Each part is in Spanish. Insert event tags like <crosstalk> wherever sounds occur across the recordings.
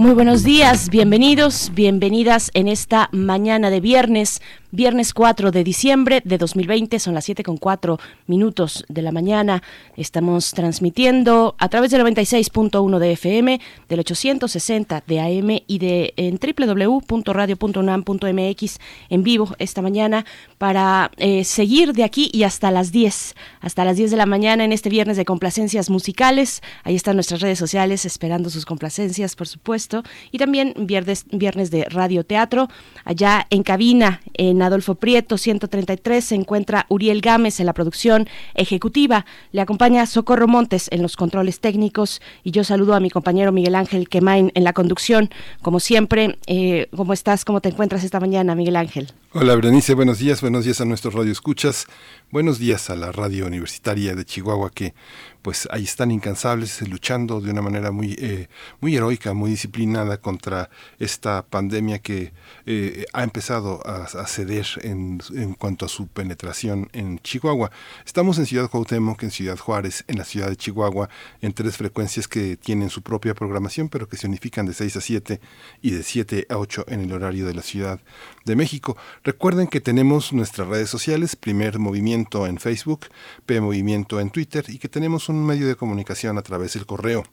Muy buenos días, bienvenidos, bienvenidas en esta mañana de viernes Viernes 4 de diciembre de 2020, son las 7 con 4 minutos de la mañana. Estamos transmitiendo a través del 96.1 de FM, del 860 de AM y de en www.radio.unam.mx en vivo esta mañana para eh, seguir de aquí y hasta las 10, hasta las 10 de la mañana en este viernes de complacencias musicales. Ahí están nuestras redes sociales esperando sus complacencias, por supuesto. Y también viernes, viernes de radio teatro, allá en cabina, en Adolfo Prieto 133 se encuentra Uriel Gámez en la producción ejecutiva. Le acompaña Socorro Montes en los controles técnicos y yo saludo a mi compañero Miguel Ángel Quemain en la conducción. Como siempre, eh, ¿cómo estás? ¿Cómo te encuentras esta mañana, Miguel Ángel? Hola, Berenice. Buenos días. Buenos días a nuestros radioescuchas. Buenos días a la radio universitaria de Chihuahua que pues ahí están incansables luchando de una manera muy, eh, muy heroica, muy disciplinada contra esta pandemia que eh, ha empezado a, ceder en, en, cuanto a su penetración en Chihuahua. Estamos en Ciudad Cuauhtémoc, en Ciudad Juárez, en la ciudad de Chihuahua, en tres frecuencias que tienen su propia programación, pero que se unifican de 6 a 7 y de 7 a 8 en el horario de la Ciudad de México. Recuerden que tenemos nuestras redes sociales, Primer Movimiento en Facebook, P Movimiento en Twitter y que tenemos un medio de comunicación a través del correo.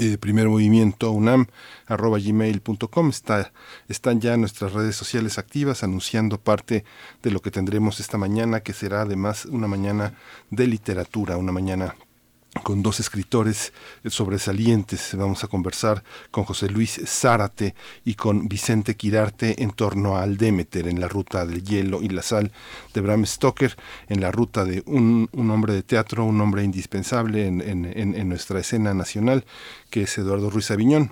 Eh, primer movimiento unam arroba gmail.com está, están ya nuestras redes sociales activas anunciando parte de lo que tendremos esta mañana que será además una mañana de literatura una mañana con dos escritores sobresalientes. Vamos a conversar con José Luis Zárate y con Vicente Quirarte en torno al Demeter, en la ruta del hielo y la sal de Bram Stoker, en la ruta de un, hombre de teatro, un hombre indispensable en, en nuestra escena nacional, que es Eduardo Ruiz Aviñón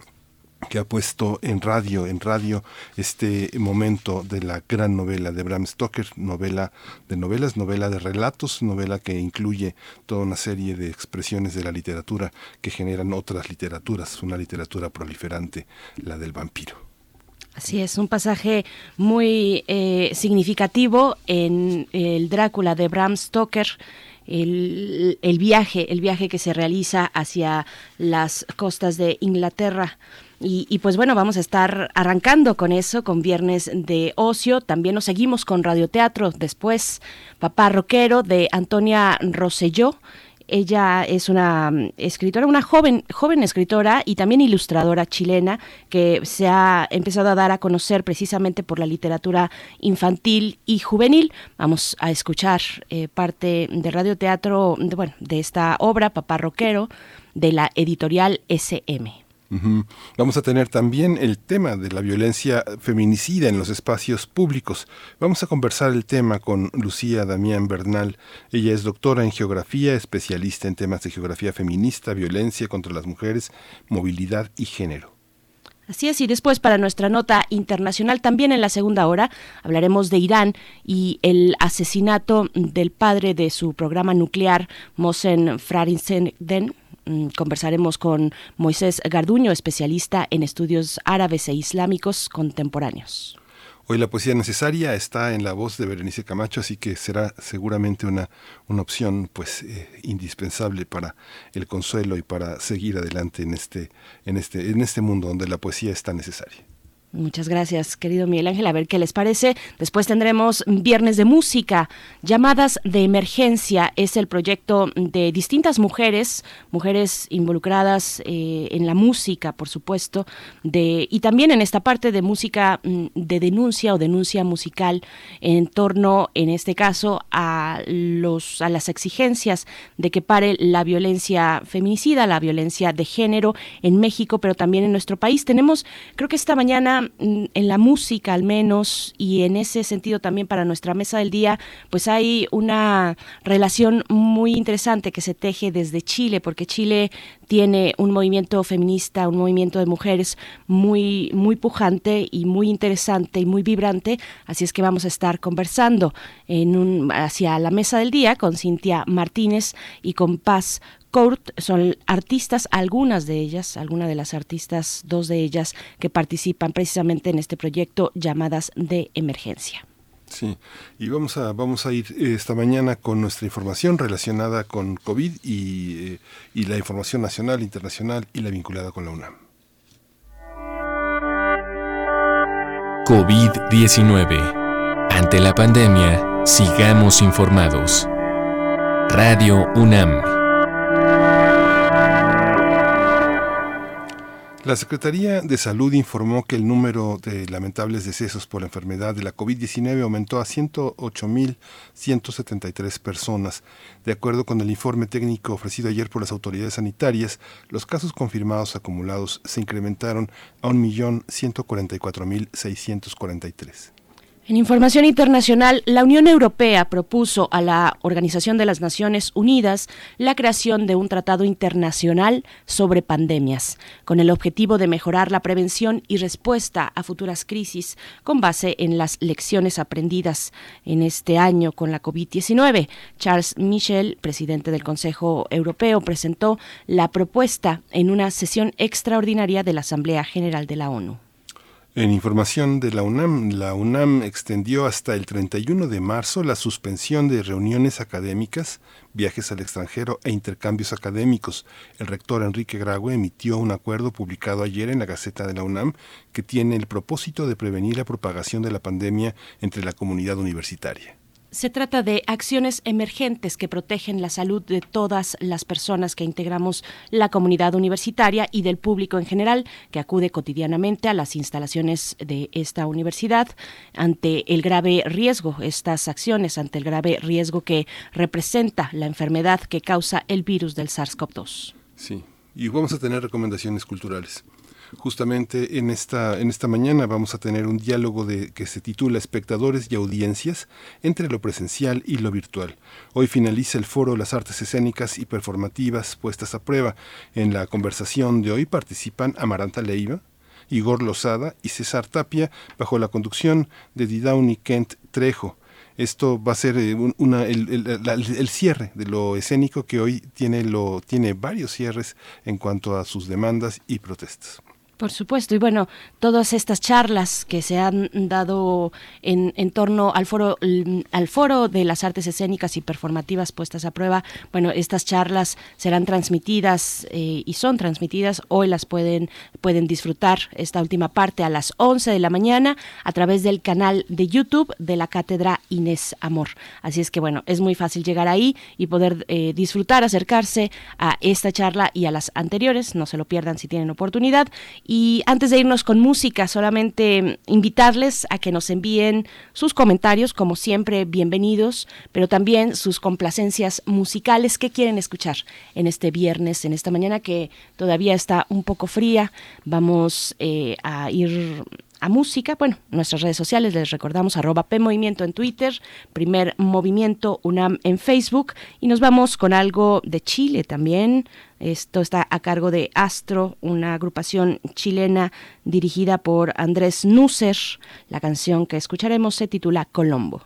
que ha puesto en radio, en radio, este momento de la gran novela de Bram Stoker, novela de novelas, novela de relatos, novela que incluye toda una serie de expresiones de la literatura que generan otras literaturas, una literatura proliferante, la del vampiro. Así es, un pasaje muy eh, significativo en el Drácula de Bram Stoker. El, el, viaje, el viaje que se realiza hacia las costas de Inglaterra. Y, pues bueno, vamos a estar arrancando con eso, con Viernes de Ocio. También nos seguimos con Radioteatro. Después, Papá Roquero de Antonia Rosselló. Ella es una mm, escritora, una joven, joven escritora y también ilustradora chilena que se ha empezado a dar a conocer precisamente por la literatura infantil y juvenil. Vamos a escuchar eh, parte de radioteatro, de, bueno, de esta obra, Papá Roquero, de la editorial SM. Vamos a tener también el tema de la violencia feminicida en los espacios públicos. Vamos a conversar el tema con Lucía Damián Bernal. Ella es doctora en geografía, especialista en temas de geografía feminista, violencia contra las mujeres, movilidad y género. Así es, y después para nuestra nota internacional, también en la segunda hora, hablaremos de Irán y el asesinato del padre de su programa nuclear, Mohsen Fakhrizadeh Mm, conversaremos con Moisés Garduño, especialista en estudios árabes e islámicos contemporáneos. Hoy la poesía necesaria está en la voz de Berenice Camacho, así que será seguramente una, una opción pues eh, indispensable para el consuelo y para seguir adelante en este, en este, en este mundo donde la poesía está necesaria. Muchas gracias, querido Miguel Ángel. A ver qué les parece. Después tendremos Viernes de Música. Llamadas de Emergencia es el proyecto de distintas mujeres, mujeres involucradas eh, en la música, por supuesto, de, y también en esta parte de música mm, de denuncia o denuncia musical en torno, en este caso, a, los, a las exigencias de que pare la violencia feminicida, la violencia de género en México, pero también en nuestro país. Tenemos, creo que esta mañana mm, en la música al menos, y en ese sentido también para nuestra mesa del día, pues hay una relación muy interesante que se teje desde Chile, porque Chile tiene un movimiento feminista, un movimiento de mujeres muy, muy pujante y muy interesante y muy vibrante. Así es que vamos a estar conversando en un, hacia la mesa del día con Cintia Martínez y con Paz Court son artistas, algunas de ellas, algunas de las artistas, dos de ellas que participan precisamente en este proyecto llamadas de emergencia. Sí, y vamos a, vamos a ir eh, esta mañana con nuestra información relacionada con COVID y, eh, y la información nacional, internacional y la vinculada con la UNAM. COVID-19. Ante la pandemia, sigamos informados. Radio UNAM. La Secretaría de Salud informó que el número de lamentables decesos por la enfermedad de la COVID-19 aumentó a 108.173 personas. De acuerdo con el informe técnico ofrecido ayer por las autoridades sanitarias, los casos confirmados acumulados se incrementaron a 1.144.643. En información internacional, la Unión Europea propuso a la Organización de las Naciones Unidas la creación de un tratado internacional sobre pandemias, con el objetivo de mejorar la prevención y respuesta a futuras crisis con base en las lecciones aprendidas en este año con la COVID-19. Charles Michel, presidente del Consejo Europeo, presentó la propuesta en una sesión extraordinaria de la Asamblea General de la ONU. En información de la UNAM, la UNAM extendió hasta el 31 de marzo la suspensión de reuniones académicas, viajes al extranjero e intercambios académicos. El rector Enrique Graue emitió un acuerdo publicado ayer en la Gaceta de la UNAM que tiene el propósito de prevenir la propagación de la pandemia entre la comunidad universitaria. Se trata de acciones emergentes que protegen la salud de todas las personas que integramos la comunidad universitaria y del público en general que acude cotidianamente a las instalaciones de esta universidad ante el grave riesgo, estas acciones ante el grave riesgo que representa la enfermedad que causa el virus del SARS-CoV-2. Sí, y vamos a tener recomendaciones culturales. Justamente en esta, en esta mañana vamos a tener un diálogo de, que se titula Espectadores y audiencias entre lo presencial y lo virtual. Hoy finaliza el foro Las artes escénicas y performativas puestas a prueba. En la conversación de hoy participan Amaranta Leiva, Igor Lozada y César Tapia bajo la conducción de Didauni Kent Trejo. Esto va a ser eh, una, el, el, cierre de lo escénico que hoy tiene, lo, tiene varios cierres en cuanto a sus demandas y protestas. Por supuesto, y bueno, todas estas charlas que se han dado en, en torno al foro, al foro de las artes escénicas y performativas puestas a prueba, bueno, estas charlas serán transmitidas eh, y son transmitidas, hoy las pueden, pueden disfrutar esta última parte a las 11 de la mañana a través del canal de YouTube de la Cátedra Inés Amor. Así es que bueno, es muy fácil llegar ahí y poder eh, disfrutar, acercarse a esta charla y a las anteriores, no se lo pierdan si tienen oportunidad. Antes de irnos con música, solamente invitarles a que nos envíen sus comentarios, como siempre, bienvenidos, pero también sus complacencias musicales que quieren escuchar en este viernes, en esta mañana que todavía está un poco fría. Vamos eh, a ir a música, bueno, nuestras redes sociales les recordamos arroba P Movimiento en Twitter, primer movimiento UNAM en Facebook y nos vamos con algo de Chile también. Esto está a cargo de Astro, una agrupación chilena dirigida por Andrés Nusser. La canción que escucharemos se titula Colombo.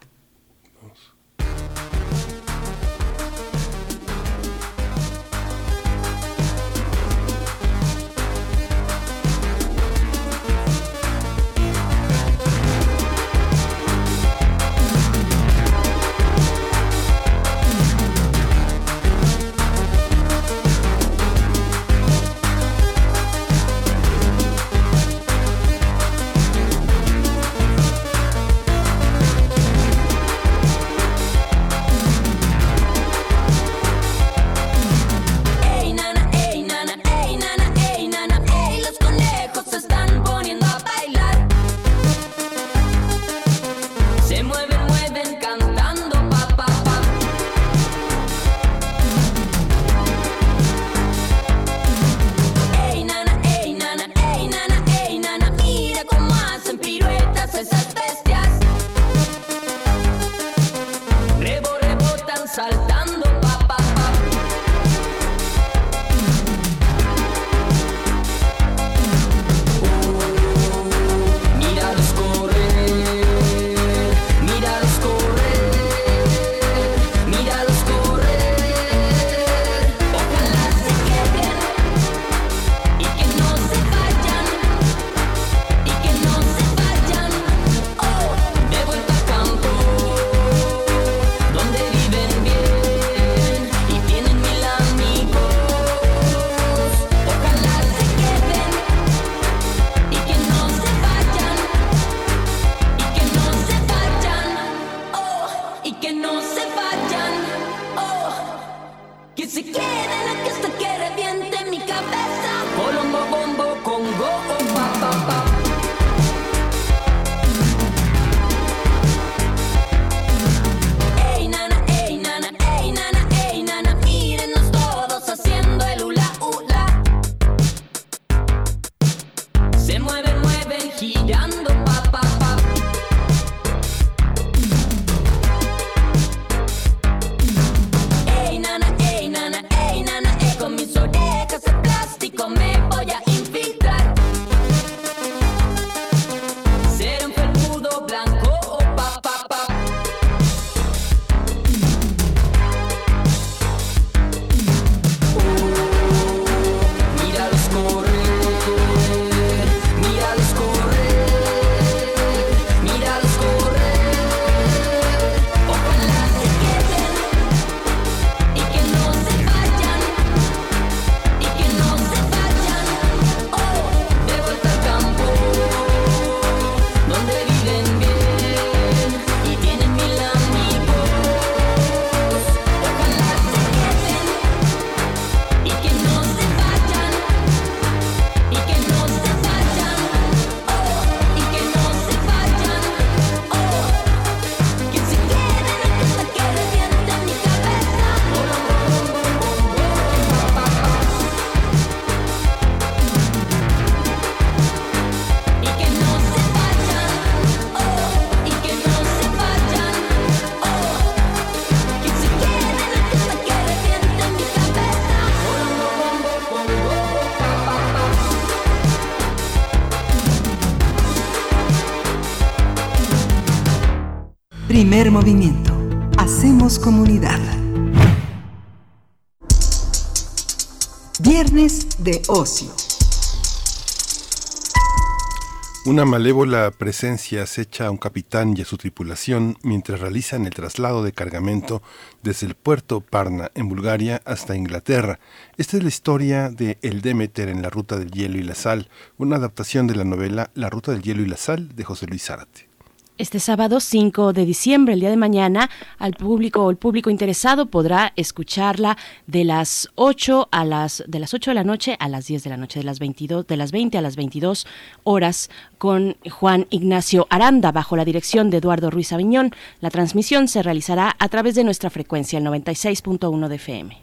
Hacemos comunidad. Viernes de ocio. Una malévola presencia acecha a un capitán y a su tripulación mientras realizan el traslado de cargamento desde el puerto Parna en Bulgaria hasta Inglaterra. Esta es la historia de El Demeter en la ruta del hielo y la sal, una adaptación de la novela La ruta del hielo y la sal de José Luis Zárate. Este sábado 5 de diciembre, el día de mañana, al público o el público interesado podrá escucharla de las 8 a las de las 8 de la noche a las 10 de la noche, de las 22 de las 20 a las 22 horas con Juan Ignacio Aranda bajo la dirección de Eduardo Ruiz Aviñón. La transmisión se realizará a través de nuestra frecuencia el 96.1 de FM.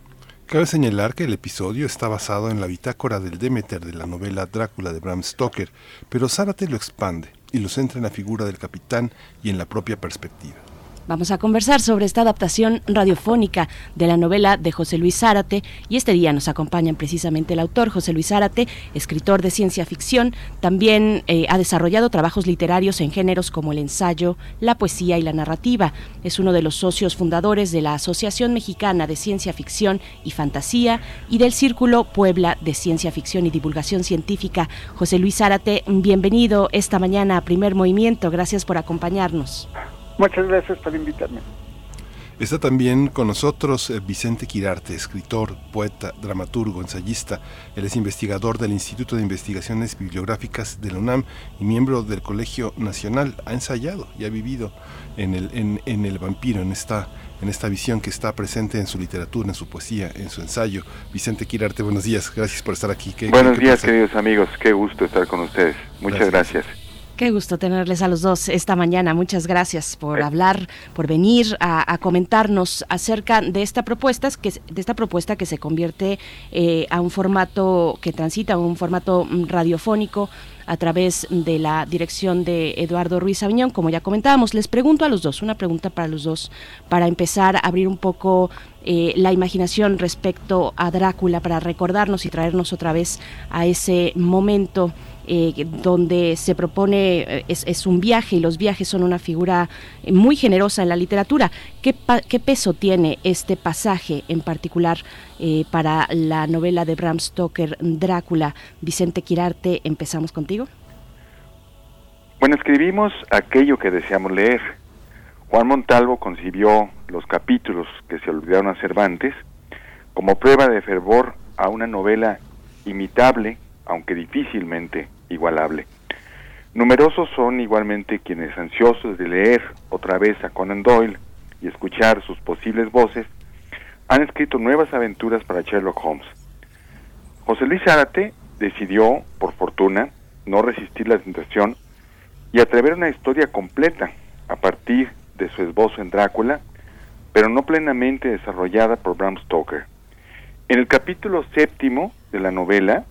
Cabe señalar que el episodio está basado en la bitácora del Demeter de la novela Drácula de Bram Stoker, pero Zárate lo expande y lo centra en la figura del capitán y en la propia perspectiva. Vamos a conversar sobre esta adaptación radiofónica de la novela de José Luis Zárate y este día nos acompaña precisamente el autor José Luis Zárate, escritor de ciencia ficción, también eh, ha desarrollado trabajos literarios en géneros como el ensayo, la poesía y la narrativa. Es uno de los socios fundadores de la Asociación Mexicana de Ciencia Ficción y Fantasía y del Círculo Puebla de Ciencia Ficción y Divulgación Científica. José Luis Zárate, bienvenido esta mañana a Primer Movimiento. Gracias por acompañarnos. Muchas gracias por invitarme. Está también con nosotros eh, Vicente Quirarte, escritor, poeta, dramaturgo, ensayista. Él es investigador del Instituto de Investigaciones Bibliográficas de la UNAM y miembro del Colegio Nacional. Ha ensayado y ha vivido en el, en, el vampiro, en esta, en esta visión que está presente en su literatura, en su poesía, en su ensayo. Vicente Quirarte, buenos días. Gracias por estar aquí. buenos días, queridos amigos. Qué gusto estar con ustedes. Muchas gracias. Qué gusto tenerles a los dos esta mañana. Muchas gracias por hablar, por venir a, comentarnos acerca de esta propuesta, que, de esta propuesta que se convierte eh, a un formato que transita un formato mm, radiofónico a través de la dirección de Eduardo Ruiz Aviñón, como ya comentábamos. Les pregunto a los dos, una pregunta para los dos, para empezar a abrir un poco eh, la imaginación respecto a Drácula, para recordarnos y traernos otra vez a ese momento eh, donde se propone, eh, es, un viaje y los viajes son una figura eh, muy generosa en la literatura. ¿Qué, qué peso tiene este pasaje en particular para la novela de Bram Stoker, Drácula? Vicente Quirarte, empezamos contigo. Bueno, escribimos aquello que deseamos leer. Juan Montalvo concibió los capítulos que se olvidaron a Cervantes como prueba de fervor a una novela imitable aunque difícilmente igualable. Numerosos son igualmente quienes ansiosos de leer otra vez a Conan Doyle y escuchar sus posibles voces, han escrito nuevas aventuras para Sherlock Holmes. José Luis Zárate decidió, por fortuna, no resistir la tentación y atrever una historia completa a partir de su esbozo en Drácula, pero no plenamente desarrollada por Bram Stoker. En el capítulo séptimo de la novela,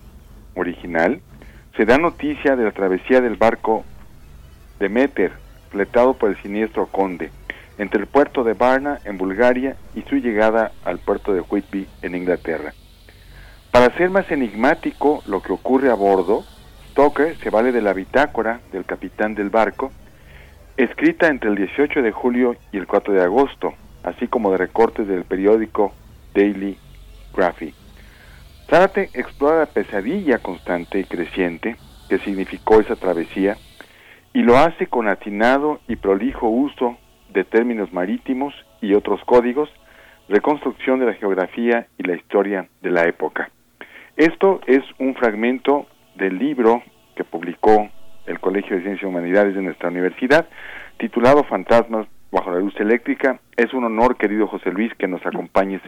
original, se da noticia de la travesía del barco Demeter, fletado por el siniestro conde, entre el puerto de Varna en Bulgaria y su llegada al puerto de Whitby en Inglaterra. Para ser más enigmático lo que ocurre a bordo, Stoker se vale de la bitácora del capitán del barco, escrita entre el 18 de julio y el 4 de agosto, así como de recortes del periódico Daily Graphic. Zárate explora la pesadilla constante y creciente que significó esa travesía y lo hace con atinado y prolijo uso de términos marítimos y otros códigos, reconstrucción de la geografía y la historia de la época. Esto es un fragmento del libro que publicó el Colegio de Ciencias y Humanidades de nuestra universidad, titulado Fantasmas bajo la luz eléctrica. Es un honor, querido José Luis, que nos acompañes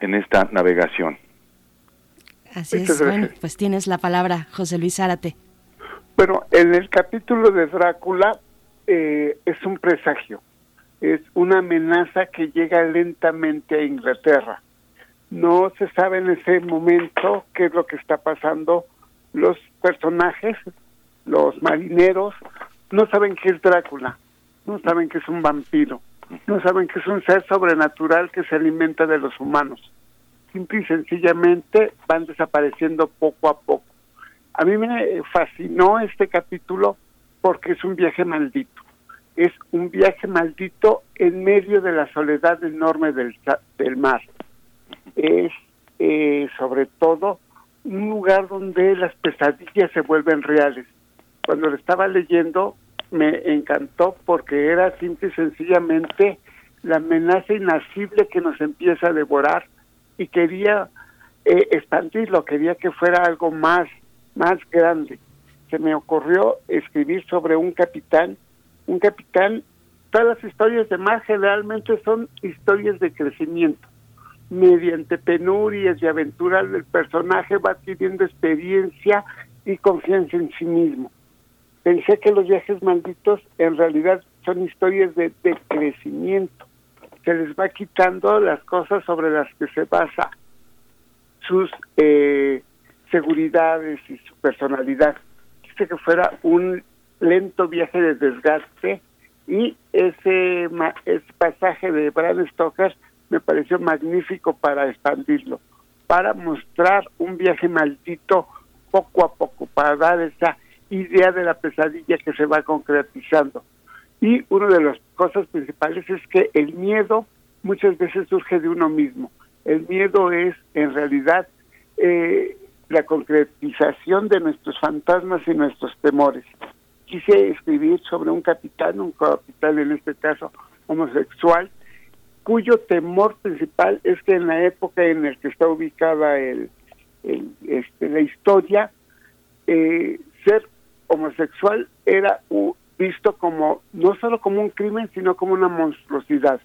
en esta navegación. Así es, bueno, pues tienes la palabra, José Luis Zárate. Bueno, en el capítulo de Drácula eh, es un presagio, es una amenaza que llega lentamente a Inglaterra. No se sabe en ese momento qué es lo que está pasando. Los personajes, los marineros, no saben qué es Drácula, no saben que es un vampiro, no saben que es un ser sobrenatural que se alimenta de los humanos simple y sencillamente van desapareciendo poco a poco. A mí me fascinó este capítulo porque es un viaje maldito. es un viaje maldito en medio de la soledad enorme del, del mar. Es eh, sobre todo un lugar donde las pesadillas se vuelven reales. Cuando lo estaba leyendo me encantó porque era simple y sencillamente la amenaza inacible que nos empieza a devorar y quería eh, expandirlo, quería que fuera algo más, más grande. Se me ocurrió escribir sobre un capitán, un capitán, todas las historias de mar generalmente son historias de crecimiento. Mediante penurias y aventuras el personaje va adquiriendo experiencia y confianza en sí mismo. Pensé que los viajes malditos en realidad son historias de, de crecimiento se les va quitando las cosas sobre las que se basa sus eh, seguridades y su personalidad. Quise que fuera un lento viaje de desgaste y ese, ese pasaje de Bram Stoker me pareció magnífico para expandirlo, para mostrar un viaje maldito poco a poco, para dar esa idea de la pesadilla que se va concretizando. Y una de las cosas principales es que el miedo muchas veces surge de uno mismo. El miedo es en realidad eh, la concretización de nuestros fantasmas y nuestros temores. Quise escribir sobre un capitán, un capitán en este caso homosexual, cuyo temor principal es que en la época en la que está ubicada el, este, la historia, eh, ser homosexual era un, visto como no solo como un crimen, sino como una monstruosidad.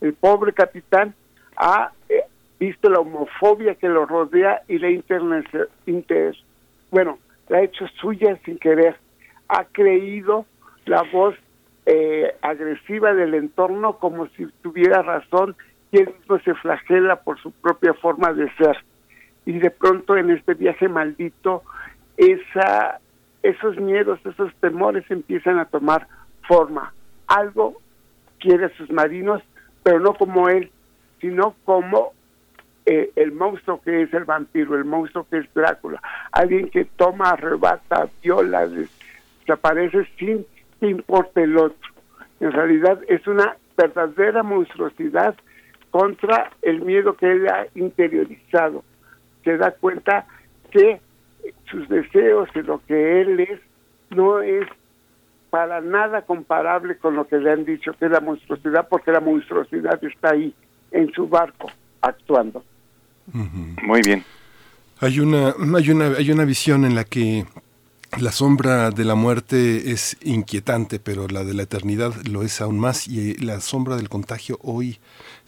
El pobre capitán ha eh, visto la homofobia que lo rodea y la internet, inter, bueno, la ha hecho suya sin querer. Ha creído la voz eh, agresiva del entorno como si tuviera razón y él mismo se flagela por su propia forma de ser. Y de pronto en este viaje maldito, esa esos miedos, esos temores empiezan a tomar forma. Algo quiere a sus marinos, pero no como él, sino como eh, el monstruo que es el vampiro, el monstruo que es Drácula. Alguien que toma, arrebata, viola, desaparece sin que importe el otro. En realidad es una verdadera monstruosidad contra el miedo que él ha interiorizado. Se da cuenta que sus deseos y lo que él es no es para nada comparable con lo que le han dicho que es la monstruosidad, porque la monstruosidad está ahí, en su barco, actuando. Muy bien. Hay una, hay una, hay una visión en la que la sombra de la muerte es inquietante, pero la de la eternidad lo es aún más y la sombra del contagio hoy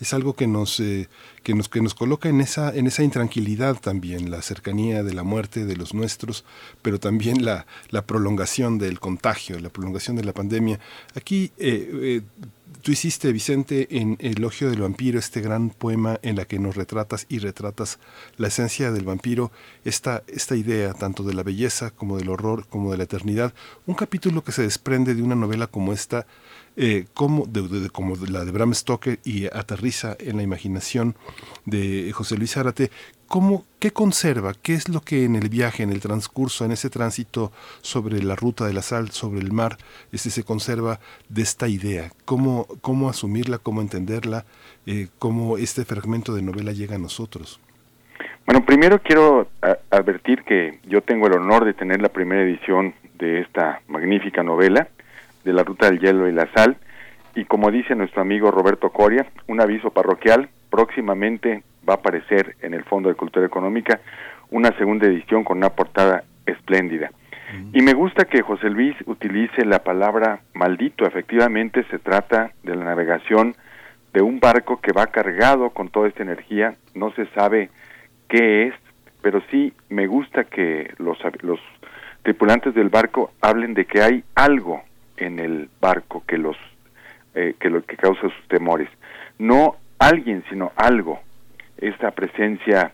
es algo que nos, eh, que nos, que nos coloca en esa, en esa intranquilidad también, la cercanía de la muerte de los nuestros, pero también la, la prolongación del contagio, la prolongación de la pandemia. Aquí eh, eh, tú hiciste, Vicente, en Elogio del Vampiro, este gran poema en la que nos retratas y retratas la esencia del vampiro, esta, esta idea tanto de la belleza como del horror, como de la eternidad, un capítulo que se desprende de una novela como esta, eh, como, de, como la de Bram Stoker y aterriza en la imaginación de José Luis Árate, ¿cómo, ¿qué conserva? ¿Qué es lo que en el viaje, en el transcurso, en ese tránsito sobre la ruta de la sal, sobre el mar, este, se conserva de esta idea? ¿Cómo, cómo asumirla, cómo entenderla, eh, cómo este fragmento de novela llega a nosotros? Bueno, primero quiero advertir que yo tengo el honor de tener la primera edición de esta magnífica novela de la ruta del hielo y la sal. Y como dice nuestro amigo Roberto Coria, un aviso parroquial, próximamente va a aparecer en el Fondo de Cultura Económica una segunda edición con una portada espléndida. Y me gusta que José Luis utilice la palabra maldito. Efectivamente se trata de la navegación de un barco que va cargado con toda esta energía. No se sabe qué es, pero sí me gusta que los, los tripulantes del barco hablen de que hay algo en el barco que los eh, que lo que causa sus temores no alguien sino algo esta presencia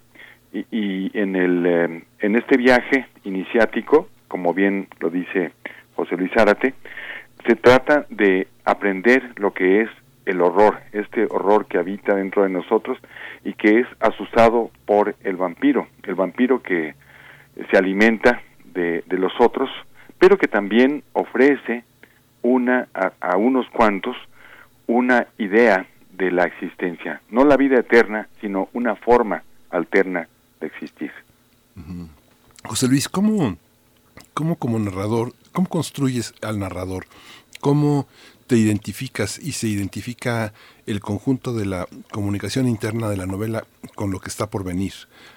y, en el eh, en este viaje iniciático como bien lo dice José Luis Árate se trata de aprender lo que es el horror, este horror que habita dentro de nosotros y que es asusado por el vampiro, el vampiro que se alimenta de, de los otros, pero que también ofrece una a, unos cuantos una idea de la existencia, no la vida eterna, sino una forma alterna de existir. José Luis, ¿cómo, ¿cómo como narrador, cómo construyes al narrador? ¿Cómo te identificas y se identifica el conjunto de la comunicación interna de la novela con lo que está por venir?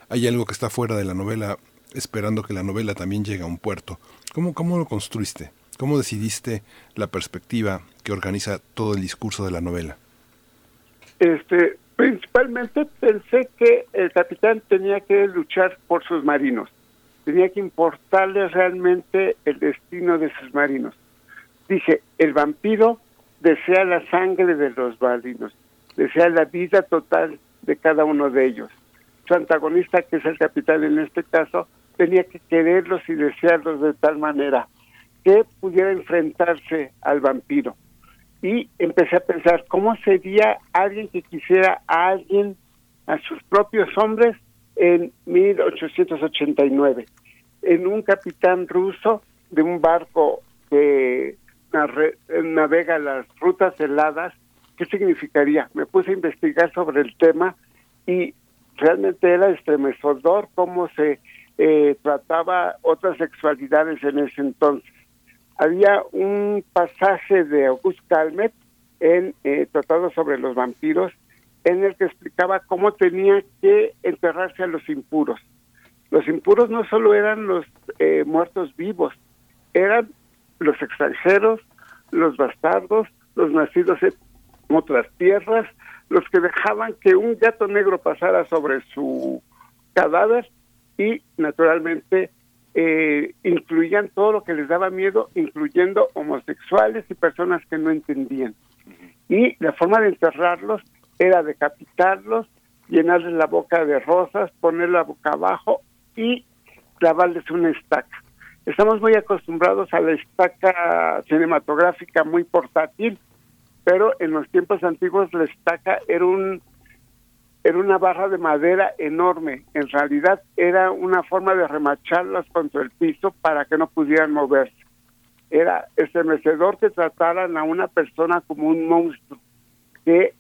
¿Hay algo que está fuera de la novela esperando que la novela también llegue a un puerto? ¿Cómo, cómo lo construiste? ¿Cómo decidiste la perspectiva que organiza todo el discurso de la novela? Este, principalmente pensé que el capitán tenía que luchar por sus marinos, tenía que importarle realmente el destino de sus marinos. Dije, el vampiro desea la sangre de los marinos, desea la vida total de cada uno de ellos. Su antagonista, que es el capitán en este caso, tenía que quererlos y desearlos de tal manera que pudiera enfrentarse al vampiro. Y empecé a pensar, ¿cómo sería alguien que quisiera a alguien, a sus propios hombres, en 1889? En un capitán ruso de un barco que navega las rutas heladas, ¿qué significaría? Me puse a investigar sobre el tema y realmente era estremecedor cómo se eh, trataba otras sexualidades en ese entonces. Había un pasaje de August Calmet en eh, Tratado sobre los vampiros en el que explicaba cómo tenía que enterrarse a los impuros. Los impuros no solo eran los eh, muertos vivos, eran los extranjeros, los bastardos, los nacidos en otras tierras, los que dejaban que un gato negro pasara sobre su cadáver y naturalmente eh, incluían todo lo que les daba miedo, incluyendo homosexuales y personas que no entendían. Y la forma de enterrarlos era decapitarlos, llenarles la boca de rosas, poner la boca abajo y clavarles una estaca. Estamos muy acostumbrados a la estaca cinematográfica muy portátil, pero en los tiempos antiguos la estaca era un era una barra de madera enorme. En realidad era una forma de remacharlas contra el piso para que no pudieran moverse. Era estremecedor que trataran a una persona como un monstruo, que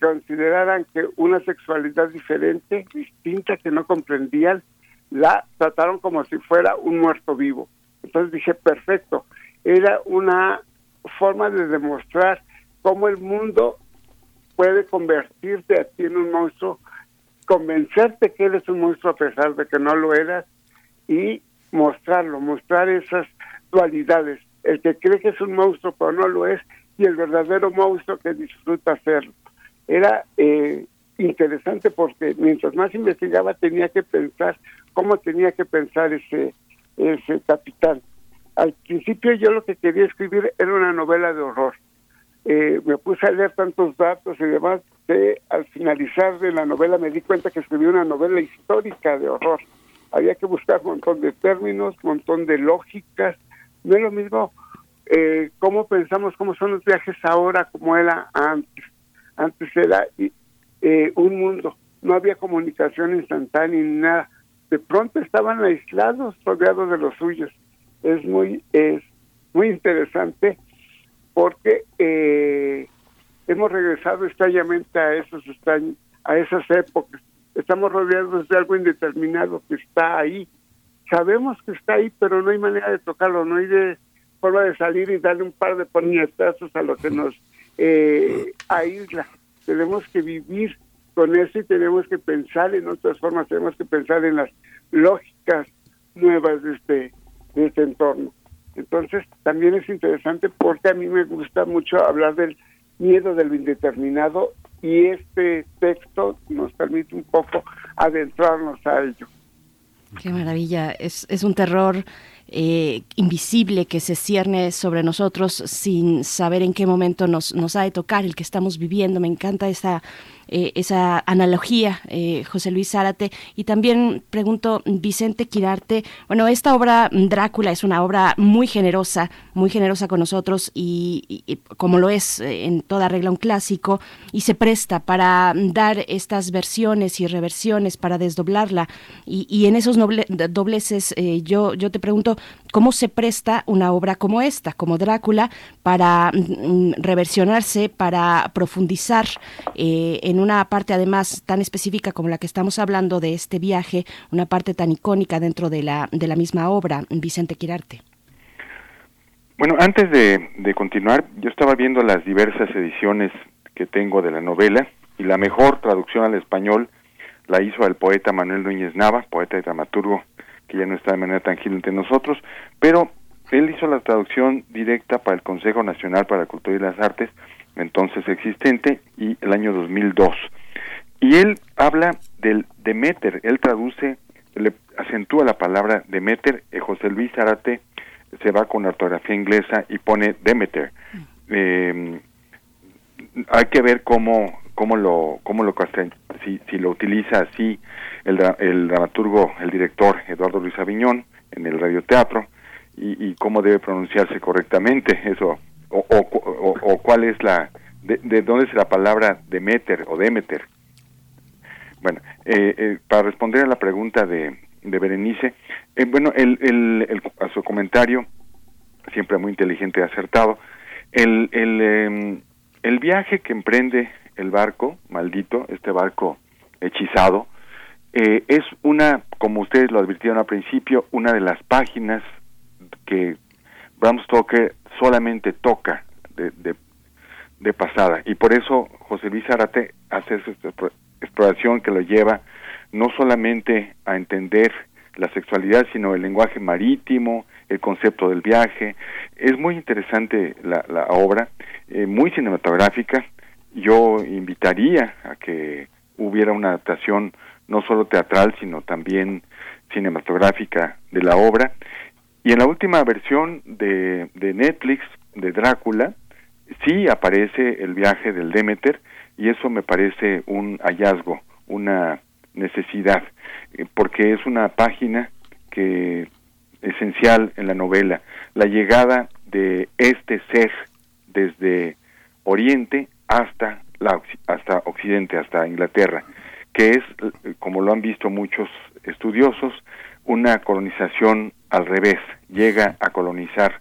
consideraran que una sexualidad diferente, distinta, que no comprendían, la trataron como si fuera un muerto vivo. Entonces dije, perfecto, era una forma de demostrar cómo el mundo puede convertirte a ti en un monstruo, convencerte que eres un monstruo a pesar de que no lo eras y mostrarlo, mostrar esas dualidades. El que cree que es un monstruo pero no lo es y el verdadero monstruo que disfruta hacerlo. Era eh, interesante porque mientras más investigaba tenía que pensar cómo tenía que pensar ese, ese capitán. Al principio yo lo que quería escribir era una novela de horror. Eh, me puse a leer tantos datos y demás que al finalizar de la novela me di cuenta que escribí una novela histórica de horror. Había que buscar un montón de términos, un montón de lógicas. No es lo mismo eh, cómo pensamos, cómo son los viajes ahora, como era antes. Antes era eh, un mundo, no había comunicación instantánea ni nada de pronto estaban aislados, rodeados de los suyos. Es muy, es muy interesante porque eh, hemos regresado extrañamente a esos a esas épocas. Estamos rodeados de algo indeterminado que está ahí. Sabemos que está ahí, pero no hay manera de tocarlo, no hay de forma de salir y darle un par de puñetazos a lo que nos eh, aísla. Tenemos que vivir con eso y tenemos que pensar en otras formas, tenemos que pensar en las lógicas nuevas de este, de este entorno. Entonces, también es interesante porque a mí me gusta mucho hablar del miedo de lo indeterminado y este texto nos permite un poco adentrarnos a ello. Qué maravilla, es, es un terror eh, invisible que se cierne sobre nosotros sin saber en qué momento nos, nos ha de tocar el que estamos viviendo. Me encanta esa eh, esa analogía, eh, José Luis Zárate. Y también pregunto, Vicente Quirarte, bueno, esta obra mm, Drácula es una obra muy generosa, muy generosa con nosotros y, como lo es eh, en toda regla un clásico, y se presta para dar estas versiones y reversiones, para desdoblarla. Y, en esos dobleces, yo, yo te pregunto, cómo se presta una obra como esta, como Drácula, para mm, reversionarse, para profundizar eh, en una parte además tan específica como la que estamos hablando de este viaje, una parte tan icónica dentro de la, de la misma obra, Vicente Quirarte. Bueno, antes de, de continuar, yo estaba viendo las diversas ediciones que tengo de la novela y la mejor traducción al español la hizo el poeta Manuel Núñez Nava, poeta y dramaturgo que ya no está de manera tangible entre nosotros, pero él hizo la traducción directa para el Consejo Nacional para la Cultura y las Artes, entonces existente, y el año 2002. Y él habla del Demeter, él traduce, le acentúa la palabra Demeter, y José Luis Arate se va con la ortografía inglesa y pone Demeter. Eh, hay que ver cómo cómo lo cómo lo si, si lo utiliza así el, el dramaturgo el director Eduardo Luis Aviñón en el radioteatro y, y cómo debe pronunciarse correctamente eso o, o, o, cuál es la de, dónde es la palabra Demeter o Demeter. Bueno eh, eh, para responder a la pregunta de, de Berenice eh, bueno el, el, el, a su comentario siempre muy inteligente y acertado el el em, el viaje que emprende el barco, maldito, este barco hechizado, eh, es una, como ustedes lo advirtieron al principio, una de las páginas que Bram Stoker solamente toca de, de, pasada. Y por eso José Luis Arate hace esta exploración que lo lleva no solamente a entender la sexualidad, sino el lenguaje marítimo, el concepto del viaje. Es muy interesante la, la obra, eh, muy cinematográfica, yo invitaría a que hubiera una adaptación no solo teatral, sino también cinematográfica de la obra. Y en la última versión de, de Netflix, de Drácula, sí aparece el viaje del Demeter y eso me parece un hallazgo, una necesidad, eh, porque es una página que esencial en la novela, la llegada de este ser desde Oriente hasta, la, hasta Occidente, hasta Inglaterra, que es, como lo han visto muchos estudiosos, una colonización al revés, llega a colonizar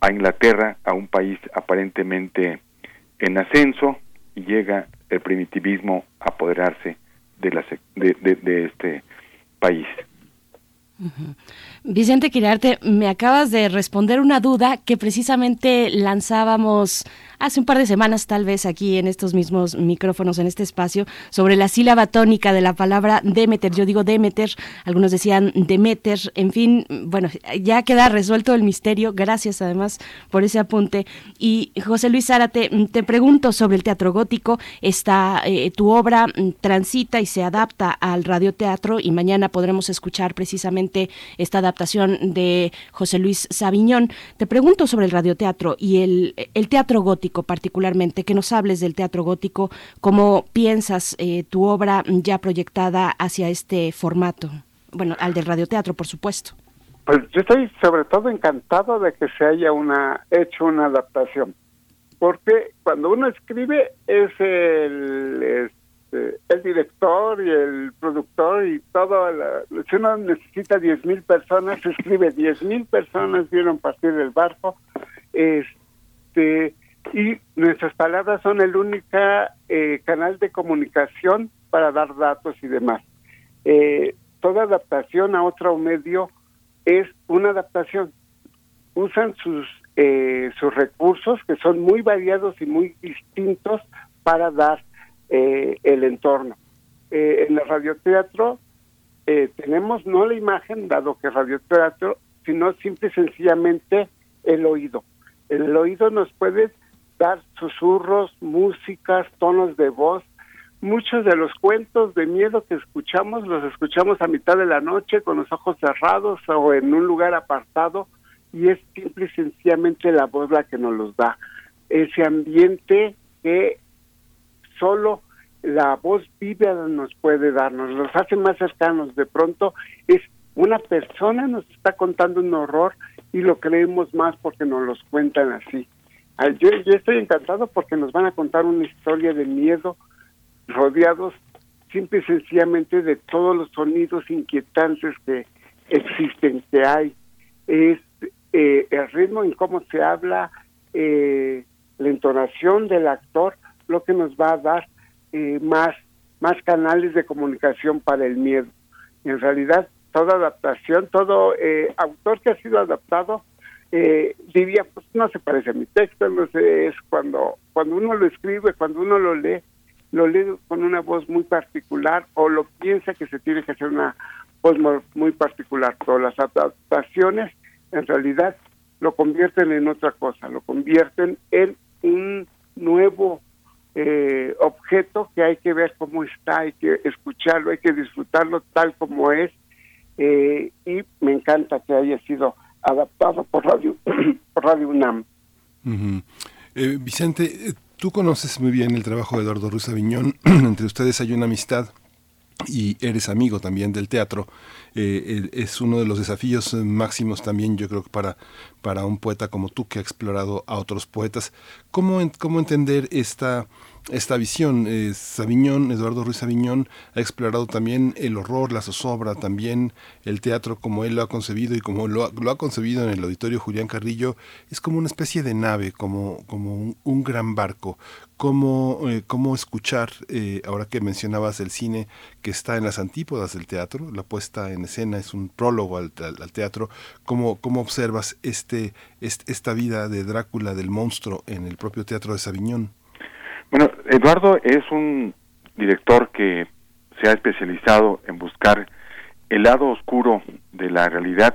a Inglaterra, a un país aparentemente en ascenso, y llega el primitivismo a apoderarse de, la, de, de este país. Vicente Quirarte, me acabas de responder una duda que precisamente lanzábamos hace un par de semanas, tal vez aquí en estos mismos micrófonos, en este espacio, sobre la sílaba tónica de la palabra Demeter. Yo digo Demeter, algunos decían Demeter, en fin, bueno, ya queda resuelto el misterio. Gracias además por ese apunte. Y José Luis Zárate, te pregunto sobre el teatro gótico. Está eh, tu obra transita y se adapta al radioteatro y mañana podremos escuchar precisamente esta adaptación de José Luis Sabiñón. Te pregunto sobre el radioteatro y el, el teatro gótico particularmente, que nos hables del teatro gótico, cómo piensas eh, tu obra ya proyectada hacia este formato, bueno, al del radioteatro, por supuesto. Pues yo estoy sobre todo encantado de que se haya una hecho una adaptación, porque cuando uno escribe es el este, el director y el productor y todo, la, si uno necesita 10.000 mil personas, se escribe 10.000 mil personas vieron partir del barco, este, y nuestras palabras son el único eh, canal de comunicación para dar datos y demás. Eh, toda adaptación a otro medio es una adaptación. Usan sus, eh, sus recursos, que son muy variados y muy distintos, para dar eh, el entorno. Eh, en el radioteatro eh, tenemos no la imagen, dado que radioteatro, sino simple y sencillamente el oído. El oído nos puede dar susurros, músicas, tonos de voz. Muchos de los cuentos de miedo que escuchamos los escuchamos a mitad de la noche con los ojos cerrados o en un lugar apartado y es simple y sencillamente la voz la que nos los da. Ese ambiente que solo la voz viva nos puede darnos, los hace más cercanos. De pronto es una persona nos está contando un horror y lo creemos más porque nos los cuentan así. Yo, yo estoy encantado porque nos van a contar una historia de miedo rodeados simple y sencillamente de todos los sonidos inquietantes que existen, que hay. es eh, el ritmo en cómo se habla, eh, la entonación del actor, lo que nos va a dar eh, más, más canales de comunicación para el miedo. En realidad, toda adaptación, todo autor que ha sido adaptado, diría, pues no se parece a mi texto, no sé, es cuando, cuando uno lo escribe, cuando uno lo lee, lo lee con una voz muy particular o lo piensa que se tiene que hacer una voz muy particular. Pero las adaptaciones en realidad lo convierten en otra cosa, lo convierten en un nuevo eh, objeto que hay que ver cómo está, hay que escucharlo, hay que disfrutarlo tal como es eh, y me encanta que haya sido adaptado por Radio, <clears throat> por Radio UNAM. Eh, Vicente, tú conoces muy bien el trabajo de Eduardo Ruiz Aviñón, <clears throat> entre ustedes hay una amistad y eres amigo también del teatro. Eh, es uno de los desafíos máximos también, yo creo para, para un poeta como tú que ha explorado a otros poetas. ¿Cómo, cómo entender esta esta visión. Eh, Sabiñón, Eduardo Ruiz Sabiñón, ha explorado también el horror, la zozobra, también el teatro como él lo ha concebido y como lo ha, concebido en el auditorio Julián Carrillo. Es como una especie de nave, como, como un, gran barco. Cómo, eh, escuchar, eh, ahora que mencionabas el cine que está en las antípodas del teatro, la puesta en escena es un prólogo al, teatro, cómo, cómo observas este, este, esta vida de Drácula, del monstruo, en el propio teatro de Sabiñón. Bueno, Eduardo es un director que se ha especializado en buscar el lado oscuro de la realidad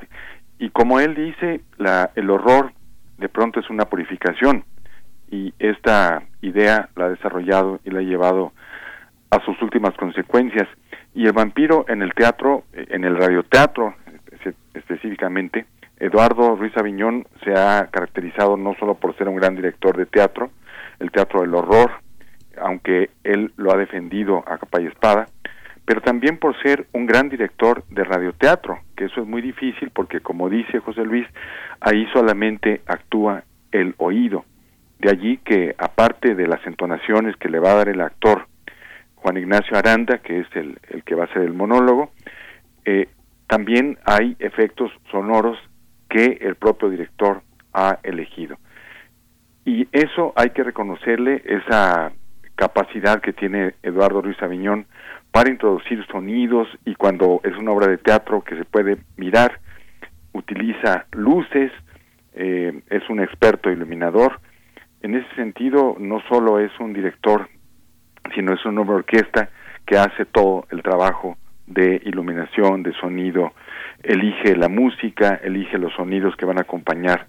y como él dice, la, el horror de pronto es una purificación y esta idea la ha desarrollado y la ha llevado a sus últimas consecuencias. Y el vampiro en el teatro, en el radioteatro específicamente, Eduardo Ruiz Aviñón se ha caracterizado no solo por ser un gran director de teatro, el teatro del horror, aunque él lo ha defendido a capa y espada, pero también por ser un gran director de radioteatro, que eso es muy difícil porque como dice José Luis, ahí solamente actúa el oído. De allí que aparte de las entonaciones que le va a dar el actor Juan Ignacio Aranda, que es el, el que va a ser el monólogo, eh, también hay efectos sonoros que el propio director ha elegido. Y eso hay que reconocerle esa capacidad que tiene Eduardo Ruiz Aviñón para introducir sonidos y cuando es una obra de teatro que se puede mirar, utiliza luces, eh, es un experto iluminador. En ese sentido, no solo es un director, sino es una orquesta que hace todo el trabajo de iluminación, de sonido, elige la música, elige los sonidos que van a acompañar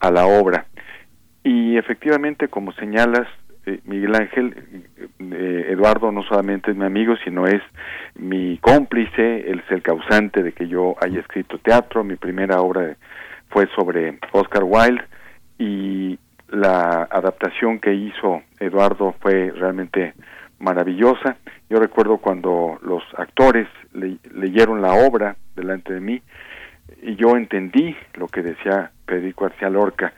a la obra. Y efectivamente, como señalas, eh, Miguel Ángel, eh, Eduardo no solamente es mi amigo, sino es mi cómplice, él es el causante de que yo haya escrito teatro, mi primera obra fue sobre Oscar Wilde y la adaptación que hizo Eduardo fue realmente maravillosa. Yo recuerdo cuando los actores leyeron la obra delante de mí y yo entendí lo que decía Federico García Lorca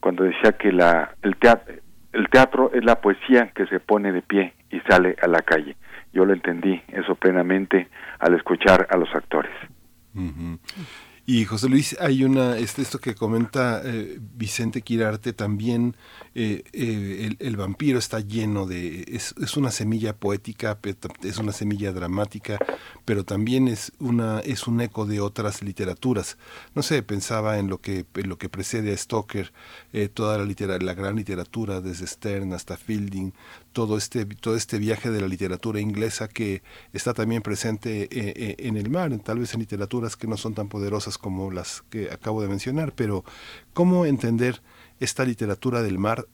cuando decía que la, el teatro, el teatro es la poesía que se pone de pie y sale a la calle. Yo lo entendí eso plenamente al escuchar a los actores. Y José Luis, hay una, este, esto que comenta eh, Vicente Quirarte también, eh, eh, el, vampiro está lleno de, es, es, una semilla poética, es una semilla dramática, pero también es, una, es un eco de otras literaturas. No sé, pensaba en lo que, en lo que precede a Stoker, toda la, litera, la gran literatura, desde Stern hasta Fielding, todo este, todo este viaje de la literatura inglesa que está también presente eh, eh, en el mar, tal vez en literaturas que no son tan poderosas como las que acabo de mencionar, pero ¿cómo entender esta literatura del mar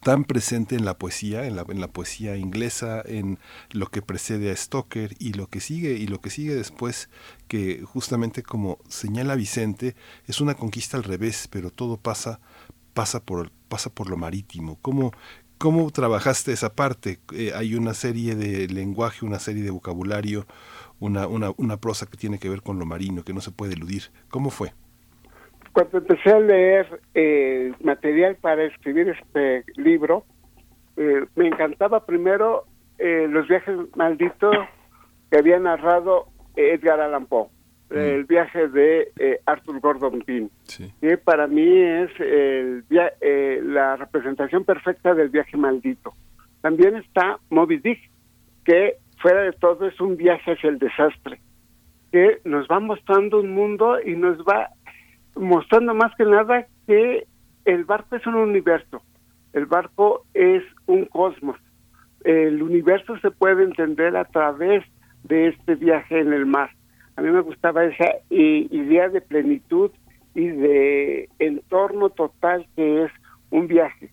tan presente en la poesía, en la, en la poesía inglesa, en lo que precede a Stoker y lo que sigue y lo que sigue después, que justamente como señala Vicente, es una conquista al revés, pero todo pasa pasa por pasa por lo marítimo. ¿Cómo, ¿Cómo trabajaste esa parte? Eh, hay una serie de lenguaje, una serie de vocabulario, una, una, una prosa que tiene que ver con lo marino, que no se puede eludir. ¿Cómo fue? Cuando empecé a leer eh, material para escribir este libro, eh, me encantaba primero los viajes malditos que había narrado Edgar Allan Poe. Mm. el viaje de eh, Arthur Gordon Pym, que para mí es el eh, la representación perfecta del viaje maldito. También está Moby Dick, que fuera de todo es un viaje hacia el desastre, que nos va mostrando un mundo y nos va mostrando más que nada que el barco es un universo, el barco es un cosmos, el universo se puede entender a través de este viaje en el mar. A mí me gustaba esa idea de plenitud y de entorno total que es un viaje.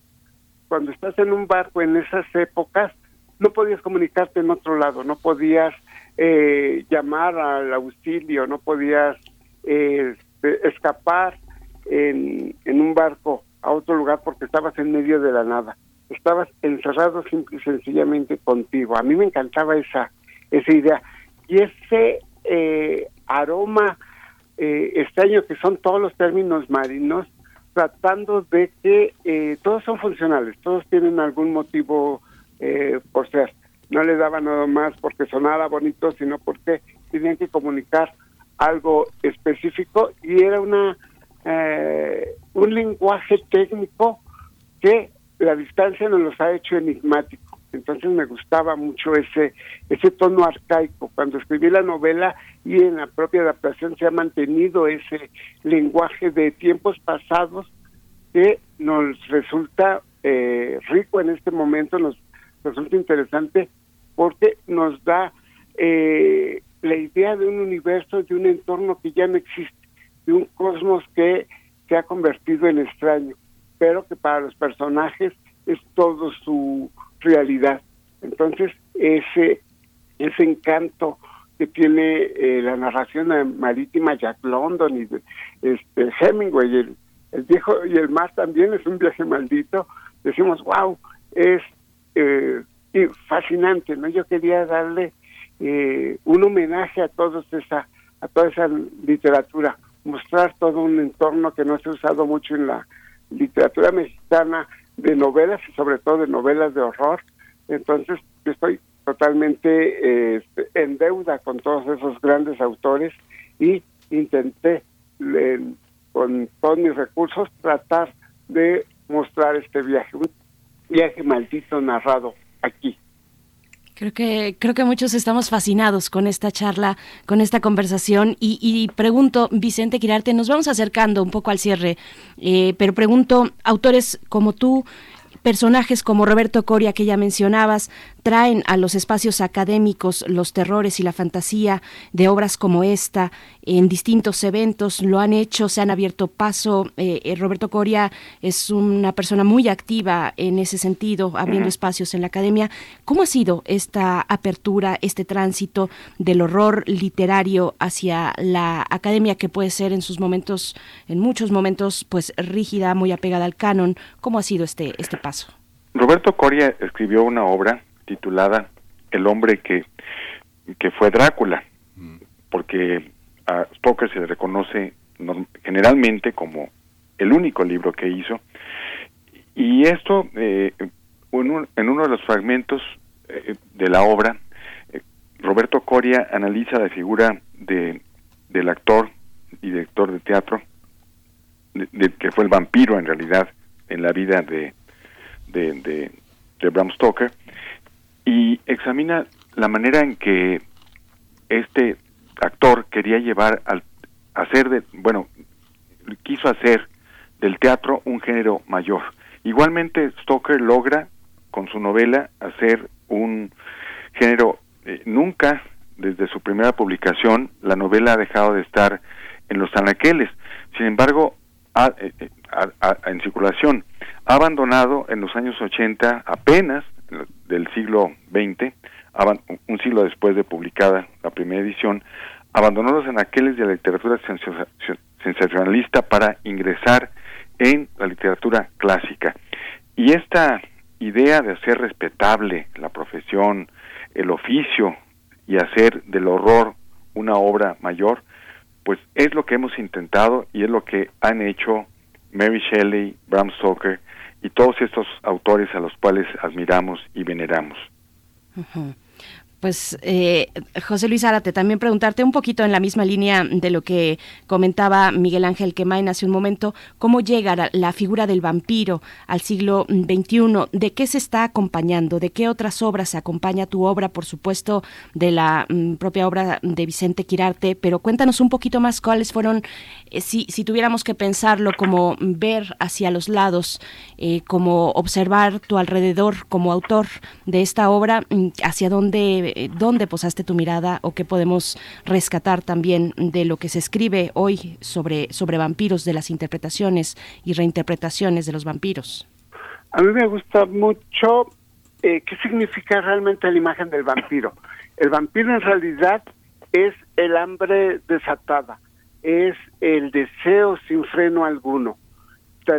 Cuando estás en un barco en esas épocas, no podías comunicarte en otro lado, no podías eh, llamar al auxilio, no podías eh, escapar en, en un barco a otro lugar porque estabas en medio de la nada. Estabas encerrado simple y sencillamente contigo. A mí me encantaba esa, esa idea. Y ese eh, aroma eh, extraño que son todos los términos marinos, tratando de que eh, todos son funcionales, todos tienen algún motivo eh, por ser. No le daba nada más porque sonara bonito, sino porque tenían que comunicar algo específico y era una eh, un lenguaje técnico que la distancia nos los ha hecho enigmático. Entonces me gustaba mucho ese ese tono arcaico. Cuando escribí la novela y en la propia adaptación se ha mantenido ese lenguaje de tiempos pasados que nos resulta eh, rico en este momento, nos resulta interesante porque nos da eh, la idea de un universo, de un entorno que ya no existe de un cosmos que se ha convertido en extraño, pero que para los personajes es todo su realidad. Entonces, ese, ese encanto que tiene eh, la narración marítima Jack London y este Hemingway, el, el, viejo y el mar también es un viaje maldito, decimos, wow, es eh, fascinante, ¿no? Yo quería darle eh, un homenaje a todos esa a toda esa literatura mostrar todo un entorno que no se ha usado mucho en la literatura mexicana de novelas y sobre todo de novelas de horror. Entonces, estoy totalmente eh, en deuda con todos esos grandes autores y intenté con todos mis recursos tratar de mostrar este viaje, un viaje maldito narrado aquí. Creo que, creo que muchos estamos fascinados con esta charla, con esta conversación. Y, y pregunto, Vicente Quirarte, nos vamos acercando un poco al cierre, eh, pero pregunto, autores como tú, personajes como Roberto Coria que ya mencionabas, traen a los espacios académicos los terrores y la fantasía de obras como esta en distintos eventos, lo han hecho, se han abierto paso. Eh, eh, Roberto Coria es una persona muy activa en ese sentido, abriendo espacios en la academia. ¿Cómo ha sido esta apertura, este tránsito del horror literario hacia la academia que puede ser en sus momentos, en muchos momentos, pues rígida, muy apegada al canon? ¿Cómo ha sido este, este paso? Roberto Coria escribió una obra titulada El hombre que, que fue Drácula, mm. porque a Stoker se le reconoce generalmente como el único libro que hizo. Y esto, eh, en, uno de los fragmentos eh, de la obra, eh, Roberto Coria analiza la figura de, del actor y director de teatro, de, que fue el vampiro en realidad en la vida de, de, de Bram Stoker, y examina la manera en que este actor quería llevar al hacer de bueno quiso hacer del teatro un género mayor. Igualmente Stoker logra con su novela hacer un género eh, nunca desde su primera publicación la novela ha dejado de estar en los anaqueles sin embargo eh, eh, en circulación. Ha abandonado en los años 80 apenas del siglo XX, un siglo después de publicada la primera edición, abandonó los anaqueles de la literatura sensacionalista para ingresar en la literatura clásica. Y esta idea de hacer respetable la profesión, el oficio y hacer del horror una obra mayor, pues es lo que hemos intentado y es lo que han hecho Mary Shelley, Bram Stoker y todos estos autores a los cuales admiramos y veneramos. Pues eh, José Luis Árate, también preguntarte un poquito en la misma línea de lo que comentaba Miguel Ángel Quemain hace un momento, cómo llega la figura del vampiro al siglo XXI, de qué se está acompañando, de qué otras obras se acompaña tu obra, por supuesto, de la mm, propia obra de Vicente Quirarte, pero cuéntanos un poquito más cuáles fueron, eh, si, si, tuviéramos que pensarlo como ver hacia los lados, eh, como observar tu alrededor como autor de esta obra, mm, hacia dónde eh, dónde posaste tu mirada o qué podemos rescatar también de lo que se escribe hoy sobre, sobre vampiros, de las interpretaciones y reinterpretaciones de los vampiros. A mí me gusta mucho eh, qué significa realmente la imagen del vampiro. El vampiro en realidad es el hambre desatada, es el deseo sin freno alguno,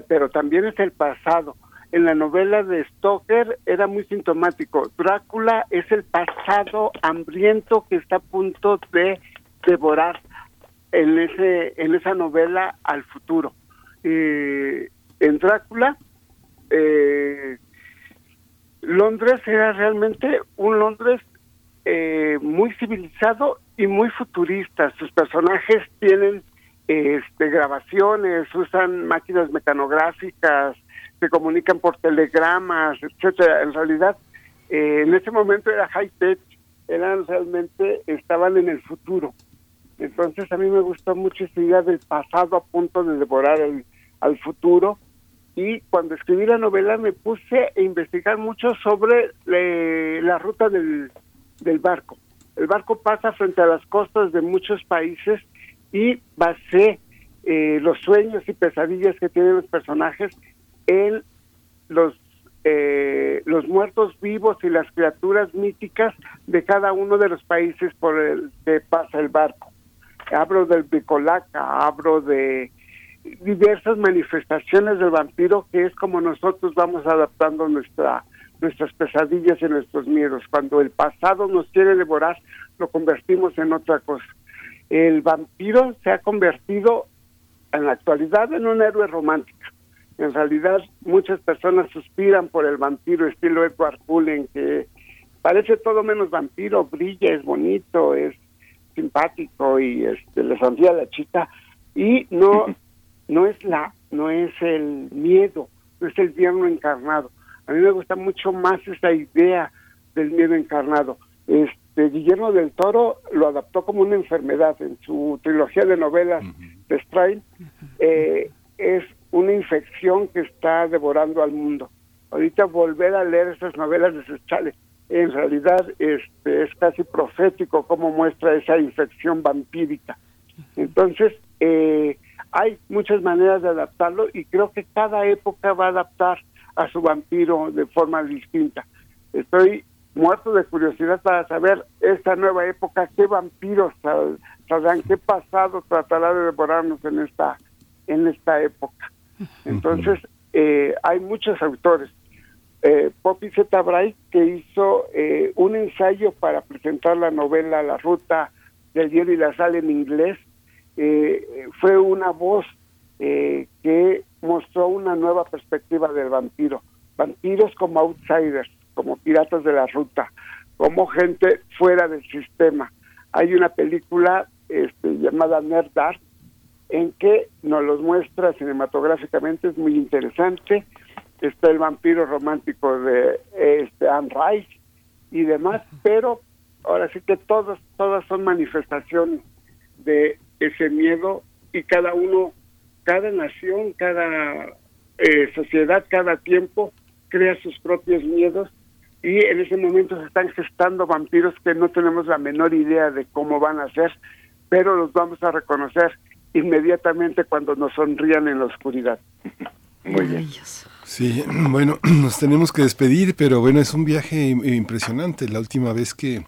pero también es el pasado, en la novela de Stoker era muy sintomático. Drácula es el pasado hambriento que está a punto de devorar en ese en esa novela al futuro. en Drácula, eh, Londres era realmente un Londres eh, muy civilizado y muy futurista. Sus personajes tienen este, grabaciones, usan máquinas mecanográficas, se comunican por telegramas, etcétera. En realidad, eh, en ese momento era high tech, eran realmente estaban en el futuro. Entonces a mí me gustó mucho esta idea del pasado a punto de devorar el, al futuro y cuando escribí la novela me puse a investigar mucho sobre la ruta del, del barco. El barco pasa frente a las costas de muchos países y basé eh, los sueños y pesadillas que tienen los personajes en los eh, los muertos vivos y las criaturas míticas de cada uno de los países por el que pasa el barco. Hablo del Bicolaca, hablo de diversas manifestaciones del vampiro que es como nosotros vamos adaptando nuestra nuestras pesadillas y nuestros miedos. Cuando el pasado nos quiere devorar, lo convertimos en otra cosa. El vampiro se ha convertido en la actualidad en un héroe romántico en realidad muchas personas suspiran por el vampiro estilo Edward Cullen, que parece todo menos vampiro, brilla, es bonito, es simpático y este, le sonríe a la chica y no <laughs> no es la no es el miedo, no es el diablo encarnado. A mí me gusta mucho más esa idea del miedo encarnado. Este Guillermo del Toro lo adaptó como una enfermedad en su trilogía de novelas de Strain. Eh, es una infección que está devorando al mundo. Ahorita volver a leer esas novelas de Sechale, en realidad este, es casi profético cómo muestra esa infección vampírica. Entonces, eh, hay muchas maneras de adaptarlo y creo que cada época va a adaptar a su vampiro de forma distinta. Estoy muerto de curiosidad para saber esta nueva época, qué vampiros saldrán, qué pasado tratará de devorarnos en esta, en esta época. Entonces, eh, hay muchos autores. Eh, Poppy Z. Bright, que hizo eh, un ensayo para presentar la novela La Ruta del Hielo y la Sal en inglés, eh, fue una voz que mostró una nueva perspectiva del vampiro. Vampiros como outsiders, como piratas de la ruta, como gente fuera del sistema. Hay una película este, llamada Nerd Dark, en que nos los muestra cinematográficamente, es muy interesante. Está el vampiro romántico de este, Anne Rice y demás, pero ahora sí que todas, todas son manifestaciones de ese miedo y cada uno, cada nación, cada eh, sociedad, cada tiempo crea sus propios miedos y en ese momento se están gestando vampiros que no tenemos la menor idea de cómo van a ser, pero los vamos a reconocer inmediatamente cuando nos sonrían en la oscuridad. Muy bien. Sí, <clears throat> bueno, <clears throat> nos tenemos que despedir, pero bueno, es un viaje impresionante. La última vez que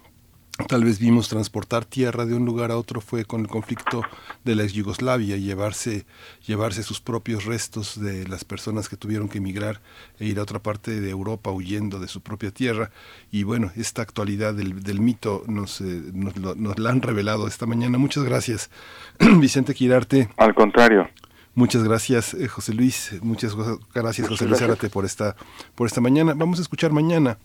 tal vez vimos transportar tierra de un lugar a otro fue con el conflicto de la ex Yugoslavia, llevarse, llevarse sus propios restos de las personas que tuvieron que emigrar e ir a otra parte de Europa huyendo de su propia tierra. Y bueno, esta actualidad del, del mito nos, eh, nos, la han revelado esta mañana. Muchas gracias, <clears throat> Vicente Quirarte. Al contrario. Muchas gracias, eh, José Luis. Muchas gracias, José Luis Árate, por esta, por esta mañana. Vamos a escuchar mañana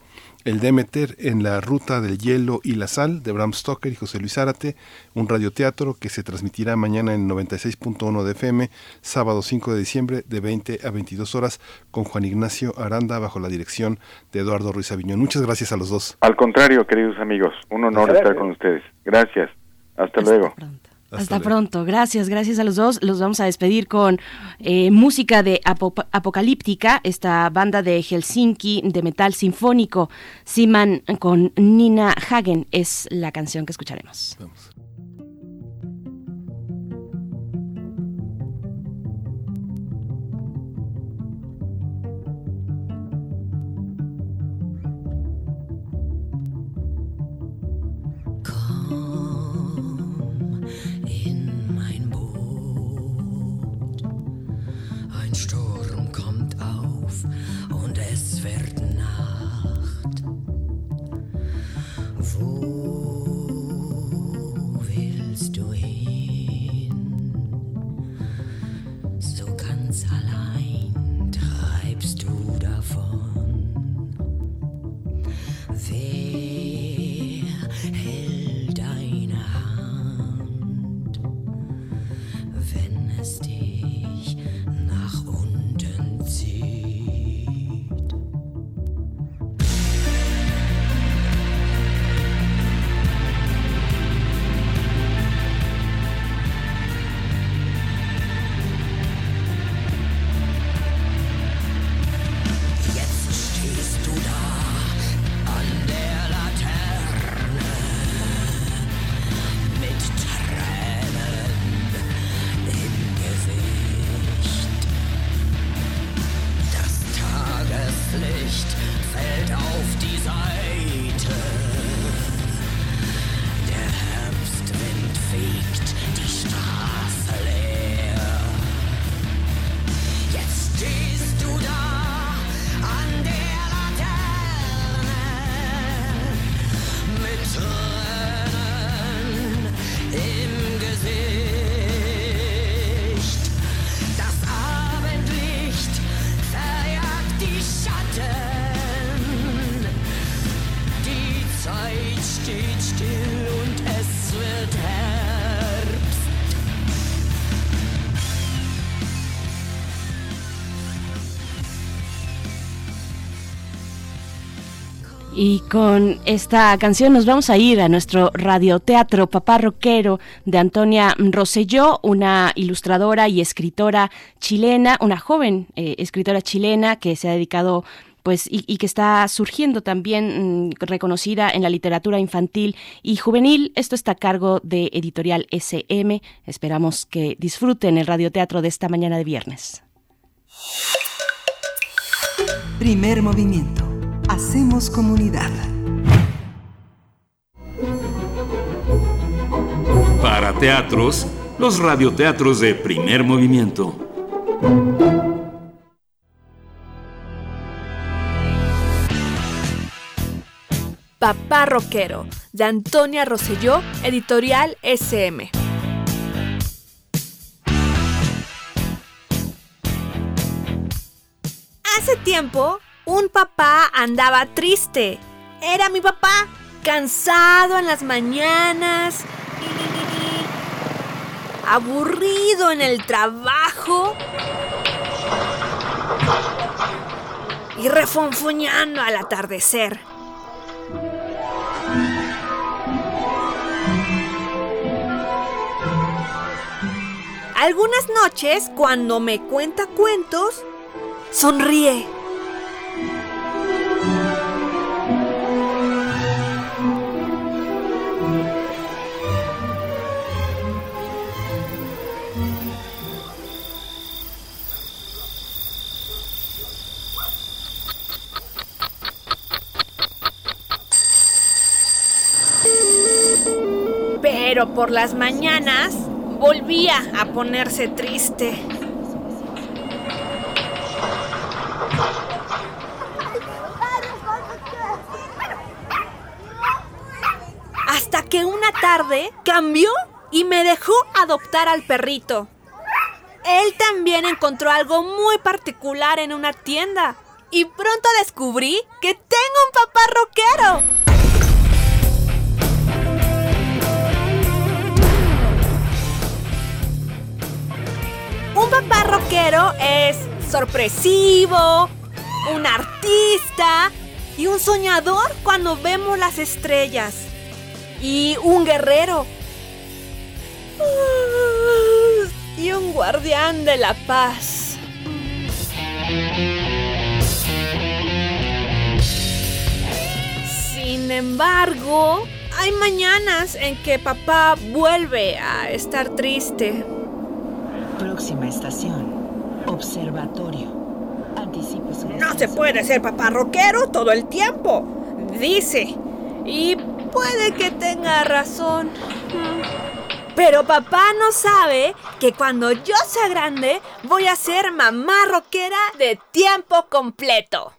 el Demeter en la ruta del hielo y la sal de Bram Stoker y José Luis Árate, un radioteatro que se transmitirá mañana en 96.1 de FM, sábado 5 de diciembre de 20 a 22 horas con Juan Ignacio Aranda bajo la dirección de Eduardo Ruiz Aviñón. Muchas gracias a los dos. Al contrario, queridos amigos, un honor estar con ustedes. Gracias. Hasta, luego. Hasta, pronto. Gracias, gracias a los dos. Los vamos a despedir con eh, música de Apocalíptica, esta banda de Helsinki de metal sinfónico. Siman con Nina Hagen es la canción que escucharemos. Vamos. Verde. Y con esta canción nos vamos a ir a nuestro radioteatro Papá Roquero de Antonia Rosselló, una ilustradora y escritora chilena, una joven eh, escritora chilena que se ha dedicado pues y, que está surgiendo también mm, reconocida en la literatura infantil y juvenil. Esto está a cargo de Editorial SM. Esperamos que disfruten el radioteatro de esta mañana de viernes. Primer movimiento Hacemos comunidad. Para teatros, los radioteatros de primer movimiento. Papá Roquero, de Antonia Rosselló, editorial SM. Hace tiempo un papá andaba triste. Era mi papá, cansado en las mañanas, aburrido en el trabajo y refonfuñando al atardecer. Algunas noches, cuando me cuenta cuentos, sonríe. Pero por las mañanas volvía a ponerse triste. Hasta que una tarde cambió y me dejó adoptar al perrito. Él también encontró algo muy particular en una tienda. Y pronto descubrí que tengo un papá rockero. Un papá rockero es sorpresivo, un artista y un soñador cuando vemos las estrellas. Y un guerrero. Y un guardián de la paz. Sin embargo, hay mañanas en que papá vuelve a estar triste. Próxima estación. Observatorio. Anticipe su No se puede ser papá rockero todo el tiempo, dice. Y puede que tenga razón. Pero papá no sabe que cuando yo sea grande voy a ser mamá rockera de tiempo completo.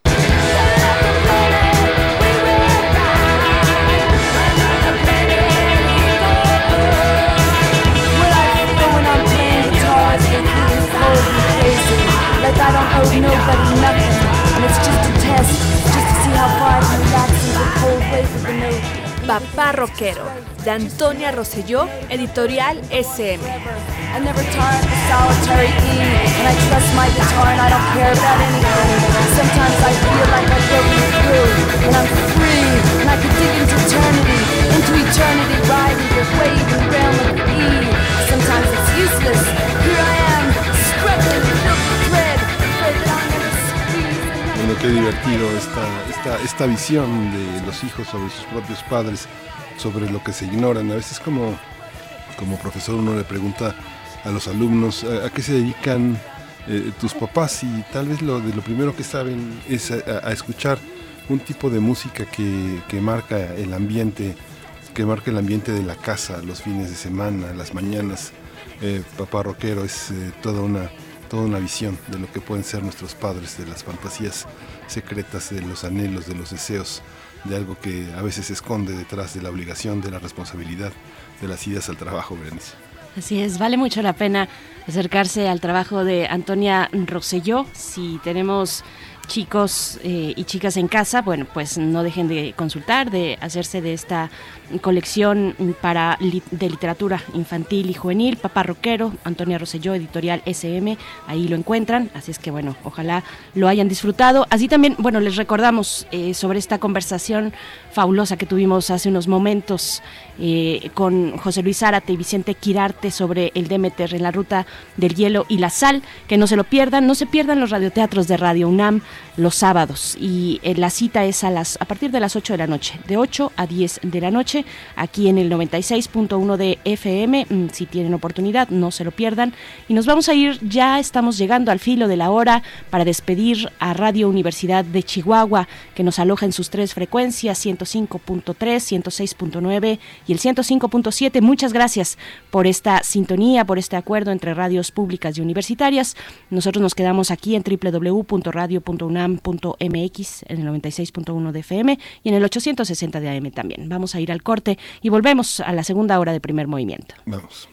Nobody nothing. And it's just a test, just to see how far I can relax in the cold wave of the note. Papá Rockero, de Antonia Rosselló, editorial SM. I never tire the solitary E, and I trust my guitar and I don't care about anything. Sometimes I feel like I'm broken through, and I'm free, and I can dig into eternity, into eternity, riding the wave and realm of E. Sometimes it's useless. Here I Bueno, qué divertido esta, esta, esta visión de los hijos sobre sus propios padres, sobre lo que se ignoran. A veces como, como profesor uno le pregunta a los alumnos a, qué se dedican eh, tus papás y tal vez lo, de lo primero que saben es a, a escuchar un tipo de música que, que marca el ambiente, que marca el ambiente de la casa, los fines de semana, las mañanas. Eh, papá rockero es eh, toda una toda una visión de lo que pueden ser nuestros padres, de las fantasías secretas, de los anhelos, de los deseos, de algo que a veces se esconde detrás de la obligación, de la responsabilidad, de las idas al trabajo, Berenice. Así es, vale mucho la pena acercarse al trabajo de Antonia Rosselló. Si tenemos chicos eh, y chicas en casa, bueno, pues no dejen de consultar, de hacerse de esta colección para de literatura infantil y juvenil, Papá Roquero, Antonia Rosselló, editorial SM, ahí lo encuentran, así es que bueno, ojalá lo hayan disfrutado. Así también, bueno, les recordamos eh, sobre esta conversación fabulosa que tuvimos hace unos momentos eh, con José Luis Zárate y Vicente Quirarte sobre el Demeter en la ruta del hielo y la sal, que no se lo pierdan, no se pierdan los radioteatros de Radio UNAM los sábados y eh, la cita es a las a partir de las 8 de la noche, de 8 a 10 de la noche, aquí en el 96.1 de FM, mm, si tienen oportunidad, no se lo pierdan y nos vamos a ir, ya estamos llegando al filo de la hora para despedir a Radio Universidad de Chihuahua, que nos aloja en sus tres frecuencias, 105.3, 106.9 y el 105.7. Muchas gracias por esta sintonía, por este acuerdo entre radios públicas y universitarias. Nosotros nos quedamos aquí en www.radio.unam.mx en el 96.1 de FM y en el 860 de AM también. Vamos a ir al corte y volvemos a la segunda hora de primer movimiento. Vamos.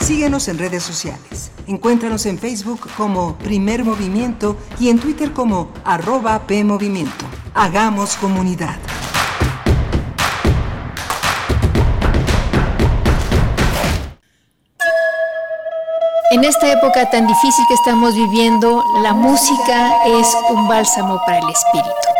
Síguenos en redes sociales. Encuéntranos en Facebook como Primer Movimiento y en Twitter como arroba PMovimiento. Hagamos comunidad. En esta época tan difícil que estamos viviendo, la música es un bálsamo para el espíritu.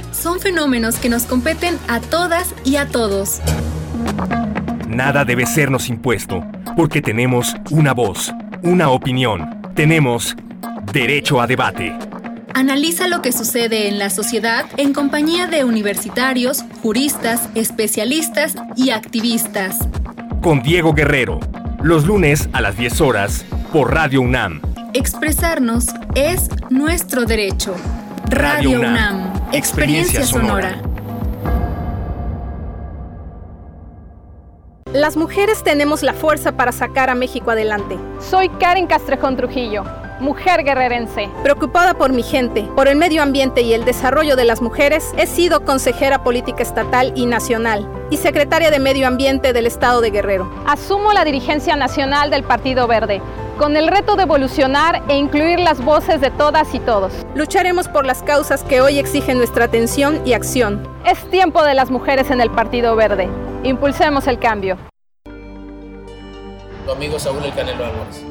son fenómenos que nos competen a todas y a todos. Nada debe sernos impuesto, porque tenemos una voz, una opinión, tenemos derecho a debate. Analiza lo que sucede en la sociedad en compañía de universitarios, juristas, especialistas y activistas. Con Diego Guerrero, los lunes a las 10 horas por Radio UNAM. Expresarnos es nuestro derecho. Radio, UNAM, experiencia sonora. Las mujeres tenemos la fuerza para sacar a México adelante. Soy Karen Castrejón Trujillo, mujer guerrerense. Preocupada por mi gente, por el medio ambiente y el desarrollo de las mujeres, he sido consejera política estatal y nacional y secretaria de Medio Ambiente del Estado de Guerrero. Asumo la dirigencia nacional del Partido Verde con el reto de evolucionar e incluir las voces de todas y todos. Lucharemos por las causas que hoy exigen nuestra atención y acción. Es tiempo de las mujeres en el Partido Verde. Impulsemos el cambio. Tu amigo Saúl El Canelo Álvarez.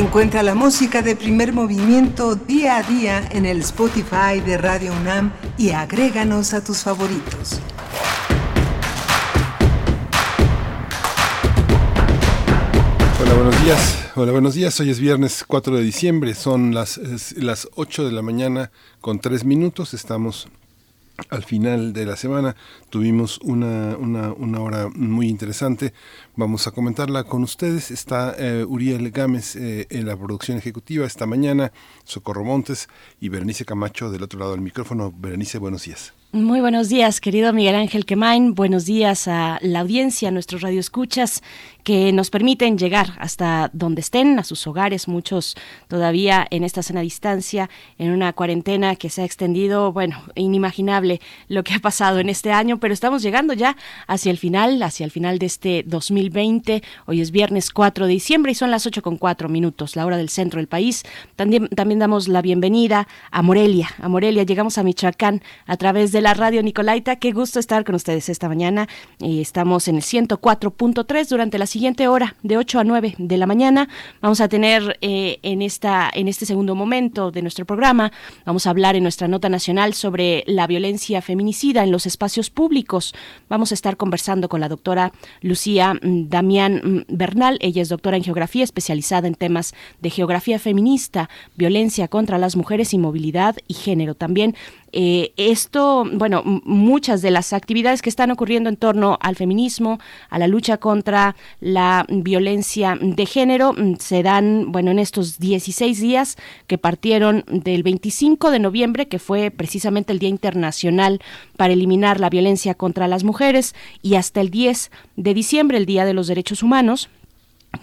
Encuentra la música de primer movimiento día a día en el Spotify de Radio UNAM y agréganos a tus favoritos. Hola, buenos días. Hola, buenos días. Hoy es viernes 4 de diciembre. Son las, las 8 de la mañana con 3 minutos. Estamos al final de la semana tuvimos una, una, una, hora muy interesante. Vamos a comentarla con ustedes. Está eh, Uriel Gámez eh, en la producción ejecutiva esta mañana, Socorro Montes y Berenice Camacho del otro lado del micrófono. Berenice, buenos días. Muy buenos días, querido Miguel Ángel Quemain. Buenos días a la audiencia, a nuestros radioescuchas que nos permiten llegar hasta donde estén, a sus hogares, muchos todavía en esta sana distancia, en una cuarentena que se ha extendido, bueno, inimaginable lo que ha pasado en este año, pero estamos llegando ya hacia el final, hacia el final de este 2020. Hoy es viernes 4 de diciembre y son las 8 con 4 minutos, la hora del centro del país. También, también damos la bienvenida a Morelia. A Morelia llegamos a Michoacán a través de la radio Nicolaita. Qué gusto estar con ustedes esta mañana. y estamos en el 104.3 durante la siguiente hora, de 8 a 9 de la mañana. Vamos a tener eh, en, esta, en este segundo momento de nuestro programa, vamos a hablar en nuestra nota nacional sobre la violencia feminicida en los espacios públicos. Vamos a estar conversando con la doctora Lucía mm, Damián mm, Bernal. Ella es doctora en geografía, especializada en temas de geografía feminista, violencia contra las mujeres y movilidad y género. También eh, esto, bueno, muchas de las actividades que están ocurriendo en torno al feminismo, a la lucha contra la violencia de género, mm, se dan, bueno, en estos 16 días que partieron del 25 de noviembre, que fue precisamente el Día Internacional para eliminar la violencia contra las mujeres, y hasta el 10 de diciembre, el Día de los Derechos Humanos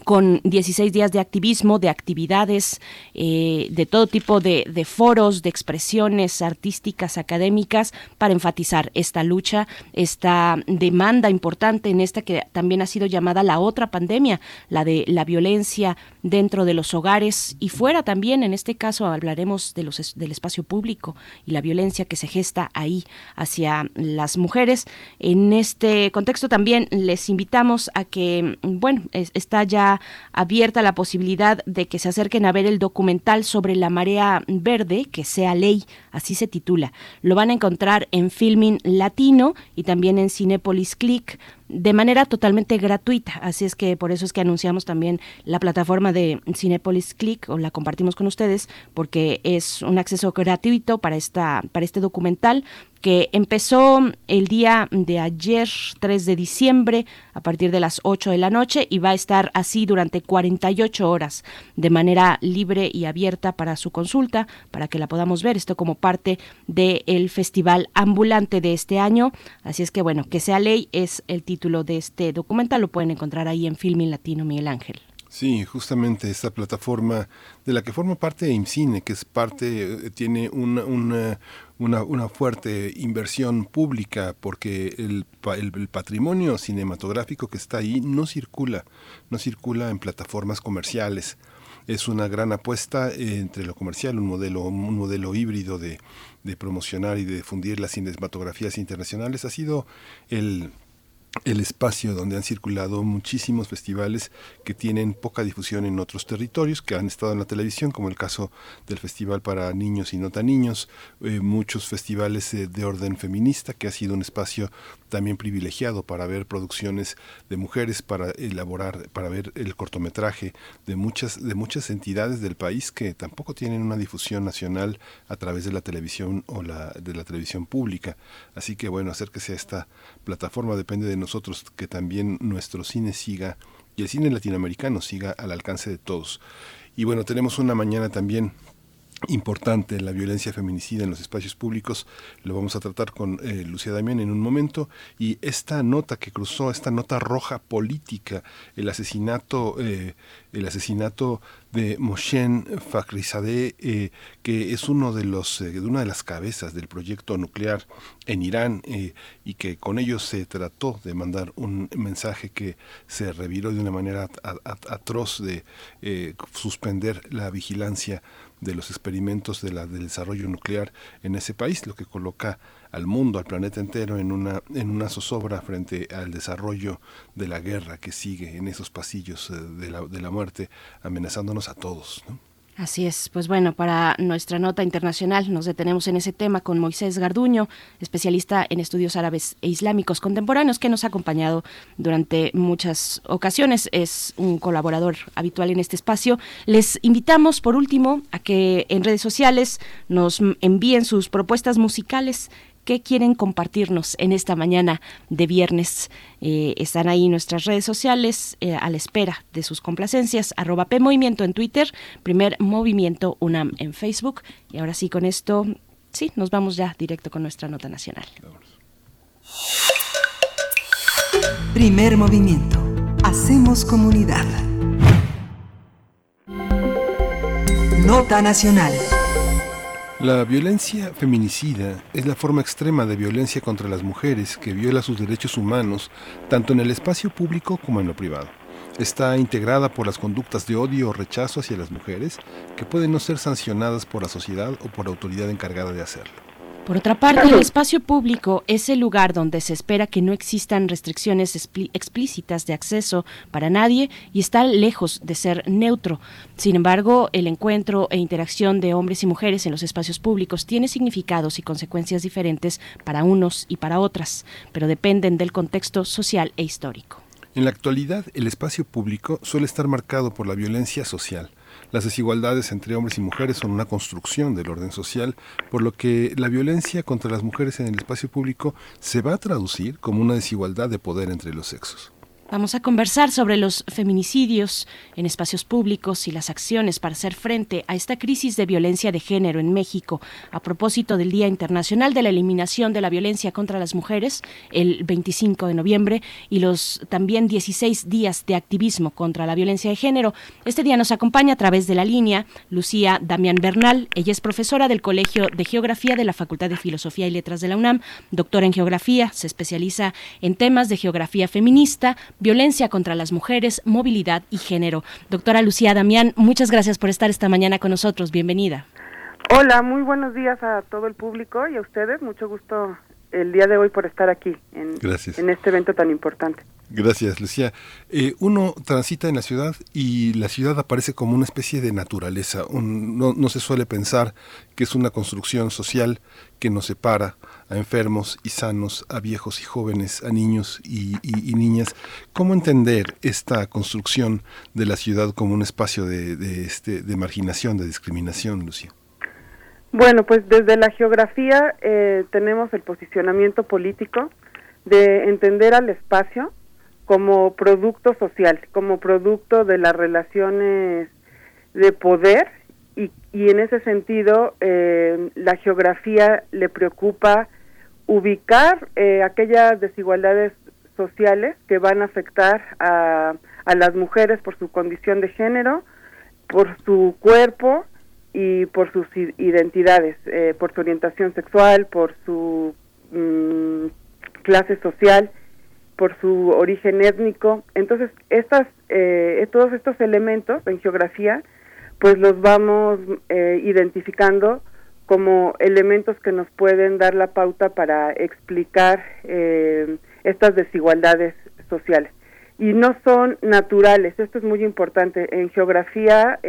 con 16 días de activismo, de actividades, eh, de todo tipo de, de, foros, de expresiones artísticas, académicas, para enfatizar esta lucha, esta demanda importante en esta que también ha sido llamada la otra pandemia, la de la violencia dentro de los hogares y fuera también. En este caso hablaremos de los, del espacio público y la violencia que se gesta ahí hacia las mujeres. En este contexto también les invitamos a que, bueno, está ya abierta la posibilidad de que se acerquen a ver el documental sobre la marea verde, que sea ley, así se titula. Lo van a encontrar en Filming Latino y también en Cinepolis Click de manera totalmente gratuita. Así es que por eso es que anunciamos también la plataforma de Cinepolis Click o la compartimos con ustedes porque es un acceso gratuito para esta para este documental que empezó el día de ayer, 3 de diciembre, a partir de las 8 de la noche y va a estar así durante 48 horas de manera libre y abierta para su consulta, para que la podamos ver. Esto como parte del festival ambulante de este año. Así es que bueno, que sea ley es el título de este documental. Lo pueden encontrar ahí en Filming Latino Miguel Ángel. Sí, justamente esta plataforma de la que forma parte IMCINE, que es parte, eh, tiene una, una, una, fuerte inversión pública porque el, el, patrimonio cinematográfico que está ahí no circula, no circula en plataformas comerciales. Es una gran apuesta eh, entre lo comercial, un modelo, un modelo híbrido de, de promocionar y de difundir las cinematografías internacionales. Ha sido el el espacio donde han circulado muchísimos festivales que tienen poca difusión en otros territorios, que han estado en la televisión, como el caso del Festival para Niños y No Tan Niños, eh, muchos festivales eh, de orden feminista, que ha sido un espacio también privilegiado para ver producciones de mujeres, para elaborar, para ver el cortometraje de muchas, de muchas entidades del país que tampoco tienen una difusión nacional a través de la televisión o la, de la televisión pública. Así que bueno, acérquese a esta plataforma, depende de nosotros que también nuestro cine siga y el cine latinoamericano siga al alcance de todos. Y bueno, tenemos una mañana también importante la violencia feminicida en los espacios públicos. Lo vamos a tratar con eh, Lucía Damián en un momento. Y esta nota que cruzó, esta nota roja política, el asesinato, eh, el asesinato de Moshen Fakhrizadeh, eh, que es uno de los, de una de las cabezas del proyecto nuclear en Irán y que con ello se trató de mandar un mensaje que se reviró de una manera atroz de suspender la vigilancia de los experimentos de la, del desarrollo nuclear en ese país, lo que coloca al mundo, al planeta entero en una, en una zozobra frente al desarrollo de la guerra que sigue en esos pasillos eh, de la, de la muerte, amenazándonos a todos. Así es, pues bueno, para nuestra nota internacional nos detenemos en ese tema con Moisés Garduño, especialista en estudios árabes e islámicos contemporáneos, que nos ha acompañado durante muchas ocasiones, es un colaborador habitual en este espacio. Les invitamos, por último, a que en redes sociales nos envíen sus propuestas musicales qué quieren compartirnos en esta mañana de viernes. Eh, están ahí nuestras redes sociales eh, a la espera de sus complacencias, arroba P en Twitter, primer Movimiento UNAM en Facebook. Y ahora sí, con esto, sí, nos vamos ya directo con nuestra nota nacional. Primer movimiento. Hacemos comunidad. Nota nacional. La violencia feminicida es la forma extrema de violencia contra las mujeres que viola sus derechos humanos tanto en el espacio público como en lo privado. Está integrada por las conductas de odio o rechazo hacia las mujeres que pueden no ser sancionadas por la sociedad o por la autoridad encargada de hacerlo. Por otra parte, el espacio público es el lugar donde se espera que no existan restricciones explícitas de acceso para nadie y está lejos de ser neutro. Sin embargo, el encuentro e interacción de hombres y mujeres en los espacios públicos tiene significados y consecuencias diferentes para unos y para otras, pero dependen del contexto social e histórico. En la actualidad, el espacio público suele estar marcado por la violencia social las desigualdades entre hombres y mujeres son una construcción del orden social, por lo que la violencia contra las mujeres en el espacio público se va a traducir como una desigualdad de poder entre los sexos. Vamos a conversar sobre los feminicidios en espacios públicos y las acciones para hacer frente a esta crisis de violencia de género en México a propósito del Día Internacional de la Eliminación de la Violencia contra las Mujeres, el 25 de noviembre, y los también 16 días de activismo contra la violencia de género. Este día nos acompaña a través de la línea Lucía Damián Bernal. Ella es profesora del Colegio de Geografía de la Facultad de Filosofía y Letras de la UNAM, doctora en Geografía, se especializa en temas de geografía feminista, violencia contra las mujeres, movilidad y género. Doctora Lucía Damián, muchas gracias por estar esta mañana con nosotros. Bienvenida. Hola, muy buenos días a todo el público y a ustedes. Mucho gusto el día de hoy por estar aquí en, en este evento tan importante. Gracias, Lucía. Eh, uno transita en la ciudad y la ciudad aparece como una especie de naturaleza. no, se suele pensar que es una construcción social que nos separa a enfermos y sanos, a viejos y jóvenes, a niños y, niñas. ¿Cómo entender esta construcción de la ciudad como un espacio de, este, de marginación, de discriminación, Lucía? Bueno, pues desde la geografía eh, tenemos el posicionamiento político de entender al espacio como producto social, como producto de las relaciones de poder y, y en ese sentido eh, la geografía le preocupa ubicar eh, aquellas desigualdades sociales que van a afectar a, a las mujeres por su condición de género, por su cuerpo y por sus identidades, eh, por su orientación sexual, por su mm, clase social, por su origen étnico. Entonces, estas, eh, todos estos elementos en geografía, pues los vamos eh, identificando como elementos que nos pueden dar la pauta para explicar eh, estas desigualdades sociales. Y no son naturales, esto es muy importante. En geografía,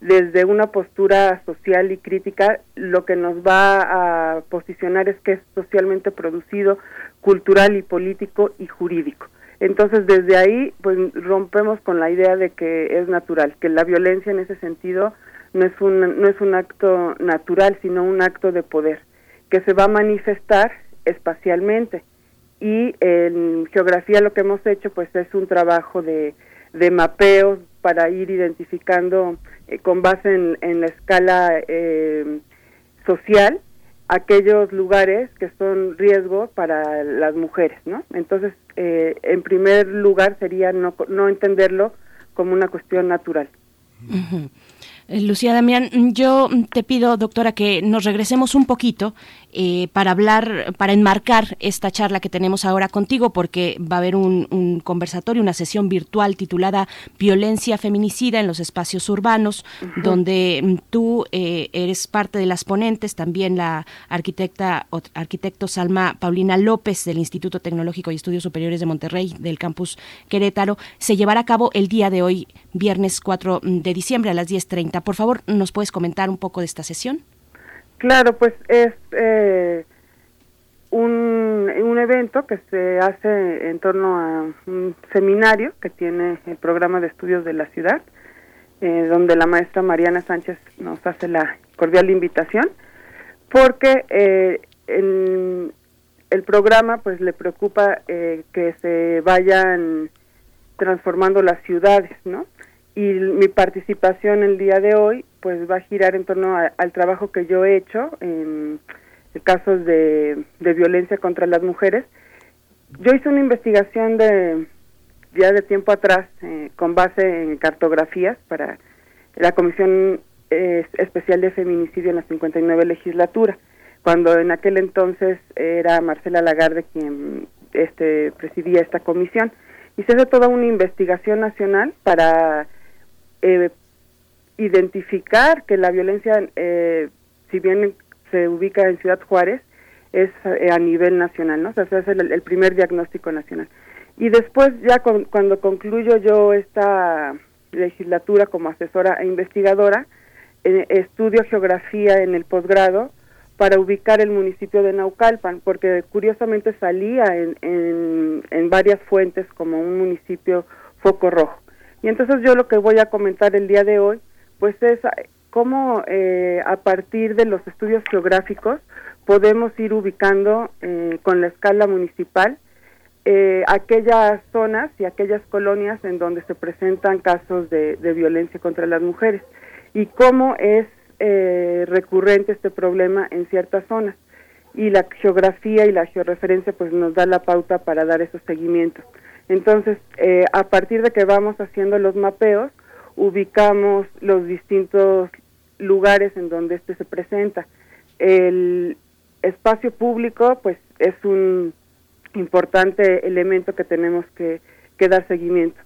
desde una postura social y crítica, lo que nos va a posicionar es que es socialmente producido, cultural y político y jurídico. Entonces, desde ahí, pues rompemos con la idea de que es natural, que la violencia en ese sentido no es un, no es un acto natural, sino un acto de poder, que se va a manifestar espacialmente. Y en geografía lo que hemos hecho, pues es un trabajo de, de mapeos para ir identificando eh, con base en, la escala eh, social aquellos lugares que son riesgo para las mujeres, ¿no? Entonces, eh, en primer lugar sería no, no entenderlo como una cuestión natural. Eh, Lucía Damián, yo te pido, doctora, que nos regresemos un poquito eh, para hablar, para enmarcar esta charla que tenemos ahora contigo, porque va a haber un, conversatorio, una sesión virtual titulada Violencia Feminicida en los Espacios Urbanos, donde mm, tú eh, eres parte de las ponentes, también la arquitecta, arquitecto Salma Paulina López del Instituto Tecnológico y Estudios Superiores de Monterrey, del campus Querétaro, se llevará a cabo el día de hoy, viernes 4 de diciembre a las 10.30. Por favor, ¿nos puedes comentar un poco de esta sesión? Claro, pues es eh, un, un evento que se hace en torno a un seminario que tiene el programa de estudios de la ciudad, eh, donde la maestra Mariana Sánchez nos hace la cordial invitación, porque eh, en el programa pues le preocupa que se vayan transformando las ciudades, ¿no? y mi participación el día de hoy pues va a girar en torno al trabajo que yo he hecho en, casos de, violencia contra las mujeres. Yo hice una investigación de ya de tiempo atrás eh, con base en cartografías para la Comisión eh, Especial de Feminicidio en la 59 legislatura, cuando en aquel entonces era Marcela Lagarde quien este presidía esta comisión y se hace toda una investigación nacional para eh, identificar que la violencia, eh, si bien se ubica en Ciudad Juárez, es eh, a nivel nacional, ¿no? O sea, se hace el, primer diagnóstico nacional. Y después, ya cuando concluyo yo esta legislatura como asesora e investigadora, estudio geografía en el posgrado para ubicar el municipio de Naucalpan, porque curiosamente salía en, en varias fuentes como un municipio foco rojo. Y entonces yo lo que voy a comentar el día de hoy, pues es eh, cómo eh, a partir de los estudios geográficos podemos ir ubicando eh, con la escala municipal aquellas zonas y aquellas colonias en donde se presentan casos de, violencia contra las mujeres y cómo es recurrente este problema en ciertas zonas. Y la geografía y la georreferencia pues nos da la pauta para dar esos seguimientos. Entonces, eh, a partir de que vamos haciendo los mapeos, ubicamos los distintos lugares en donde este se presenta. El espacio público, pues, es un importante elemento que tenemos que, dar seguimiento.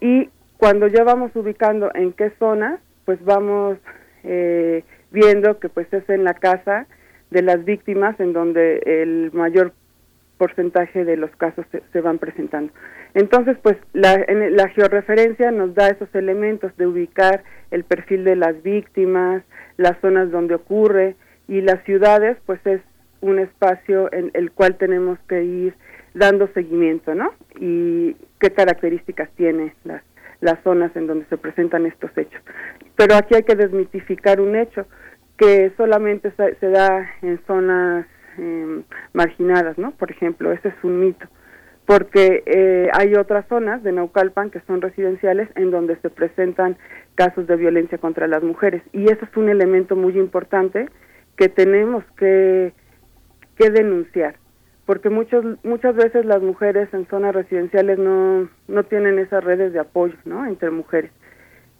Y cuando ya vamos ubicando en qué zonas, pues vamos eh, viendo que pues es en la casa de las víctimas en donde el mayor porcentaje de los casos se, van presentando. Entonces, pues la, en, la georreferencia nos da esos elementos de ubicar el perfil de las víctimas, las zonas donde ocurre y las ciudades, pues es un espacio en el cual tenemos que ir dando seguimiento, ¿no? Y qué características tiene las, las zonas en donde se presentan estos hechos. Pero aquí hay que desmitificar un hecho. que solamente se, da en zonas em, marginadas, ¿no? Por ejemplo, ese es un mito, porque eh, hay otras zonas de Naucalpan que son residenciales en donde se presentan casos de violencia contra las mujeres y eso es un elemento muy importante que tenemos que, que denunciar porque muchos, muchas veces las mujeres en zonas residenciales no, no tienen esas redes de apoyo ¿no? entre mujeres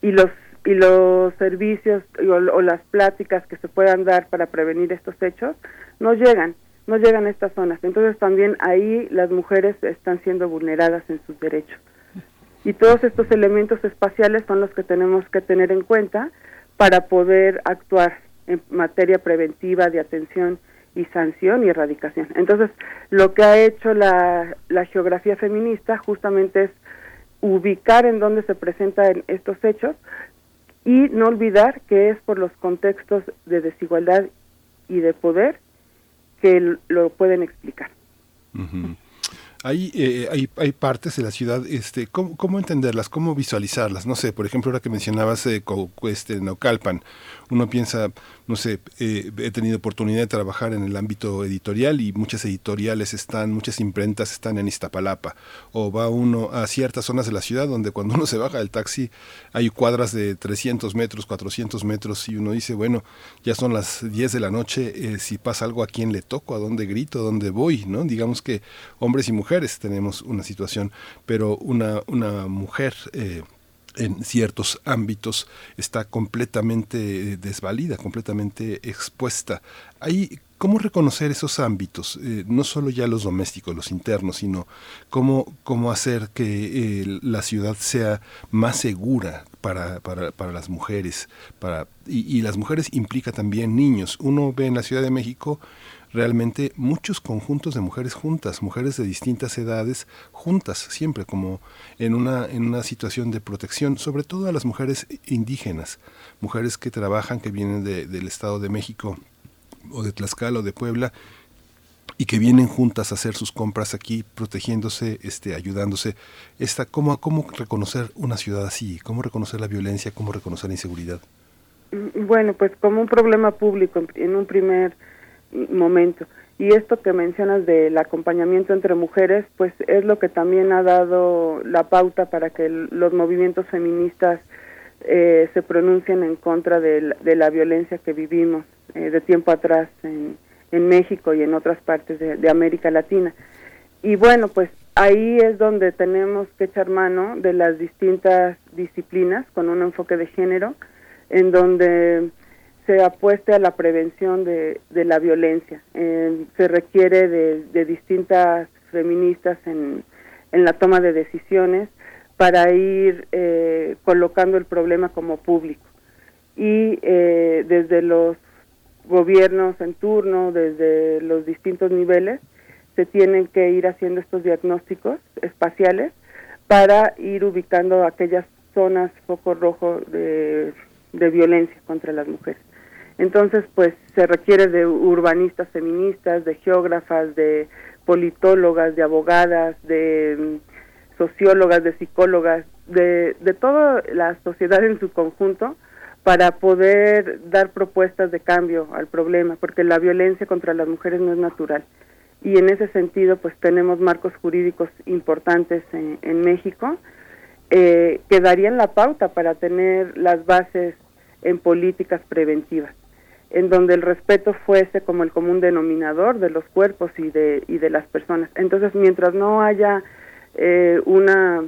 y los y los servicios o, las pláticas que se puedan dar para prevenir estos hechos no llegan no llegan a estas zonas entonces también ahí las mujeres están siendo vulneradas en sus derechos y todos estos elementos espaciales son los que tenemos que tener en cuenta para poder actuar en materia preventiva de atención y sanción y erradicación. Entonces, lo que ha hecho la, la geografía feminista justamente es ubicar en dónde se presentan estos hechos y no olvidar que es por los contextos de desigualdad y de poder que lo pueden explicar. Hay, eh, hay, hay, partes de la ciudad, este, ¿cómo, ¿cómo, entenderlas? ¿Cómo visualizarlas? No sé, por ejemplo, ahora que mencionabas eh, este, Naucalpan, uno piensa, no sé, eh, he tenido oportunidad de trabajar en el ámbito editorial y muchas editoriales están, muchas imprentas están en Iztapalapa. O va uno a ciertas zonas de la ciudad donde cuando uno se baja del taxi hay cuadras de 300 metros, 400 metros y uno dice, bueno, ya son las 10 de la noche, eh, si pasa algo a quién le toco, a dónde grito, a dónde voy, ¿no? Digamos que hombres y mujeres tenemos una situación, pero una, una mujer... Eh, en ciertos ámbitos está completamente eh, desvalida, completamente expuesta. Ahí, ¿cómo reconocer esos ámbitos? Eh, no solo ya los domésticos, los internos, sino cómo, cómo hacer que eh, la ciudad sea más segura para, para, para las mujeres. Para, y, y las mujeres implica también niños. Uno ve en la Ciudad de México realmente muchos conjuntos de mujeres juntas, mujeres de distintas edades juntas, siempre como en una, en una situación de protección, sobre todo a las mujeres indígenas, mujeres que trabajan, que vienen del Estado de México o de Tlaxcala o de Puebla y que vienen juntas a hacer sus compras aquí, protegiéndose, este, ayudándose. Esta, ¿cómo, ¿Cómo reconocer una ciudad así? ¿Cómo reconocer la violencia? ¿Cómo reconocer la inseguridad? Mm, bueno, pues como un problema público en un primer momento. Y esto que mencionas del acompañamiento entre mujeres, pues es lo que también ha dado la pauta para que los movimientos feministas eh, se pronuncien en contra de la, violencia que vivimos eh, de tiempo atrás en, en, México y en otras partes de, América Latina. Y bueno, pues ahí es donde tenemos que echar mano de las distintas disciplinas con un enfoque de género, en donde se apueste a la prevención de, de la violencia. Eh, se requiere de, distintas feministas en, la toma de decisiones para ir eh, colocando el problema como público. Y eh, desde los gobiernos en turno, desde los distintos niveles, se tienen que ir haciendo estos diagnósticos espaciales para ir ubicando aquellas zonas foco rojo de, de violencia contra las mujeres. Entonces, pues se requiere de urbanistas feministas, de geógrafas, de politólogas, de abogadas, de mm, sociólogas, de psicólogas, de, de toda la sociedad en su conjunto para poder dar propuestas de cambio al problema, porque la violencia contra las mujeres no es natural. Y en ese sentido, pues tenemos marcos jurídicos importantes en, México eh, que darían la pauta para tener las bases en políticas preventivas en donde el respeto fuese como el común denominador de los cuerpos y de, y de las personas. Entonces, mientras no haya eh, una,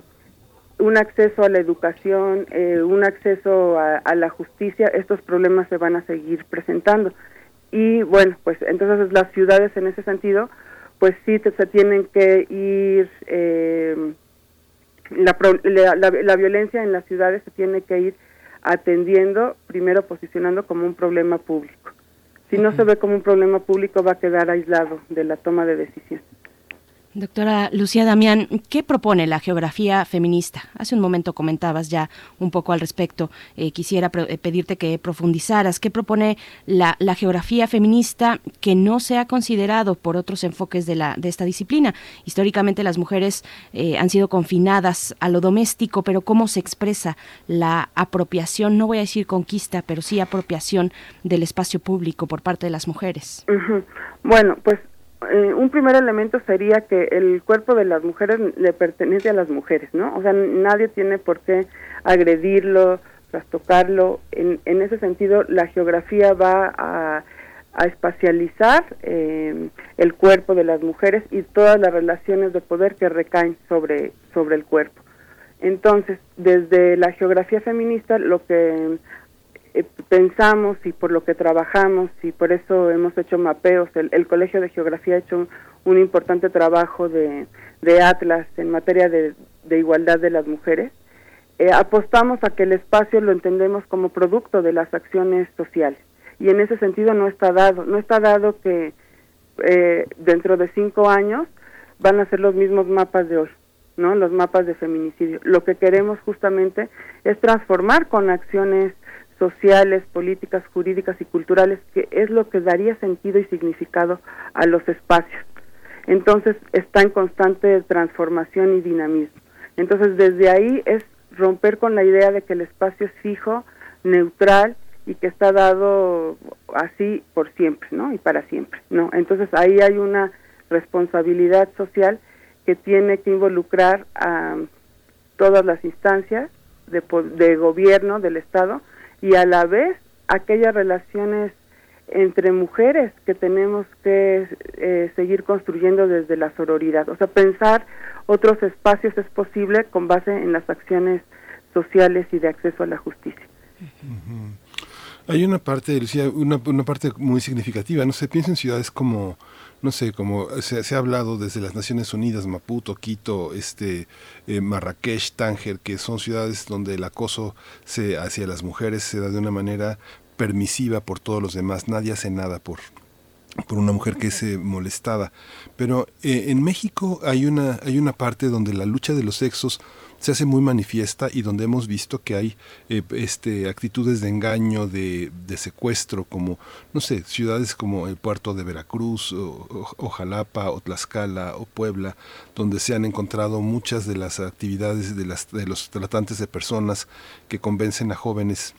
un acceso a la educación, eh, un acceso a, la justicia, estos problemas se van a seguir presentando. Y bueno, pues entonces las ciudades en ese sentido, pues sí se tienen que ir, eh, la, la, la violencia en las ciudades se tiene que ir atendiendo, primero posicionando como un problema público. Si no se ve como un problema público, va a quedar aislado de la toma de decisiones. Doctora Lucía Damián, ¿qué propone la geografía feminista? Hace un momento comentabas ya un poco al respecto. Eh, quisiera eh, pedirte que profundizaras. ¿Qué propone la, geografía feminista que no se ha considerado por otros enfoques de, la, de esta disciplina? Históricamente las mujeres eh, han sido confinadas a lo doméstico, pero ¿cómo se expresa la apropiación, no voy a decir conquista, pero sí apropiación del espacio público por parte de las mujeres? Bueno, pues eh, un primer elemento sería que el cuerpo de las mujeres le pertenece a las mujeres, ¿no? O sea, nadie tiene por qué agredirlo, trastocarlo. En, en ese sentido, la geografía va a, espacializar eh, el cuerpo de las mujeres y todas las relaciones de poder que recaen sobre, sobre el cuerpo. Entonces, desde la geografía feminista, lo que eh, pensamos y por lo que trabajamos y por eso hemos hecho mapeos. El, Colegio de Geografía ha hecho un, importante trabajo de, atlas en materia de, igualdad de las mujeres. Eh, apostamos a que el espacio lo entendemos como producto de las acciones sociales y en ese sentido no está dado, no está dado que eh, dentro de cinco años van a ser los mismos mapas de hoy, ¿no? Los mapas de feminicidio. Lo que queremos justamente es transformar con acciones sociales, políticas, jurídicas y culturales, que es lo que daría sentido y significado a los espacios. Entonces está en constante transformación y dinamismo. Entonces desde ahí es romper con la idea de que el espacio es fijo, neutral y que está dado así por siempre, ¿no? Y para siempre, ¿no? Entonces ahí hay una responsabilidad social que tiene que involucrar a todas las instancias de, de gobierno del Estado y a la vez aquellas relaciones entre mujeres que tenemos que eh, seguir construyendo desde la sororidad. O sea, pensar otros espacios es posible con base en las acciones sociales y de acceso a la justicia. Hay una parte, Lucía, una, una parte muy significativa. No sé, piensa en ciudades como no sé, como se, ha hablado desde las Naciones Unidas, Maputo, Quito, este, eh, Marrakech, Tánger, que son ciudades donde el acoso se, hacia las mujeres se da de una manera permisiva por todos los demás, nadie hace nada por, por una mujer que es molestada. Pero eh, en México hay una, hay una parte donde la lucha de los sexos se hace muy manifiesta y donde hemos visto que hay eh, este, actitudes de engaño, de, secuestro, como, no sé, ciudades como el puerto de Veracruz, o, Jalapa, o Tlaxcala, o Puebla, donde se han encontrado muchas de las actividades de, las, de los tratantes de personas que convencen a jóvenes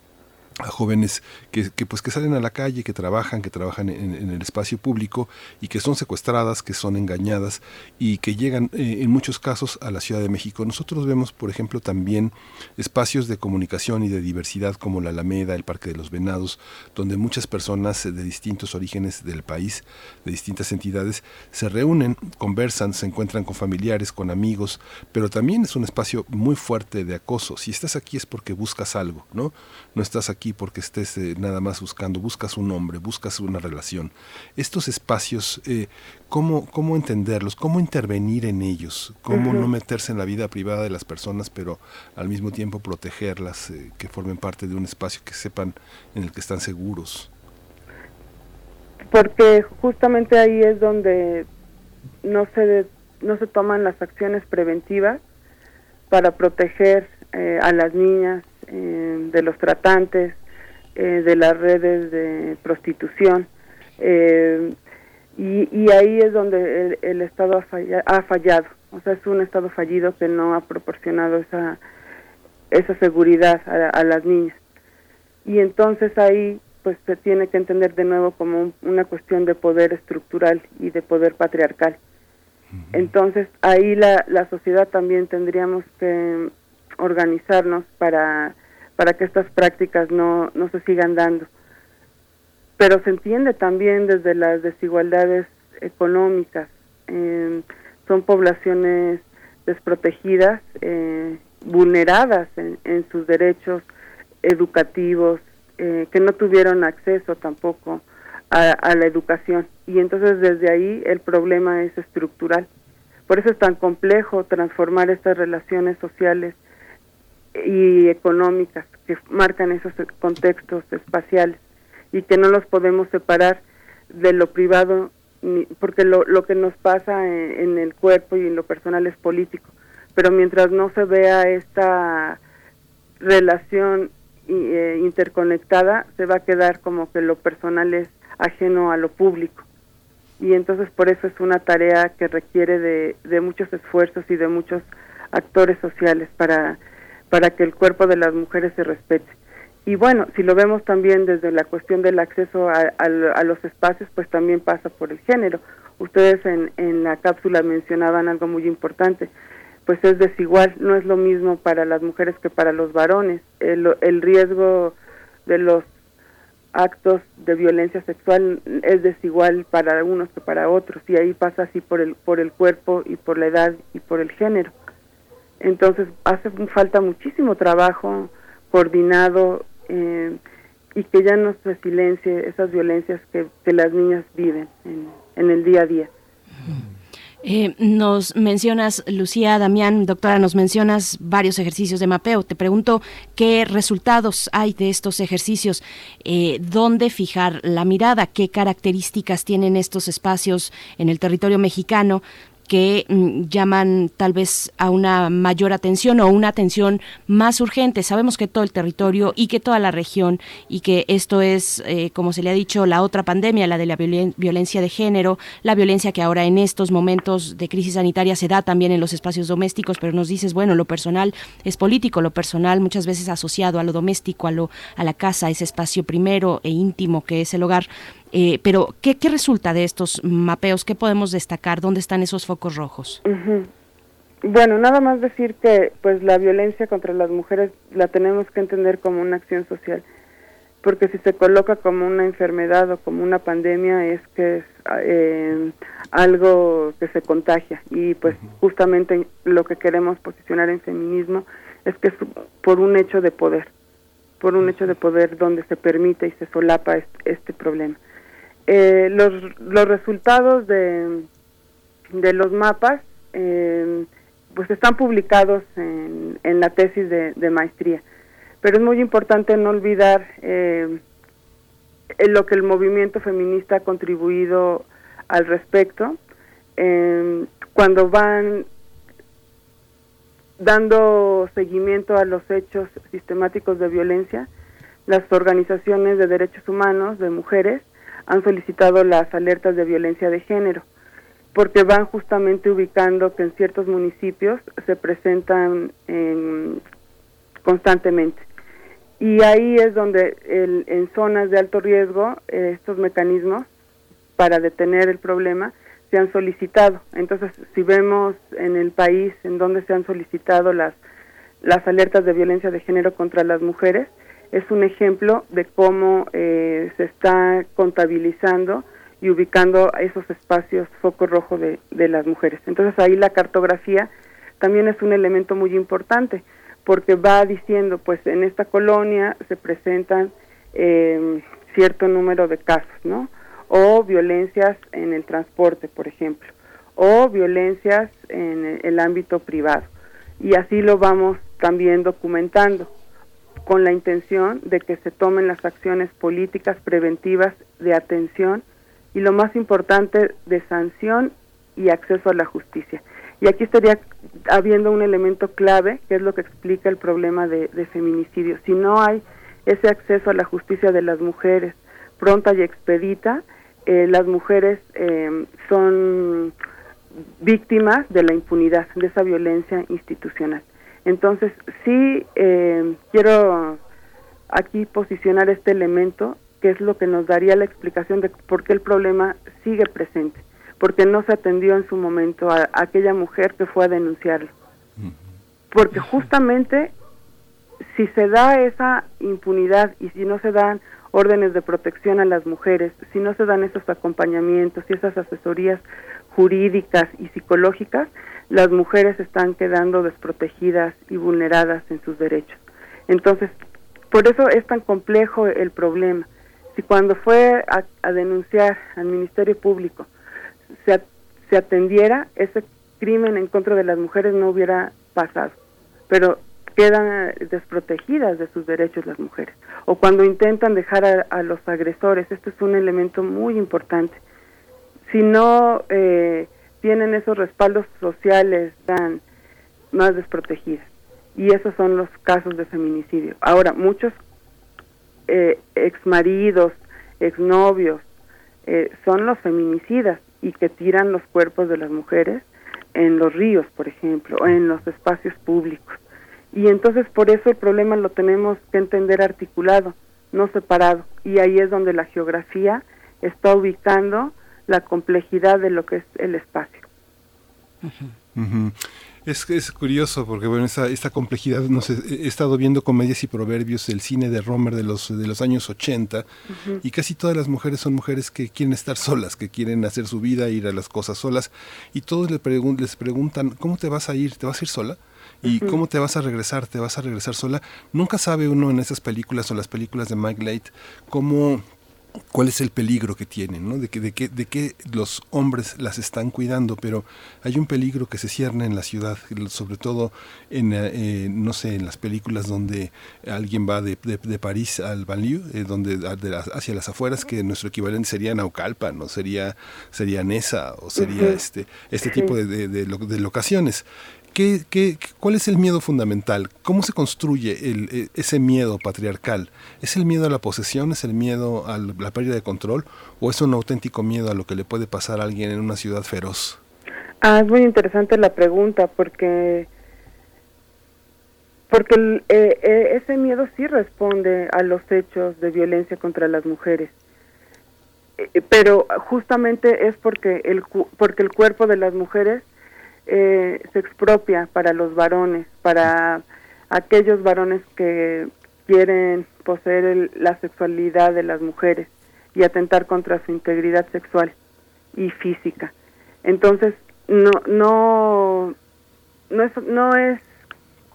a jóvenes que, pues que salen a la calle, que trabajan, que trabajan en, el espacio público y que son secuestradas, que son engañadas y que llegan eh, en muchos casos a la Ciudad de México. Nosotros vemos, por ejemplo, también espacios de comunicación y de diversidad como la Alameda, el Parque de los Venados, donde muchas personas de distintos orígenes del país, de distintas entidades, se reúnen, conversan, se encuentran con familiares, con amigos, pero también es un espacio muy fuerte de acoso. Si estás aquí es porque buscas algo, ¿no? No estás aquí porque estés eh, nada más buscando, buscas un hombre, buscas una relación. Estos espacios, eh, ¿cómo, ¿cómo entenderlos? ¿Cómo intervenir en ellos? ¿Cómo no meterse en la vida privada de las personas, pero al mismo tiempo protegerlas, eh, que formen parte de un espacio que sepan en el que están seguros? Porque justamente ahí es donde no se, no se toman las acciones preventivas para proteger a las niñas eh, de los tratantes, eh, de las redes de prostitución. Eh, y, ahí es donde el, Estado ha, fallado. O sea, es un Estado fallido que no ha proporcionado esa, esa seguridad a, las niñas. Y entonces ahí pues se tiene que entender de nuevo como una cuestión de poder estructural y de poder patriarcal. Entonces ahí la, la sociedad también tendríamos que organizarnos para, para que estas prácticas no, no se sigan dando. Pero se entiende también desde las desigualdades económicas. son poblaciones desprotegidas, eh, vulneradas en, sus derechos educativos, eh, que no tuvieron acceso tampoco a, la educación. Y entonces desde ahí el problema es estructural. Por eso es tan complejo transformar estas relaciones sociales y económicas que marcan esos contextos espaciales y que no los podemos separar de lo privado porque lo, lo que nos pasa en, el cuerpo y en lo personal es político, pero mientras no se vea esta relación eh, interconectada, se va a quedar como que lo personal es ajeno a lo público. Y entonces por eso es una tarea que requiere de, de muchos esfuerzos y de muchos actores sociales para, para que el cuerpo de las mujeres se respete. Y bueno, si lo vemos también desde la cuestión del acceso a, los espacios, pues también pasa por el género. Ustedes en, en la cápsula mencionaban algo muy importante, pues es desigual, no es lo mismo para las mujeres que para los varones. El, el riesgo de los actos de violencia sexual es desigual para unos que para otros y ahí pasa así por el por el cuerpo y por la edad y por el género. Entonces hace falta muchísimo trabajo coordinado eh, y que ya no se silencie esas violencias que, las niñas viven en, el día a día. Eh, nos mencionas, Lucía, Damián, doctora, nos mencionas varios ejercicios de mapeo. Te pregunto qué resultados hay de estos ejercicios, eh, dónde fijar la mirada, qué características tienen estos espacios en el territorio mexicano que mm, llaman tal vez a una mayor atención o una atención más urgente. Sabemos que todo el territorio y que toda la región y que esto es, eh, como se le ha dicho, la otra pandemia, la de la violencia de género, la violencia que ahora en estos momentos de crisis sanitaria se da también en los espacios domésticos, pero nos dices, bueno, lo personal es político, lo personal muchas veces asociado a lo doméstico, a, lo, a la casa, ese espacio primero e íntimo que es el hogar. Eh, pero, ¿qué, ¿qué, resulta de estos mapeos? ¿Qué podemos destacar? ¿Dónde están esos focos rojos? Bueno, nada más decir que pues la violencia contra las mujeres la tenemos que entender como una acción social, porque si se coloca como una enfermedad o como una pandemia es que es eh, algo que se contagia y pues justamente lo que queremos posicionar en feminismo es que es por un hecho de poder, por un hecho de poder donde se permite y se solapa este problema. Eh, los, los resultados de, de los mapas eh, pues están publicados en, en la tesis de, maestría, pero es muy importante no olvidar eh, lo que el movimiento feminista ha contribuido al respecto. Cuando van dando seguimiento a los hechos sistemáticos de violencia, las organizaciones de derechos humanos de mujeres han solicitado las alertas de violencia de género, porque van justamente ubicando que en ciertos municipios se presentan constantemente. Y ahí es donde en zonas de alto riesgo estos mecanismos para detener el problema se han solicitado. Entonces, si vemos en el país en donde se han solicitado las, las alertas de violencia de género contra las mujeres, es un ejemplo de cómo eh, se está contabilizando y ubicando esos espacios foco rojo de, de, las mujeres. Entonces ahí la cartografía también es un elemento muy importante porque va diciendo, pues en esta colonia se presentan eh, cierto número de casos, ¿no? O violencias en el transporte, por ejemplo, o violencias en el ámbito privado. Y así lo vamos también documentando con la intención de que se tomen las acciones políticas preventivas de atención y lo más importante de sanción y acceso a la justicia. Y aquí estaría habiendo un elemento clave que es lo que explica el problema de, feminicidio. Si no hay ese acceso a la justicia de las mujeres pronta y expedita, eh, las mujeres eh, son víctimas de la impunidad, de esa violencia institucional. Entonces, sí eh, quiero aquí posicionar este elemento, que es lo que nos daría la explicación de por qué el problema sigue presente, porque no se atendió en su momento a, aquella mujer que fue a denunciarlo. Porque justamente si se da esa impunidad y si no se dan órdenes de protección a las mujeres, si no se dan esos acompañamientos y esas asesorías jurídicas y psicológicas, las mujeres están quedando desprotegidas y vulneradas en sus derechos. Entonces, por eso es tan complejo el problema. Si cuando fue a, denunciar al Ministerio Público se, se atendiera, ese crimen en contra de las mujeres no hubiera pasado. Pero quedan desprotegidas de sus derechos las mujeres. O cuando intentan dejar a, a los agresores, esto es un elemento muy importante si no eh, tienen esos respaldos sociales, están más desprotegidas. Y esos son los casos de feminicidio. Ahora, muchos eh, exmaridos, exnovios, eh, son los feminicidas y que tiran los cuerpos de las mujeres en los ríos, por ejemplo, o en los espacios públicos. Y entonces por eso el problema lo tenemos que entender articulado, no separado. Y ahí es donde la geografía está ubicando la complejidad de lo que es el espacio. Es, es curioso porque bueno esta, esta complejidad no sé, he estado viendo comedias y proverbios del cine de Romer de los de los años 80 y casi todas las mujeres son mujeres que quieren estar solas, que quieren hacer su vida, ir a las cosas solas y todos les, pregun les preguntan ¿cómo te vas a ir? ¿Te vas a ir sola? ¿Y cómo te vas a regresar? ¿Te vas a regresar sola? Nunca sabe uno en esas películas o las películas de Mike Light cómo cuál es el peligro que tienen, ¿no? de, que, de, que, de que los hombres las están cuidando, pero hay un peligro que se cierne en la ciudad, sobre todo en, eh, no sé, en las películas donde alguien va de, de, París al banlieue, eh, donde, hacia las afueras, que nuestro equivalente sería Naucalpan, ¿no? sería, sería Nesa, o sería este, este tipo de, de locaciones. ¿Qué, cuál es el miedo fundamental? ¿Cómo se construye el, e, ese miedo patriarcal? ¿Es el miedo a la posesión? ¿Es el miedo a la pérdida de control? ¿O es un auténtico miedo a lo que le puede pasar a alguien en una ciudad feroz? Ah, es muy interesante la pregunta porque porque eh, eh, ese miedo sí responde a los hechos de violencia contra las mujeres eh, pero justamente es porque el porque el cuerpo de las mujeres eh, se expropia para los varones, para aquellos varones que quieren poseer la sexualidad de las mujeres y atentar contra su integridad sexual y física. Entonces, no, no, no es, no es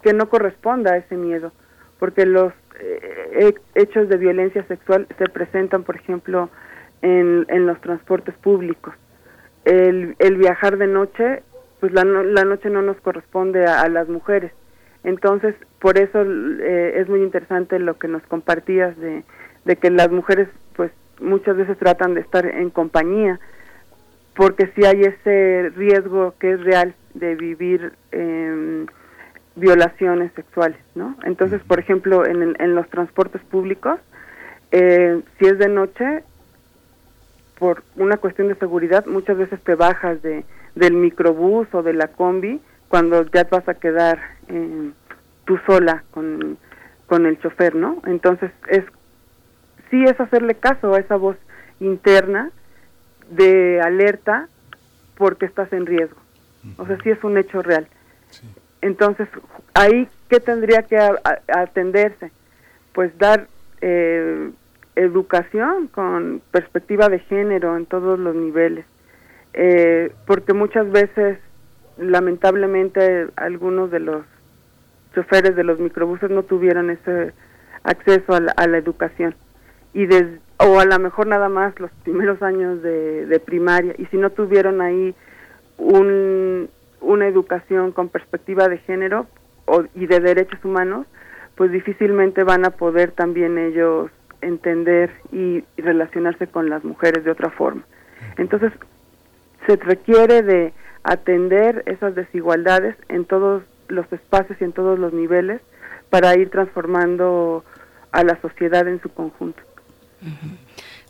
que no corresponda a ese miedo, porque los eh, hechos de violencia sexual se presentan, por ejemplo, en, en los transportes públicos. El, el viajar de noche pues la, la noche no nos corresponde a, las mujeres. Entonces, por eso eh, es muy interesante lo que nos compartías de, de que las mujeres pues muchas veces tratan de estar en compañía, porque si hay ese riesgo que es real de vivir eh, violaciones sexuales, ¿no? Entonces, por ejemplo, en, en los transportes públicos, eh, si es de noche, por una cuestión de seguridad, muchas veces te bajas de, del microbús o de la combi cuando ya vas a quedar eh, tú sola con, con el chofer, ¿no? Entonces es sí es hacerle caso a esa voz interna de alerta porque estás en riesgo. O sea, sí es un hecho real. Entonces, ahí, ¿qué tendría que atenderse? Pues dar eh, educación con perspectiva de género en todos los niveles eh, porque muchas veces lamentablemente algunos de los choferes de los microbuses no tuvieron ese acceso a la, educación. Y o a lo mejor nada más los primeros años de, primaria. Y si no tuvieron ahí un, una educación con perspectiva de género y de derechos humanos pues difícilmente van a poder también ellos entender y relacionarse con las mujeres de otra forma. Entonces, se requiere de atender esas desigualdades en todos los espacios y en todos los niveles para ir transformando a la sociedad en su conjunto.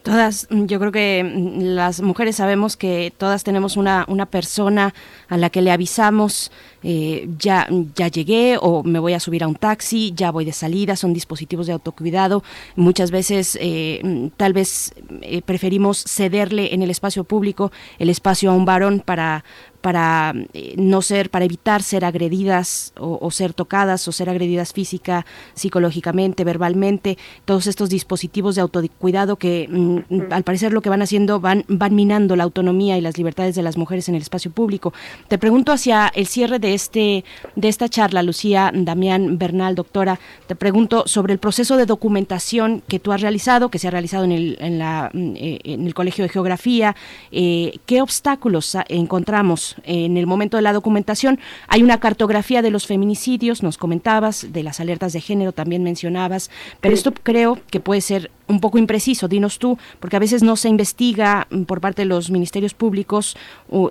Todas, mm, yo creo que mm, las mujeres sabemos que todas tenemos una, una persona a la que le avisamos, eh, ya, ya llegué o me voy a subir a un taxi, ya voy de salida, son dispositivos de autocuidado. Muchas veces eh, tal vez eh, preferimos cederle en el espacio público el espacio a un varón para, para eh, no ser, para evitar ser agredidas o, ser tocadas o ser agredidas física, psicológicamente, verbalmente, todos estos dispositivos de autocuidado que mm, al parecer lo que van haciendo van, van minando la autonomía y las libertades de las mujeres en el espacio público. Te pregunto hacia el cierre de este, de esta charla, Lucía Damián Bernal, doctora, te pregunto sobre el proceso de documentación que tú has realizado, que se ha realizado en el, en la, eh, en el Colegio de Geografía, eh, ¿qué obstáculos encontramos en el momento de la documentación. Hay una cartografía de los feminicidios, nos comentabas, de las alertas de género también mencionabas, pero esto creo que puede ser un poco impreciso, dinos tú, porque a veces no se investiga mm, por parte de los ministerios públicos,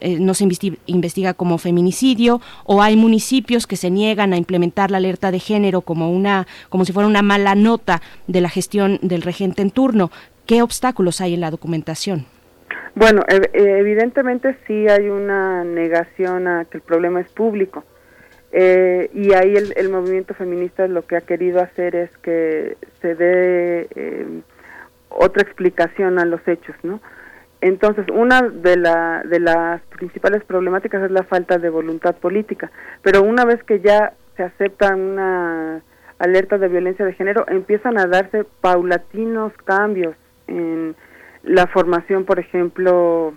eh, no se investiga como feminicidio, o hay municipios que se niegan a implementar la alerta de género como una, como si fuera una mala nota de la gestión del regente en turno. ¿Qué obstáculos hay en la documentación? Bueno, evidentemente sí hay una negación a que el problema es público. Eh, y ahí el, movimiento feminista lo que ha querido hacer es que se dé eh, otra explicación a los hechos, ¿no? Entonces, una de, la, de las principales problemáticas es la falta de voluntad política, pero una vez que ya se acepta una alerta de violencia de género, empiezan a darse paulatinos cambios en la formación, por ejemplo,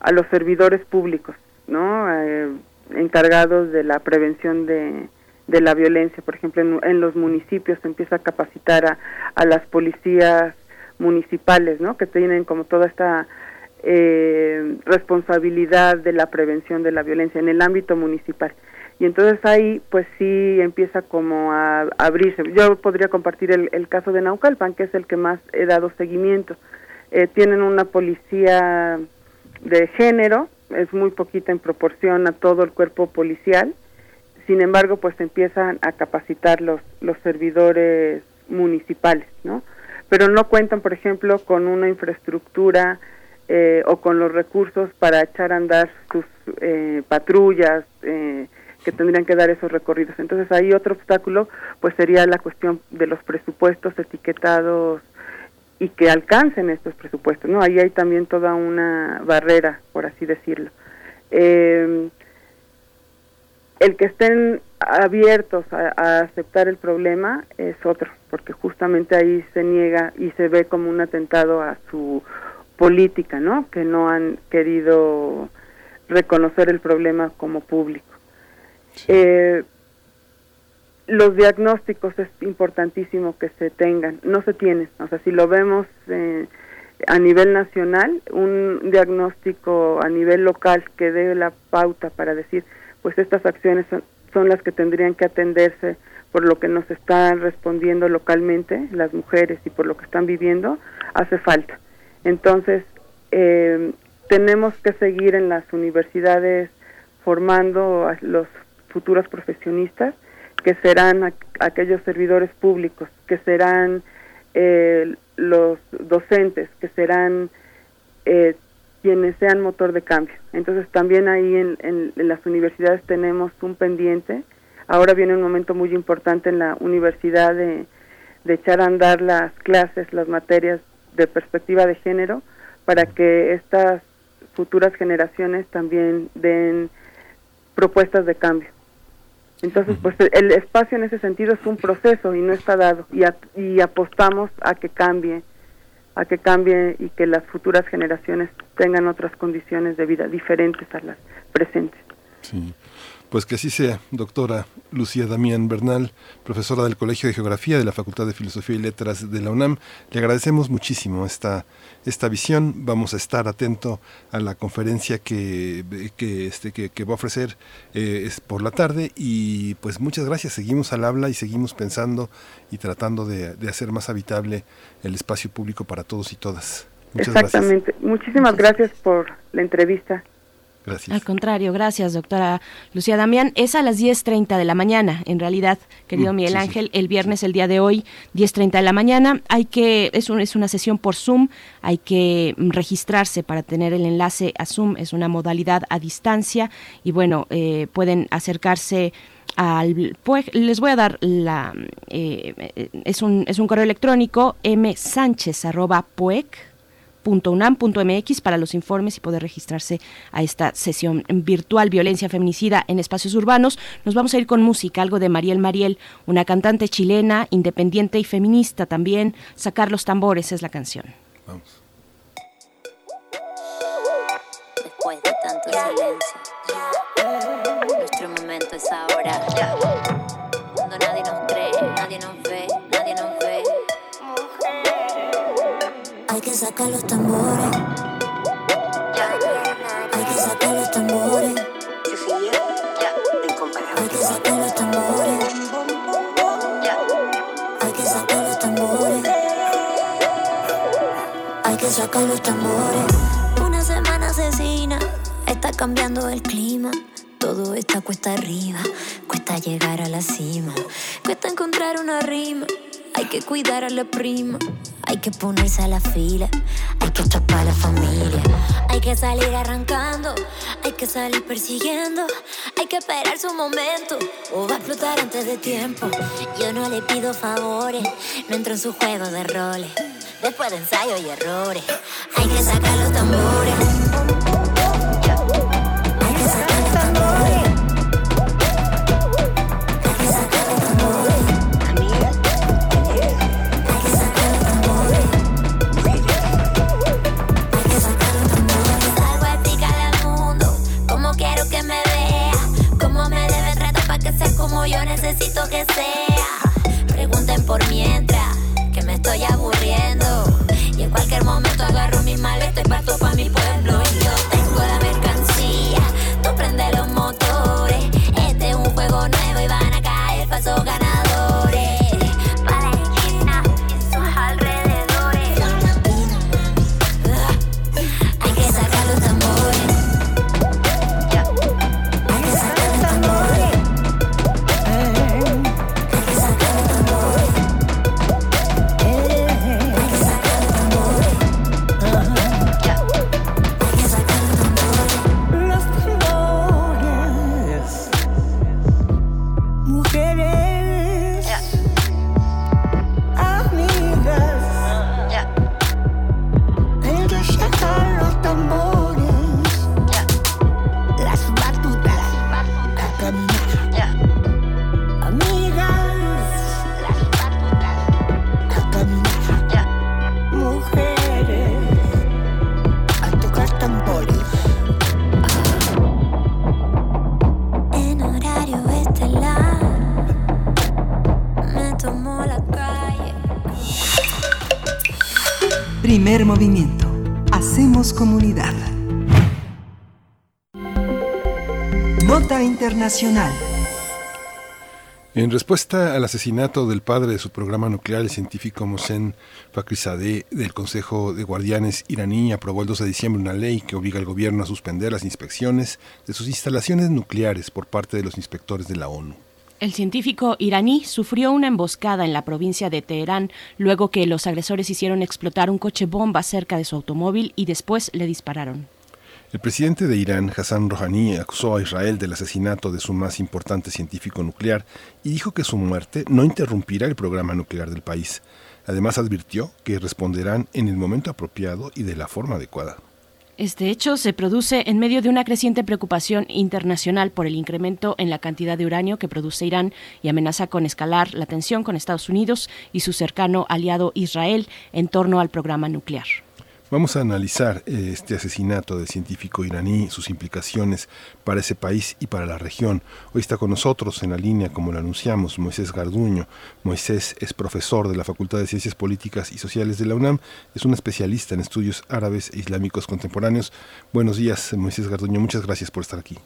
a los servidores públicos, ¿no? Eh, encargados de la prevención de, de la violencia. Por ejemplo, en, los municipios se empieza a capacitar a, a, las policías municipales, ¿no? Que tienen como toda esta eh, responsabilidad de la prevención de la violencia en el ámbito municipal. Y entonces ahí, pues sí empieza como a, abrirse. Yo podría compartir el, el, caso de Naucalpan, que es el que más he dado seguimiento. Eh, tienen una policía de género, es muy poquita en proporción a todo el cuerpo policial. Sin embargo, pues empiezan a capacitar los, los servidores municipales, ¿no? Pero no cuentan, por ejemplo, con una infraestructura eh, o con los recursos para echar a andar sus eh, patrullas eh, que tendrían que dar esos recorridos. Entonces, ahí otro obstáculo, pues sería la cuestión de los presupuestos etiquetados y que alcancen estos presupuestos, ¿no? Ahí hay también toda una barrera, por así decirlo. Eh, el que estén abiertos a, aceptar el problema es otro, porque justamente ahí se niega y se ve como un atentado a su política, ¿no? Que no han querido reconocer el problema como público. Eh, los diagnósticos es importantísimo que se tengan, no se tienen, o sea, si lo vemos eh, a nivel nacional, un diagnóstico a nivel local que dé la pauta para decir, pues estas acciones son, son las que tendrían que atenderse por lo que nos están respondiendo localmente las mujeres y por lo que están viviendo, hace falta. Entonces, eh, tenemos que seguir en las universidades formando a los futuros profesionistas que serán aquellos servidores públicos, que serán eh, los docentes, que serán eh, quienes sean motor de cambio. Entonces también ahí en, las universidades tenemos un pendiente. Ahora viene un momento muy importante en la universidad de echar a andar las clases, las materias de perspectiva de género, para que estas futuras generaciones también den propuestas de cambio. Entonces, pues el espacio en ese sentido es un proceso y no está dado y, y apostamos a que cambie, a que cambie y que las futuras generaciones tengan otras condiciones de vida diferentes a las presentes. Sí. Pues que así sea, doctora Lucía Damián Bernal, profesora del Colegio de Geografía de la Facultad de Filosofía y Letras de la UNAM. Le agradecemos muchísimo esta, esta visión. Vamos a estar atento a la conferencia que, que, este, que, va a ofrecer eh, es por la tarde y pues muchas gracias. Seguimos al habla y seguimos pensando y tratando de, hacer más habitable el espacio público para todos y todas. Muchas Exactamente. Muchísimas gracias por la entrevista. Al contrario, gracias, doctora Lucía Damián. Es a las 10.30 de la mañana, en realidad, querido mm, Miguel Ángel, el viernes, el día de hoy, 10.30 de la mañana. Hay que, es, es una sesión por Zoom, hay que mm, registrarse para tener el enlace a Zoom, es una modalidad a distancia y bueno, eh, pueden acercarse al PUEG. Les voy a dar la, eh, es, un, es un correo electrónico msánchez.pueg unam.mx para los informes y poder registrarse a esta sesión virtual Violencia Feminicida en Espacios Urbanos. Nos vamos a ir con música, algo de Mariel Mariel, una cantante chilena, independiente y feminista también. Sacar los tambores es la canción. Vamos. Después de tanto silencio, sacar los tambores. Hay que sacar los tambores. Hay que sacar los tambores. Hay que sacar los tambores. Hay que sacar los tambores. Una semana asesina. Está cambiando el clima. Todo está cuesta arriba, cuesta llegar a la cima, cuesta encontrar una rima, hay que cuidar a la prima hay que ponerse a la fila, hay que a la familia, hay que salir arrancando, hay que salir persiguiendo, hay que esperar su momento o va a explotar antes de tiempo. Yo no le pido favores, no entro en su juego de roles. Después de ensayo y errores, hay que sacar los tambores. Como yo necesito que sea. Pregunten por mientras que me estoy aburriendo. Y en cualquier momento agarro mi maleta y parto pa' mi pueblo. Movimiento. Hacemos comunidad. Nota Internacional. En respuesta al asesinato del padre de su programa nuclear, el científico Mohsen Fakhrizadeh del Consejo de Guardianes iraní aprobó el 2 de diciembre una ley que obliga al gobierno a suspender las inspecciones de sus instalaciones nucleares por parte de los inspectores de la ONU. El científico iraní sufrió una emboscada en la provincia de Teherán luego que los agresores hicieron explotar un coche bomba cerca de su automóvil y después le dispararon. El presidente de Irán, Hassan Rouhani, acusó a Israel del asesinato de su más importante científico nuclear y dijo que su muerte no interrumpirá el programa nuclear del país. Además advirtió que responderán en el momento apropiado y de la forma adecuada. Este hecho se produce en medio de una creciente preocupación internacional por el incremento en la cantidad de uranio que produce Irán y amenaza con escalar la tensión con Estados Unidos y su cercano aliado Israel en torno al programa nuclear. Vamos a analizar eh, este asesinato del científico iraní, sus implicaciones para ese país y para la región. Hoy está con nosotros en la línea, como lo anunciamos, Moisés Garduño. Moisés es profesor de la Facultad de Ciencias Políticas y Sociales de la UNAM, es un especialista en estudios árabes e islámicos contemporáneos. Buenos días, Moisés Garduño, muchas gracias por estar aquí.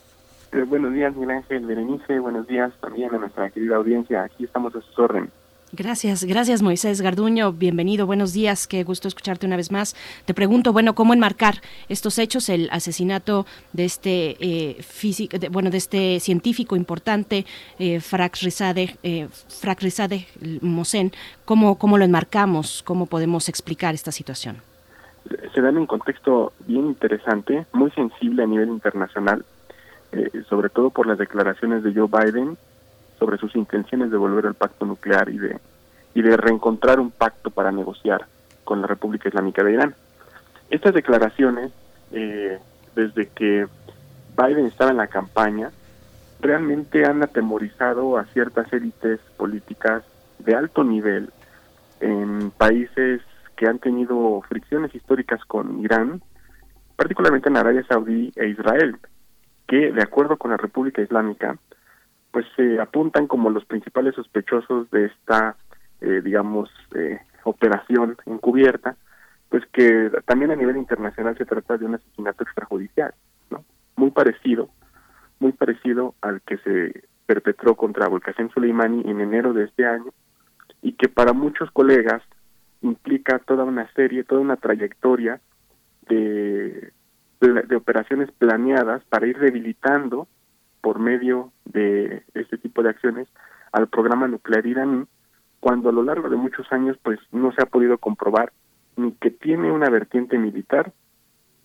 Eh, buenos días, Miguel Ángel Berenice. Buenos días también a nuestra querida audiencia. Aquí estamos a sus órdenes. Gracias, gracias Moisés Garduño, bienvenido, buenos días, qué gusto escucharte una vez más. Te pregunto, bueno, ¿cómo enmarcar estos hechos, el asesinato de este eh, físico, bueno, de este científico importante, eh, Fakhrizadeh, eh, Fakhrizadeh Mohsen, ¿cómo, ¿cómo lo enmarcamos, cómo podemos explicar esta situación? Se da en un contexto bien interesante, muy sensible a nivel internacional, eh, sobre todo por las declaraciones de Joe Biden sobre sus intenciones de volver al pacto nuclear y de y de reencontrar un pacto para negociar con la República Islámica de Irán. Estas declaraciones, eh, desde que Biden estaba en la campaña, realmente han atemorizado a ciertas élites políticas de alto nivel en países que han tenido fricciones históricas con Irán, particularmente en Arabia Saudí e Israel, que de acuerdo con la República Islámica, pues se apuntan como los principales sospechosos de esta, eh, digamos, eh, operación encubierta, pues que también a nivel internacional se trata de un asesinato extrajudicial, ¿no? Muy parecido, muy parecido al que se perpetró contra Qasem Soleimani en enero de este año y que para muchos colegas implica toda una serie, toda una trayectoria de, de, operaciones planeadas para ir debilitando por medio de este tipo de acciones al programa nuclear iraní, cuando a lo largo de muchos años pues no se ha podido comprobar ni que tiene una vertiente militar,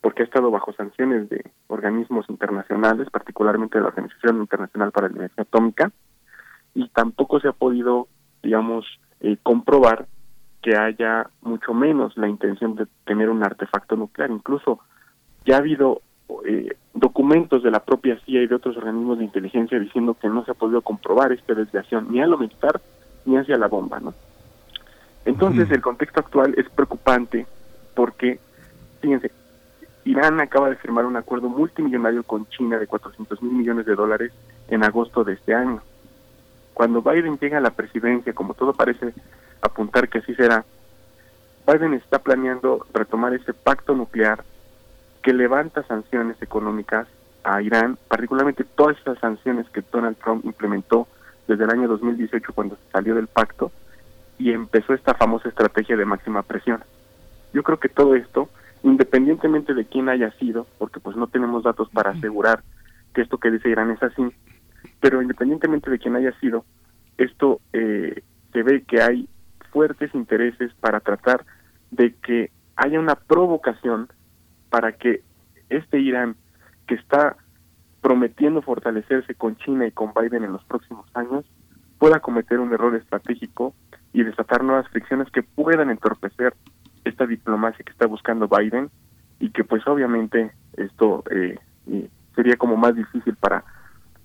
porque ha estado bajo sanciones de organismos internacionales, particularmente de la Organización Internacional para la Energía Atómica, y tampoco se ha podido, digamos, eh, comprobar que haya mucho menos la intención de tener un artefacto nuclear. Incluso ya ha habido eh, documentos de la propia CIA y de otros organismos de inteligencia diciendo que no se ha podido comprobar esta desviación ni a lo militar ni hacia la bomba, ¿no? Entonces el contexto actual es preocupante porque, fíjense, Irán acaba de firmar un acuerdo multimillonario con China de 400 mil millones de dólares en agosto de este año. Cuando Biden llega a la presidencia, como todo parece apuntar que así será, Biden está planeando retomar ese pacto nuclear que levanta sanciones económicas a Irán, particularmente todas esas sanciones que Donald Trump implementó desde el año 2018 cuando salió del pacto y empezó esta famosa estrategia de máxima presión. Yo creo que todo esto, independientemente de quién haya sido, porque pues no tenemos datos para asegurar que esto que dice Irán es así, pero independientemente de quién haya sido, esto eh, se ve que hay fuertes intereses para tratar de que haya una provocación para que este Irán, que está prometiendo fortalecerse con China y con Biden en los próximos años, pueda cometer un error estratégico y desatar nuevas fricciones que puedan entorpecer esta diplomacia que está buscando Biden y que pues obviamente esto eh, sería como más difícil para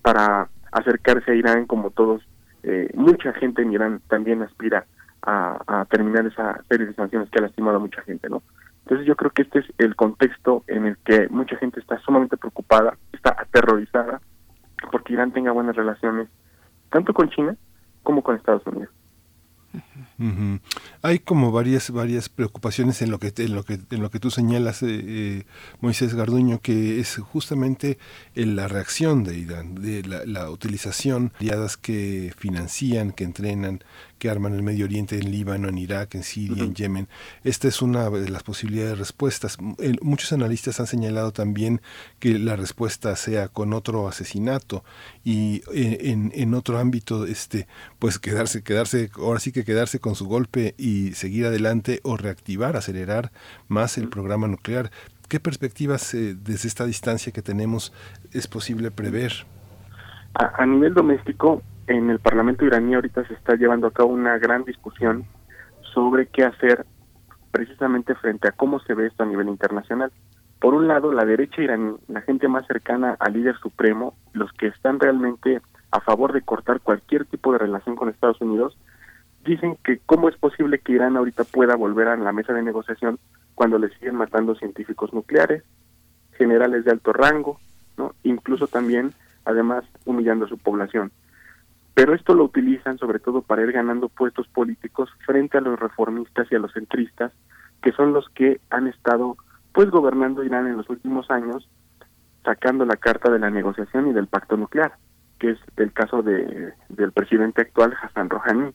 para acercarse a Irán como todos eh, mucha gente en Irán también aspira a, a, terminar esa serie de sanciones que ha lastimado a mucha gente no entonces yo creo que este es el contexto en el que mucha gente está sumamente preocupada, está aterrorizada porque Irán tenga buenas relaciones tanto con China como con Estados Unidos. Hay como varias varias preocupaciones en lo que en lo que en lo que tú señalas, eh, eh, Moisés Garduño, que es justamente en la reacción de Irán, de la, la utilización de aliadas que financian, que entrenan, que arman el Medio Oriente, en Líbano, en Irak, en Siria, en Yemen. Esta es una de las posibilidades de respuestas. muchos analistas han señalado también que la respuesta sea con otro asesinato y eh, en, en otro ámbito, este, pues quedarse, quedarse, ahora sí que quedarse con su golpe y seguir adelante o reactivar, acelerar más el programa nuclear. ¿Qué perspectivas eh, desde esta distancia que tenemos es posible prever? a nivel doméstico, en el Parlamento iraní ahorita se está llevando a cabo una gran discusión sobre qué hacer precisamente frente a cómo se ve esto a nivel internacional. Por un lado, la derecha iraní, la gente más cercana al líder supremo, los que están realmente a favor de cortar cualquier tipo de relación con Estados Unidos, dicen que cómo es posible que Irán ahorita pueda volver a la mesa de negociación cuando le siguen matando científicos nucleares, generales de alto rango, ¿no? incluso también, además, humillando a su población pero esto lo utilizan sobre todo para ir ganando puestos políticos frente a los reformistas y a los centristas, que son los que han estado pues gobernando Irán en los últimos años, sacando la carta de la negociación y del pacto nuclear, que es el caso de, del presidente actual Hassan Rouhani.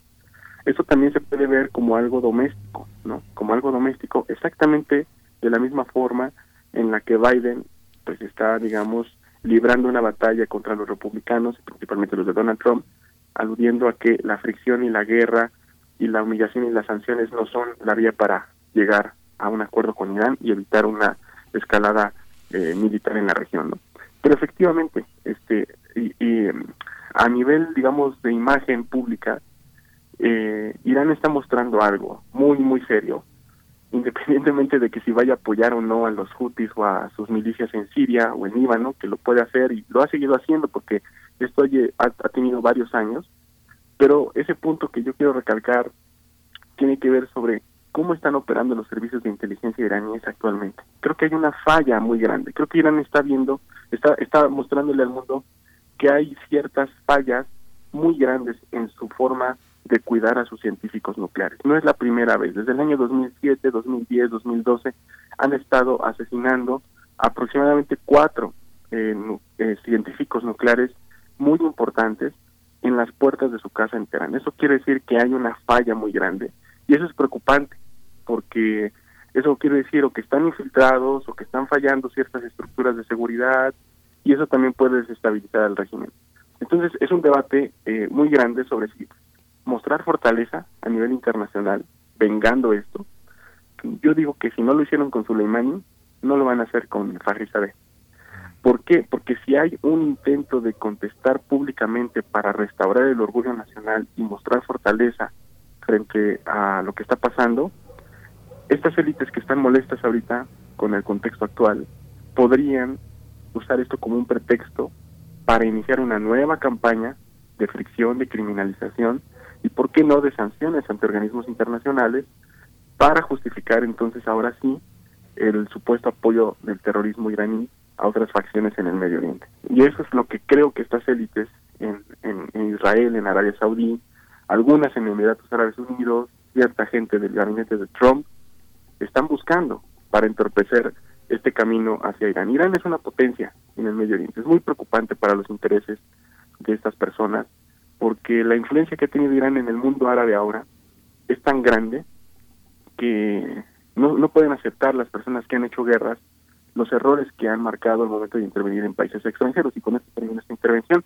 Eso también se puede ver como algo doméstico, ¿no? Como algo doméstico, exactamente de la misma forma en la que Biden pues está, digamos, librando una batalla contra los republicanos, principalmente los de Donald Trump, aludiendo a que la fricción y la guerra y la humillación y las sanciones no son la vía para llegar a un acuerdo con Irán y evitar una escalada eh, militar en la región, ¿no? Pero efectivamente, este y, a nivel, digamos, de imagen pública, eh, Irán está mostrando algo muy, muy serio, <laughs> independientemente de que si vaya a apoyar o no a los Houthis o a sus milicias en Siria o en Líbano, que lo puede hacer y lo ha seguido haciendo porque esto ha, tenido varios años, pero ese punto que yo quiero recalcar tiene que ver sobre cómo están operando los servicios de inteligencia iraníes actualmente. Creo que hay una falla muy grande. Creo que Irán está viendo, está, está mostrándole al mundo que hay ciertas fallas muy grandes en su forma de cuidar a sus científicos nucleares. No es la primera vez. Desde el año 2007, 2010, 2012 han estado asesinando aproximadamente cuatro eh, eh, científicos nucleares muy importantes en las puertas de su casa en Teherán. Eso quiere decir que hay una falla muy grande y eso es preocupante porque Eso quiere decir o que están infiltrados o que están fallando ciertas estructuras de seguridad y eso también puede desestabilizar al régimen. Entonces es un debate eh, muy grande sobre si mostrar fortaleza a nivel internacional, vengando esto. Yo digo que si no lo hicieron con Soleimani, no lo van a hacer con Farizadeh. ¿Por qué? Porque si hay un intento de contestar públicamente para restaurar el orgullo nacional y mostrar fortaleza frente a lo que está pasando, estas élites que están molestas ahorita con el contexto actual podrían usar esto como un pretexto para iniciar una nueva campaña de fricción, de criminalización y, ¿por qué no?, de sanciones ante organismos internacionales para justificar entonces ahora sí el supuesto apoyo del terrorismo iraní a otras facciones en el Medio Oriente. Y eso es lo que creo que estas élites en, en Israel, en Arabia Saudí, algunas en Emiratos Árabes Unidos, cierta gente del gabinete de Trump, están buscando para entorpecer este camino hacia Irán. Irán es una potencia en el Medio Oriente. Es muy preocupante para los intereses de estas personas porque la influencia que ha tenido Irán en el mundo árabe ahora es tan grande que no, no pueden aceptar las personas que han hecho guerras los errores que han marcado al momento de intervenir en países extranjeros. Y con esto termina esta intervención.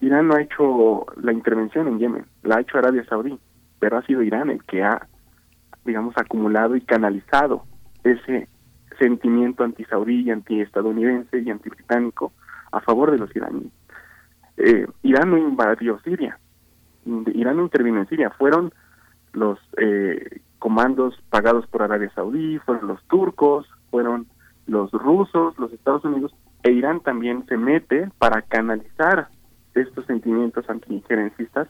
Irán no ha hecho la intervención en Yemen, la ha hecho Arabia Saudí, pero ha sido Irán el que ha, digamos, acumulado y canalizado ese sentimiento anti-saudí, anti-estadounidense y anti-británico a favor de los iraníes. Eh, Irán no invadió Siria, Irán no intervino en Siria, fueron los eh, comandos pagados por Arabia Saudí, fueron los turcos, fueron los rusos, los Estados Unidos, e Irán también se mete para canalizar estos sentimientos anti-injerencistas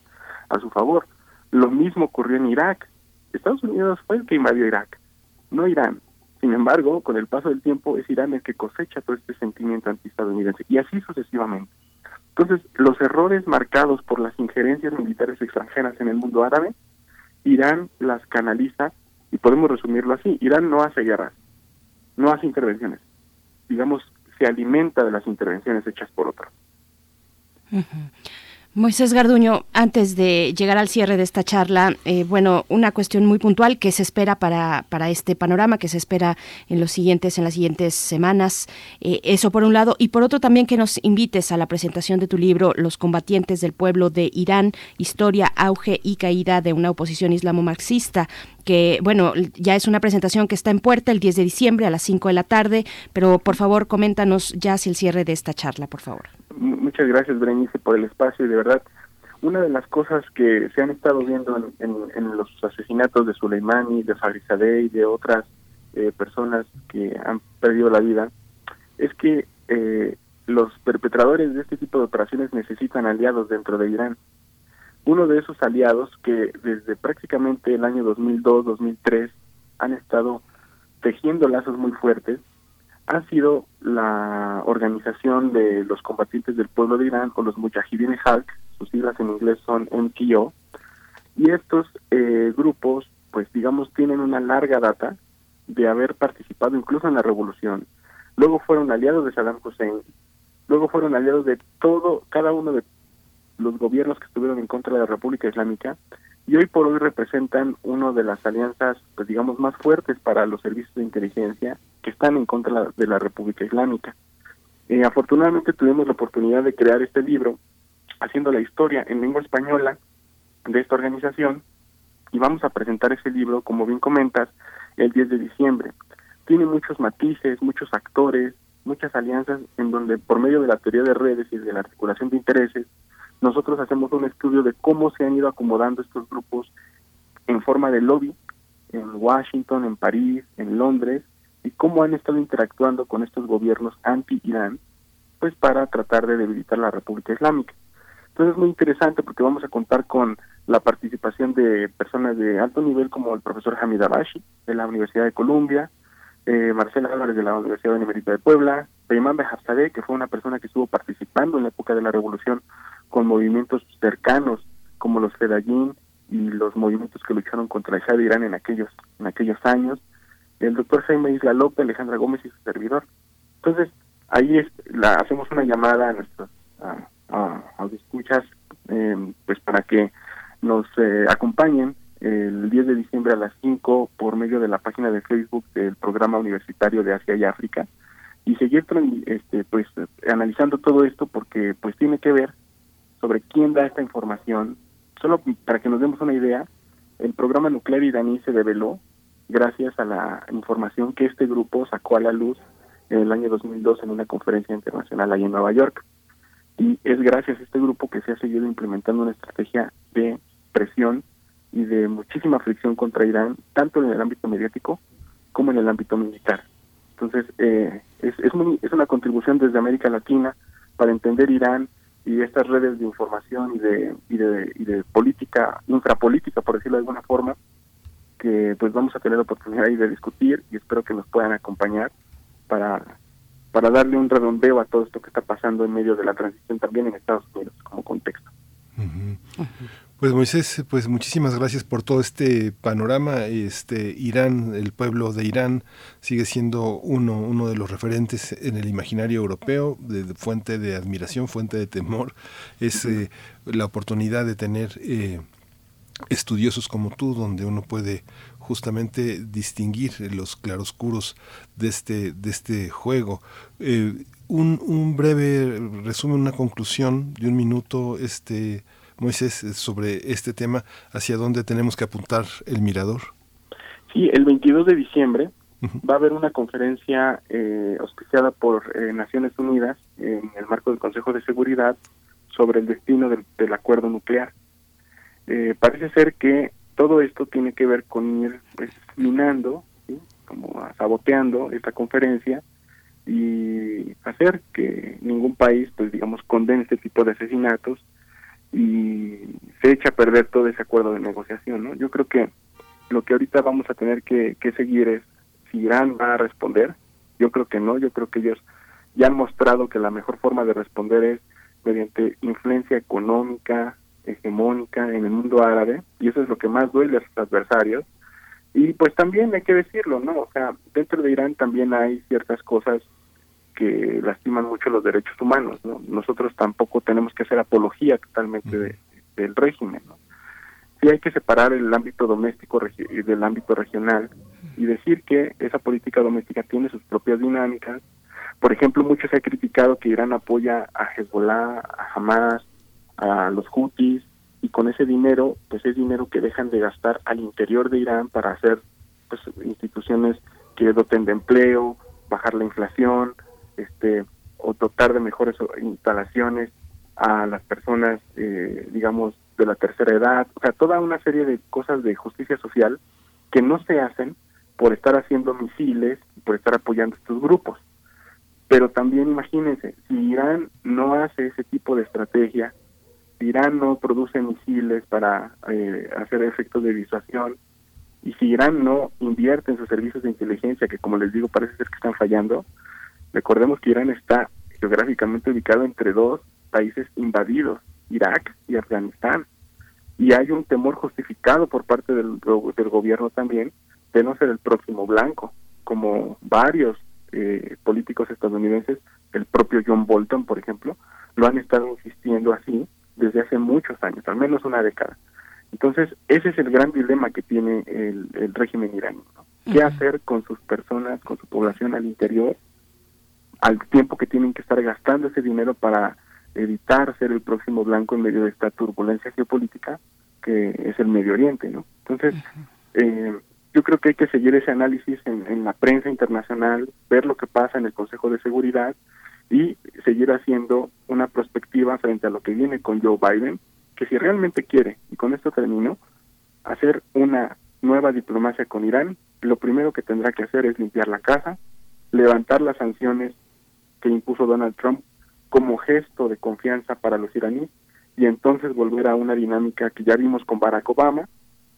a su favor. Lo mismo ocurrió en Irak. Estados Unidos fue el que invadió Irak, no Irán. Sin embargo, con el paso del tiempo es Irán el que cosecha todo este sentimiento antiestadounidense y así sucesivamente. Entonces, los errores marcados por las injerencias militares extranjeras en el mundo árabe, Irán las canaliza y podemos resumirlo así, Irán no hace guerras, no hace intervenciones, digamos, se alimenta de las intervenciones hechas por otros. Moisés Garduño, antes de llegar al cierre de esta charla, eh, bueno, una cuestión muy puntual que se espera para, para este panorama, que se espera en los siguientes, en las siguientes semanas. Eh, eso por un lado, y por otro también que nos invites a la presentación de tu libro, Los combatientes del pueblo de Irán, historia, auge y caída de una oposición islamo-marxista que, bueno, ya es una presentación que está en puerta el 10 de diciembre a las 5 de la tarde, pero por favor coméntanos ya hacia el cierre de esta charla, por favor. Muchas gracias, Berenice, por el espacio y de verdad, una de las cosas que se han estado viendo en, los asesinatos de Soleimani, de Farizadeh y de otras eh, personas que han perdido la vida es que eh, los perpetradores de este tipo de operaciones necesitan aliados dentro de Irán uno de esos aliados que desde prácticamente el año 2002-2003 han estado tejiendo lazos muy fuertes ha sido la organización de los combatientes del pueblo de Irán o los Mujahideen Halk, sus siglas en inglés son MKO, y estos eh, grupos, pues digamos, tienen una larga data de haber participado incluso en la revolución. Luego fueron aliados de Saddam Hussein, luego fueron aliados de todo, cada uno de los gobiernos que estuvieron en contra de la República Islámica y hoy por hoy representan una de las alianzas, pues digamos, más fuertes para los servicios de inteligencia que están en contra de la República Islámica. Eh, afortunadamente tuvimos la oportunidad de crear este libro haciendo la historia en lengua española de esta organización y vamos a presentar ese libro, como bien comentas, el 10 de diciembre. Tiene muchos matices, muchos actores, muchas alianzas en donde por medio de la teoría de redes y de la articulación de intereses nosotros hacemos un estudio de cómo se han ido acomodando estos grupos en forma de lobby en Washington, en París, en Londres, y cómo han estado interactuando con estos gobiernos anti-Irán, pues para tratar de debilitar la República Islámica. Entonces es muy interesante porque vamos a contar con la participación de personas de alto nivel como el profesor Hamid Abashi de la Universidad de Columbia, eh, Marcela Álvarez de la Universidad Universitaria de Puebla, Peyman Behafzadeh, que fue una persona que estuvo participando en la época de la revolución con movimientos cercanos como los Fedayín y los movimientos que lucharon contra el Shah de Irán en aquellos en aquellos años, el doctor Jaime Isla López, Alejandra Gómez y su servidor. Entonces, ahí es, la, hacemos una llamada a nuestros a, a, escuchas eh, pues para que nos eh, acompañen el 10 de diciembre a las 5 por medio de la página de Facebook del Programa Universitario de Asia y África y seguir este, pues analizando todo esto porque pues tiene que ver sobre quién da esta información. Solo para que nos demos una idea, el programa nuclear iraní se develó gracias a la información que este grupo sacó a la luz en el año 2002 en una conferencia internacional ahí en Nueva York. Y es gracias a este grupo que se ha seguido implementando una estrategia de presión y de muchísima fricción contra Irán, tanto en el ámbito mediático como en el ámbito militar. Entonces, eh, es, es, es una contribución desde América Latina para entender Irán y estas redes de información y de, y de, y de política, infrapolítica, por decirlo de alguna forma, que pues vamos a tener la oportunidad de discutir y espero que nos puedan acompañar para, para darle un redondeo a todo esto que está pasando en medio de la transición también en Estados Unidos como contexto. Pues Moisés, pues muchísimas gracias por todo este panorama. Este Irán, el pueblo de Irán sigue siendo uno, uno de los referentes en el imaginario europeo, de, fuente de admiración, fuente de temor. Es eh, la oportunidad de tener eh, estudiosos como tú, donde uno puede justamente distinguir los claroscuros de este, de este juego. Eh, un, un breve resumen, una conclusión de un minuto, este Moisés, eh, sobre este tema, hacia dónde tenemos que apuntar el mirador. Sí, el 22 de diciembre va a haber una conferencia eh, auspiciada por eh, Naciones Unidas en el marco del Consejo de Seguridad sobre el destino del, acuerdo nuclear. Eh, parece ser que todo esto tiene que ver con ir pues, minando, como saboteando esta conferencia y hacer que ningún país, pues digamos, condene este tipo de asesinatos y se echa a perder todo ese acuerdo de negociación, ¿no? Yo creo que lo que ahorita vamos a tener que, seguir es si Irán va a responder. Yo creo que no, yo creo que ellos ya han mostrado que la mejor forma de responder es mediante influencia económica, hegemónica en el mundo árabe, y eso es lo que más duele a sus adversarios. Y pues también hay que decirlo, ¿no? O sea, dentro de Irán también hay ciertas cosas que lastiman mucho los derechos humanos. ¿no? Nosotros tampoco tenemos que hacer apología totalmente del régimen. ¿no? Sí hay que separar el ámbito doméstico del ámbito regional y decir que esa política doméstica tiene sus propias dinámicas. Por ejemplo, mucho se ha criticado que Irán apoya a Hezbollah, a Hamas, a los Houthis, y con ese dinero, pues es dinero que dejan de gastar al interior de Irán para hacer pues, instituciones que doten de empleo, bajar la inflación, este o dotar de mejores instalaciones a las personas, eh, digamos, de la tercera edad, o sea, toda una serie de cosas de justicia social que no se hacen por estar haciendo misiles, por estar apoyando estos grupos. Pero también imagínense, si Irán no hace ese tipo de estrategia, si Irán no produce misiles para eh, hacer efectos de disuasión, y si Irán no invierte en sus servicios de inteligencia, que como les digo parece ser que están fallando, Recordemos que Irán está geográficamente ubicado entre dos países invadidos, Irak y Afganistán. Y hay un temor justificado por parte del, del gobierno también de no ser el próximo blanco, como varios eh, políticos estadounidenses, el propio John Bolton, por ejemplo, lo han estado insistiendo así desde hace muchos años, al menos una década. Entonces, ese es el gran dilema que tiene el, el régimen iraní. ¿Qué hacer con sus personas, con su población al interior al tiempo que tienen que estar gastando ese dinero para evitar ser el próximo blanco en medio de esta turbulencia geopolítica que es el Medio Oriente, ¿no? Entonces, eh, yo creo que hay que seguir ese análisis en, en, la prensa internacional, ver lo que pasa en el Consejo de Seguridad y seguir haciendo una perspectiva frente a lo que viene con Joe Biden, que si realmente quiere, y con esto termino, hacer una nueva diplomacia con Irán, lo primero que tendrá que hacer es limpiar la casa, levantar las sanciones que impuso Donald Trump como gesto de confianza para los iraníes y entonces volver a una dinámica que ya vimos con Barack Obama,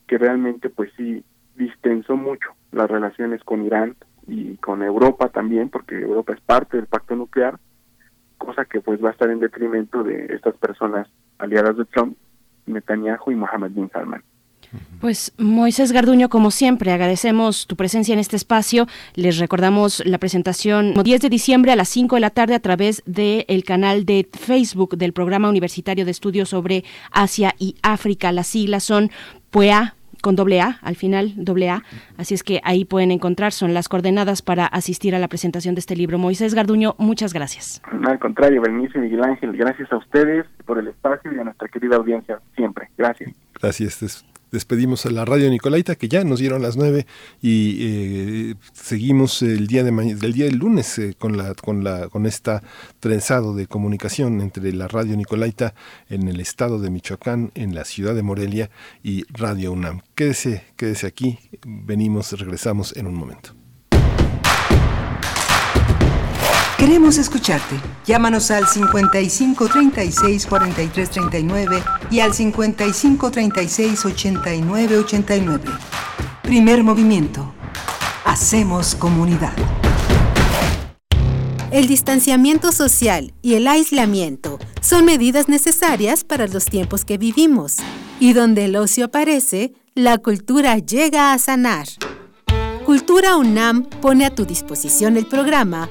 que realmente pues sí distensó mucho las relaciones con Irán y con Europa también, porque Europa es parte del pacto nuclear, cosa que pues va a estar en detrimento de estas personas aliadas de Trump, Netanyahu y Mohammed bin Salman. Pues Moisés Garduño, como siempre, agradecemos tu presencia en este espacio. Les recordamos la presentación 10 de diciembre a las 5 de la tarde a través del canal de Facebook del Programa Universitario de Estudios sobre Asia y África. Las siglas son PUEA con doble A, al final doble A. Así es que ahí pueden encontrar, son las coordenadas para asistir a la presentación de este libro. Moisés Garduño, muchas gracias. Al contrario, Bernice Miguel Ángel, gracias a ustedes por el espacio y a nuestra querida audiencia siempre. Gracias. Gracias despedimos a la radio Nicolaita que ya nos dieron las nueve y eh, seguimos el día de del día del lunes eh, con la con la con esta trenzado de comunicación entre la radio Nicolaita en el estado de Michoacán en la ciudad de Morelia y Radio UNAM. Quédese quédese aquí venimos regresamos en un momento Queremos escucharte. Llámanos al 55 36 43 39 y al 55 36 89 89. Primer movimiento. Hacemos comunidad. El distanciamiento social y el aislamiento son medidas necesarias para los tiempos que vivimos. Y donde el ocio aparece, la cultura llega a sanar. Cultura UNAM pone a tu disposición el programa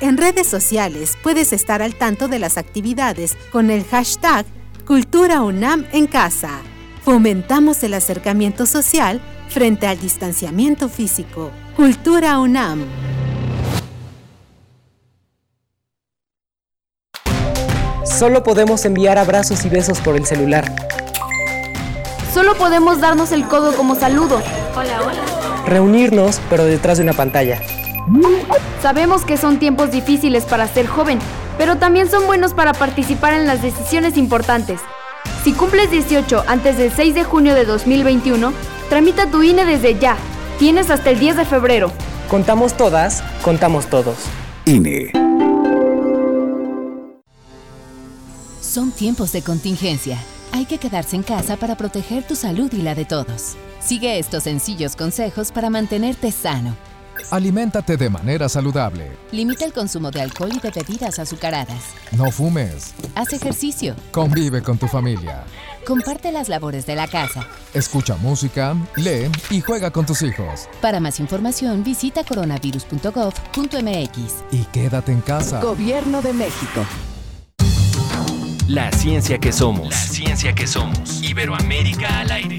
En redes sociales puedes estar al tanto de las actividades con el hashtag Cultura UNAM en casa. Fomentamos el acercamiento social frente al distanciamiento físico. Cultura UNAM. Solo podemos enviar abrazos y besos por el celular. Solo podemos darnos el codo como saludo. Hola, hola. Reunirnos, pero detrás de una pantalla. Sabemos que son tiempos difíciles para ser joven, pero también son buenos para participar en las decisiones importantes. Si cumples 18 antes del 6 de junio de 2021, tramita tu INE desde ya. Tienes hasta el 10 de febrero. Contamos todas, contamos todos. INE. Son tiempos de contingencia. Hay que quedarse en casa para proteger tu salud y la de todos. Sigue estos sencillos consejos para mantenerte sano. Aliméntate de manera saludable. Limita el consumo de alcohol y de bebidas azucaradas. No fumes. Haz ejercicio. Convive con tu familia. Comparte las labores de la casa. Escucha música, lee y juega con tus hijos. Para más información visita coronavirus.gov.mx. Y quédate en casa. Gobierno de México. La ciencia que somos. La ciencia que somos. Iberoamérica al aire.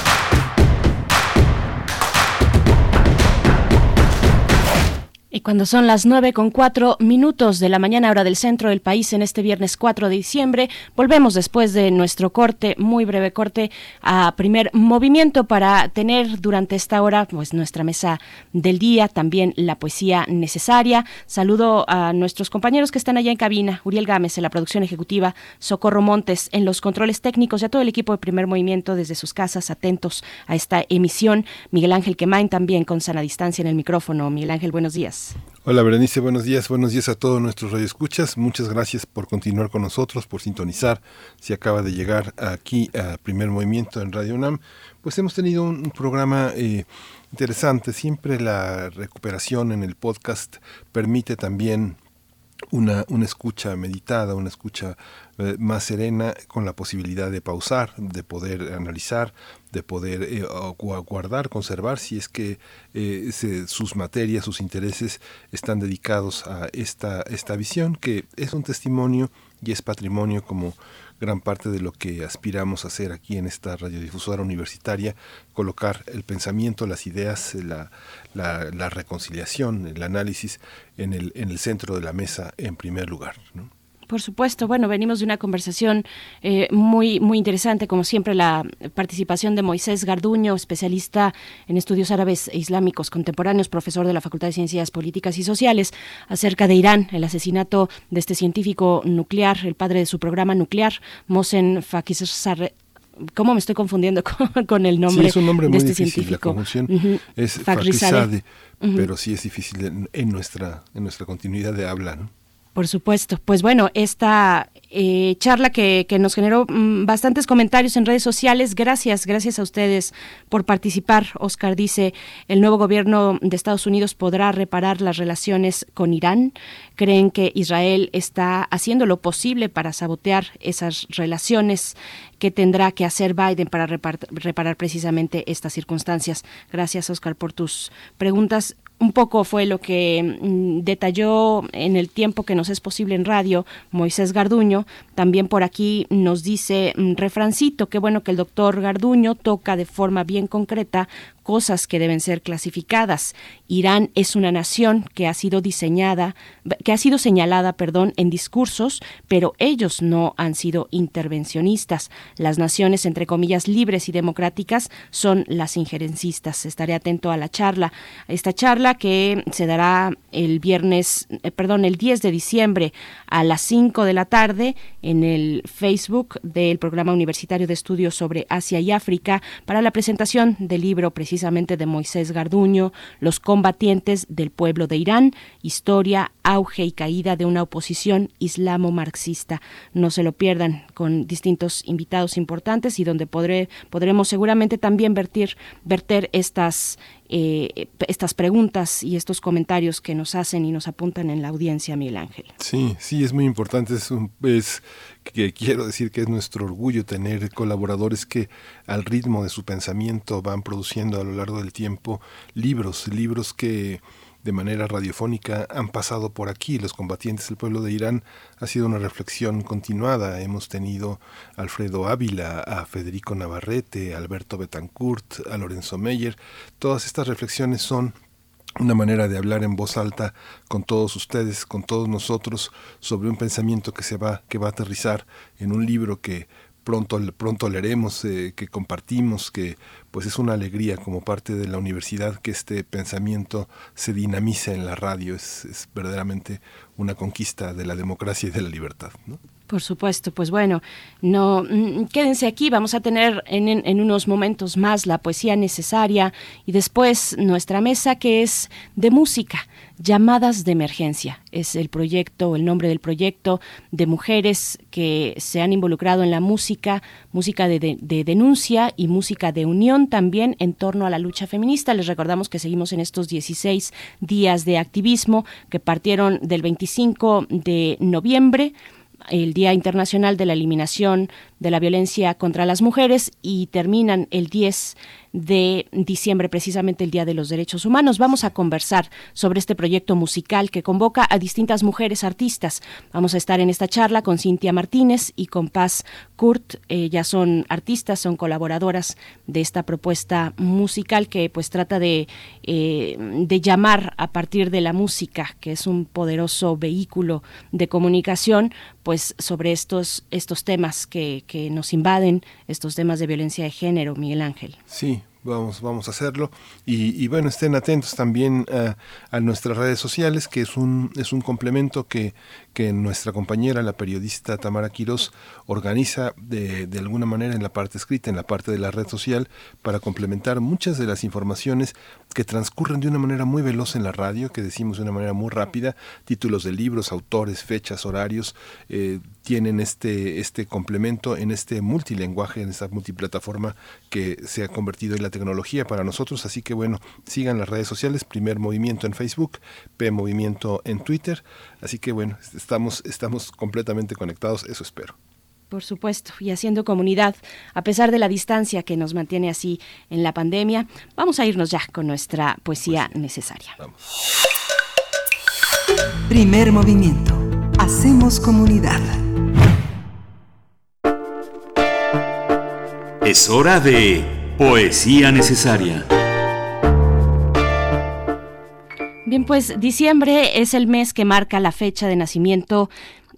Cuando son las nueve con cuatro minutos de la mañana, hora del centro del país, en este viernes 4 de diciembre, volvemos después de nuestro corte, muy breve corte, a primer movimiento para tener durante esta hora pues nuestra mesa del día, también la poesía necesaria. Saludo a nuestros compañeros que están allá en cabina, Uriel Gámez en la producción ejecutiva, Socorro Montes en los controles técnicos y a todo el equipo de primer movimiento desde sus casas, atentos a esta emisión. Miguel Ángel Quemain también con sana distancia en el micrófono. Miguel Ángel, buenos días. Hola Berenice, buenos días, buenos días a todos nuestros radioescuchas. Muchas gracias por continuar con nosotros, por sintonizar. Si acaba de llegar aquí a Primer Movimiento en Radio UNAM, pues hemos tenido un, programa eh, interesante. Siempre la recuperación en el podcast permite también una, una escucha meditada, una escucha eh, más serena, con la posibilidad de pausar, de poder analizar, de poder eh, guardar, conservar, si es que eh, sus materias, sus intereses están dedicados a esta, esta visión, que es un testimonio y es patrimonio como gran parte de lo que aspiramos a hacer aquí en esta radiodifusora universitaria, colocar el pensamiento, las ideas, la, la, reconciliación, el análisis en el, en el centro de la mesa en primer lugar. Por supuesto, bueno, venimos de una conversación eh, muy, muy interesante, como siempre, la participación de Moisés Garduño, especialista en estudios árabes e islámicos contemporáneos, profesor de la Facultad de Ciencias Políticas y Sociales, acerca de Irán, el asesinato de este científico nuclear, el padre de su programa nuclear, Mohsen Fakhrizadeh ¿Cómo me estoy confundiendo <laughs> con, el nombre, sí, es un nombre de muy este difícil, científico? La es Fakhrizadeh, pero sí es difícil en, en, nuestra, en nuestra continuidad de habla. ¿no? Por supuesto. Pues bueno, esta eh, charla que, nos generó mm, bastantes comentarios en redes sociales. Gracias, gracias a ustedes por participar. Oscar dice, el nuevo gobierno de Estados Unidos podrá reparar las relaciones con Irán. Creen que Israel está haciendo lo posible para sabotear esas relaciones que tendrá que hacer Biden para reparar precisamente estas circunstancias. Gracias, Oscar, por tus preguntas un poco fue lo que mm, detalló en el tiempo que nos es posible en radio Moisés Garduño. También por aquí nos dice mm, refrancito, qué bueno que el doctor Garduño toca de forma bien concreta cosas que deben ser clasificadas. Irán es una nación que ha sido diseñada, que ha sido señalada, perdón, en discursos, pero ellos no han sido intervencionistas. Las naciones, entre comillas, libres y democráticas son las injerencistas. Estaré atento a la charla. Esta charla que se dará el viernes, eh, perdón, el 10 de diciembre a las 5 de la tarde en el Facebook del Programa Universitario de Estudios sobre Asia y África para la presentación del libro precisamente de Moisés Garduño, Los combatientes del pueblo de Irán, historia, auge y caída de una oposición islamo-marxista. No se lo pierdan con distintos invitados importantes y donde podremos seguramente también vertir, verter estas eh, estas preguntas y estos comentarios que nos hacen y nos apuntan en la audiencia, Miguel Ángel. Sí, sí, es muy importante. Es, un, es que quiero decir que es nuestro orgullo tener colaboradores que al ritmo de su pensamiento van produciendo a lo largo del tiempo libros, libros que de manera radiofónica han pasado por aquí. Los combatientes del pueblo de Irán ha sido una reflexión continuada. Hemos tenido a Alfredo Ávila, a Federico Navarrete, a Alberto Betancourt, a Lorenzo Meyer. Todas estas reflexiones son una manera de hablar en voz alta con todos ustedes, con todos nosotros, sobre un pensamiento que se va, que va a aterrizar en un libro que pronto, pronto leeremos, eh, que compartimos, que pues es una alegría como parte de la universidad que este pensamiento se dinamice en la radio. Es, es verdaderamente una conquista de la democracia y de la libertad. ¿no? Por supuesto, pues bueno, no mm, quédense aquí, vamos a tener en, en, unos momentos más la poesía necesaria y después nuestra mesa que es de música, llamadas de emergencia. Es el proyecto, el nombre del proyecto de mujeres que se han involucrado en la música, música de, de, de denuncia y música de unión también en torno a la lucha feminista. Les recordamos que seguimos en estos 16 días de activismo que partieron del 25 de noviembre el Día Internacional de la Eliminación de la Violencia contra las Mujeres y terminan el 10 de diciembre, precisamente el Día de los Derechos Humanos. Vamos a conversar sobre este proyecto musical que convoca a distintas mujeres artistas. Vamos a estar en esta charla con Cintia Martínez y con Paz Kurt. Ellas son artistas, son colaboradoras de esta propuesta musical que pues trata de, eh, de llamar a partir de la música, que es un poderoso vehículo de comunicación, pues sobre estos, estos temas que, que nos invaden, estos temas de violencia de género, Miguel Ángel. Sí, vamos, vamos a hacerlo. Y, bueno, estén atentos también a, a, nuestras redes sociales, que es un, es un complemento que, que nuestra compañera, la periodista Tamara Quiroz, organiza de, de, alguna manera en la parte escrita, en la parte de la red social, para complementar muchas de las informaciones que transcurren de una manera muy veloz en la radio, que decimos de una manera muy rápida, títulos de libros, autores, fechas, horarios, eh, tienen este, este complemento en este multilenguaje, en esta multiplataforma que se ha convertido en la tecnología para nosotros. Así que bueno, sigan las redes sociales, primer movimiento en Facebook, P Movimiento en Twitter. Así que bueno, estamos, estamos completamente conectados, eso espero. Por supuesto, y haciendo comunidad, a pesar de la distancia que nos mantiene así en la pandemia, vamos a irnos ya con nuestra poesía pues necesaria. Vamos. Primer movimiento. Hacemos comunidad. Es hora de poesía necesaria. Bien, pues diciembre es el mes que marca la fecha de nacimiento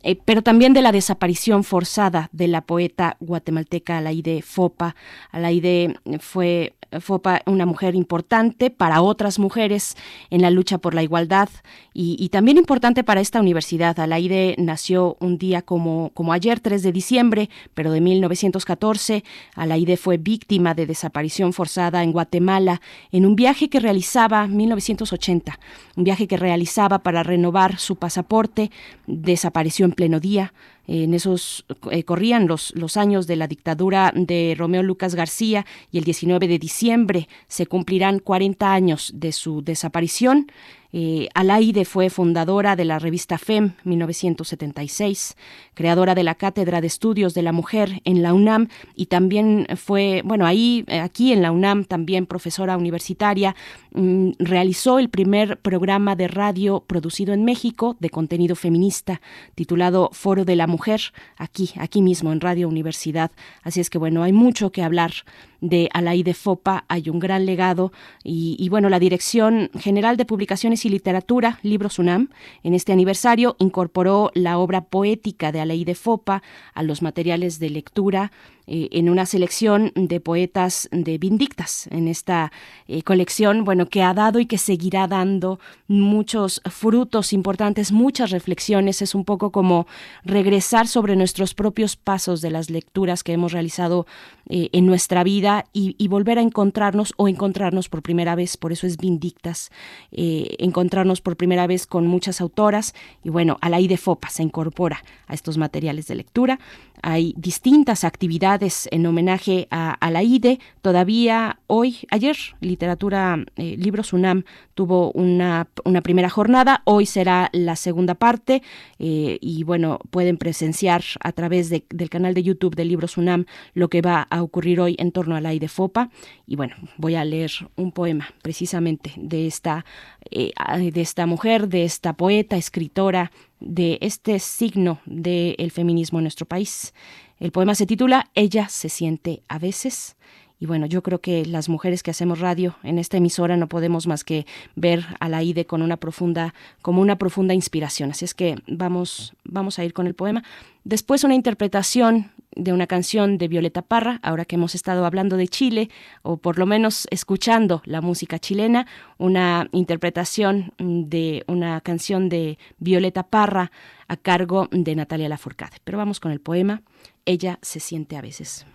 eh, pero también de la desaparición forzada de la poeta guatemalteca Alaide Fopa. Alaide fue Fopa una mujer importante para otras mujeres en la lucha por la igualdad y, también importante para esta universidad. Alaide nació un día como, como ayer, 3 de diciembre, pero de 1914. Alaide fue víctima de desaparición forzada en Guatemala en un viaje que realizaba 1980, un viaje que realizaba para renovar su pasaporte, desapareció en pleno día. En esos eh, corrían los, los años de la dictadura de Romeo Lucas García y el 19 de diciembre se cumplirán 40 años de su desaparición. Eh, Alaide fue fundadora de la revista FEM 1976, creadora de la Cátedra de Estudios de la Mujer en la UNAM y también fue, bueno, ahí, aquí en la UNAM, también profesora universitaria, mm, realizó el primer programa de radio producido en México de contenido feminista titulado Foro de la Mujer, aquí, aquí mismo en Radio Universidad. Así es que, bueno, hay mucho que hablar de Alaide Fopa, hay un gran legado y, y bueno, la Dirección General de Publicaciones y Literatura, Libros UNAM, en este aniversario incorporó la obra poética de de Fopa a los materiales de lectura eh, en una selección de poetas de Vindictas, en esta eh, colección, bueno, que ha dado y que seguirá dando muchos frutos importantes, muchas reflexiones. Es un poco como regresar sobre nuestros propios pasos de las lecturas que hemos realizado eh, en nuestra vida y, volver a encontrarnos o encontrarnos por primera vez, por eso es Vindictas, encontrarnos por primera vez con muchas autoras y bueno, a la de Fopa se incorpora a estos materiales de lectura. Hay distintas actividades en homenaje a, la IDE. Todavía hoy, ayer, Literatura, eh, Libros UNAM tuvo una, primera jornada. Hoy será la segunda parte. Eh, y bueno, pueden presenciar a través del canal de YouTube de Libros UNAM lo que va a ocurrir hoy en torno a la IDE FOPA. Y bueno, voy a leer un poema precisamente de esta, eh, de esta mujer, de esta poeta, escritora, de este signo del feminismo en nuestro país. El poema se titula Ella se siente a veces. Y bueno, yo creo que las mujeres que hacemos radio en esta emisora no podemos más que ver a la IDE con una profunda, como una profunda inspiración. Así es que vamos, vamos a ir con el poema. Después una interpretación de una canción de Violeta Parra, ahora que hemos estado hablando de Chile, o por lo menos escuchando la música chilena, una interpretación de una canción de Violeta Parra a cargo de Natalia Lafourcade. Pero vamos con el poema. Ella se siente a veces.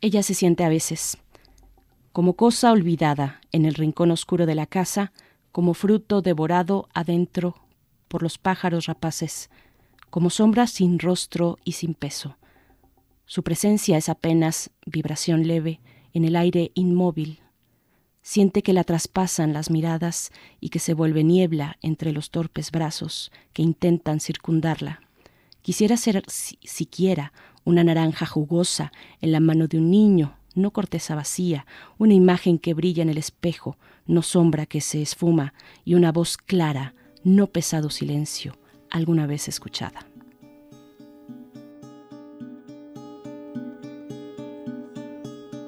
Ella se siente a veces como cosa olvidada en el rincón oscuro de la casa, como fruto devorado adentro por los pájaros rapaces, como sombra sin rostro y sin peso. Su presencia es apenas vibración leve en el aire inmóvil. Siente que la traspasan las miradas y que se vuelve niebla entre los torpes brazos que intentan circundarla. Quisiera ser siquiera una naranja jugosa en la mano de un niño, no corteza vacía, una imagen que brilla en el espejo, no sombra que se esfuma, y una voz clara, no pesado silencio, alguna vez escuchada.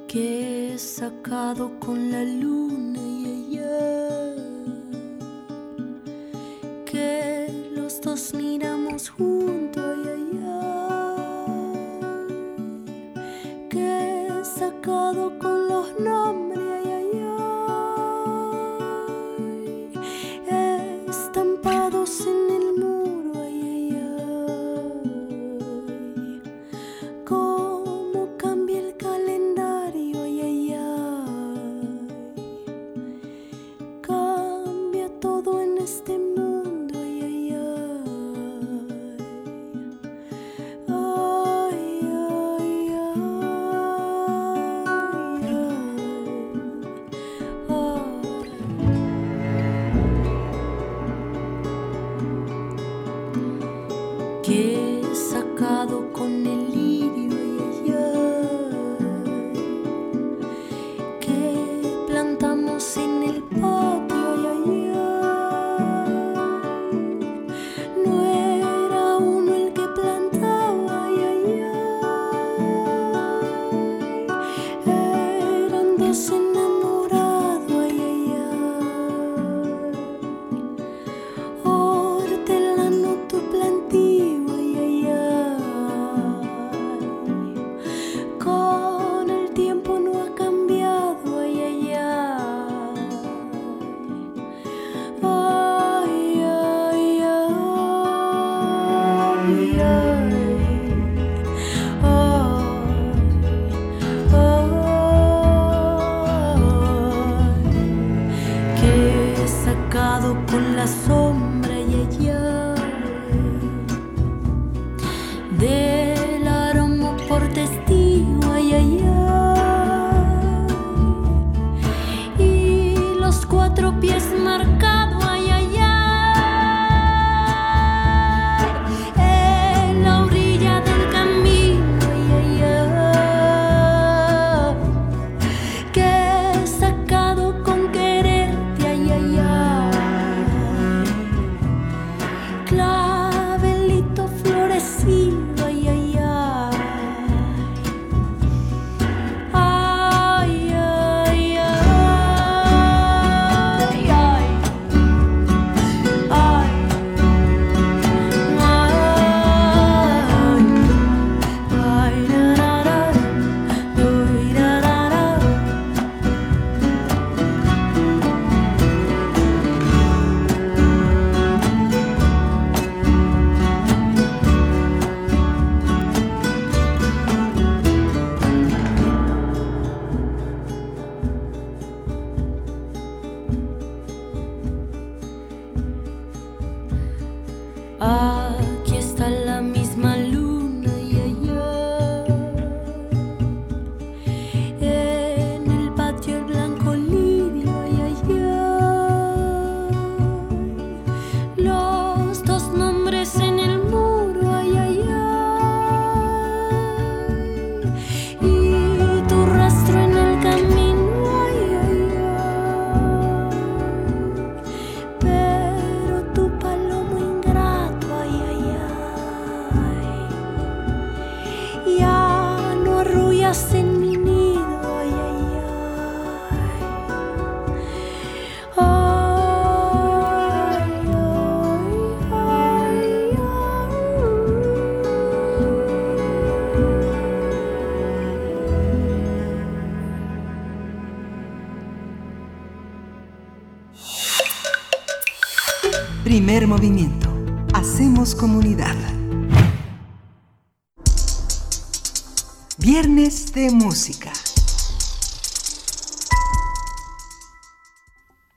Que he sacado con la luna y ella, que los dos miramos juntos y allá, que he sacado con los nombres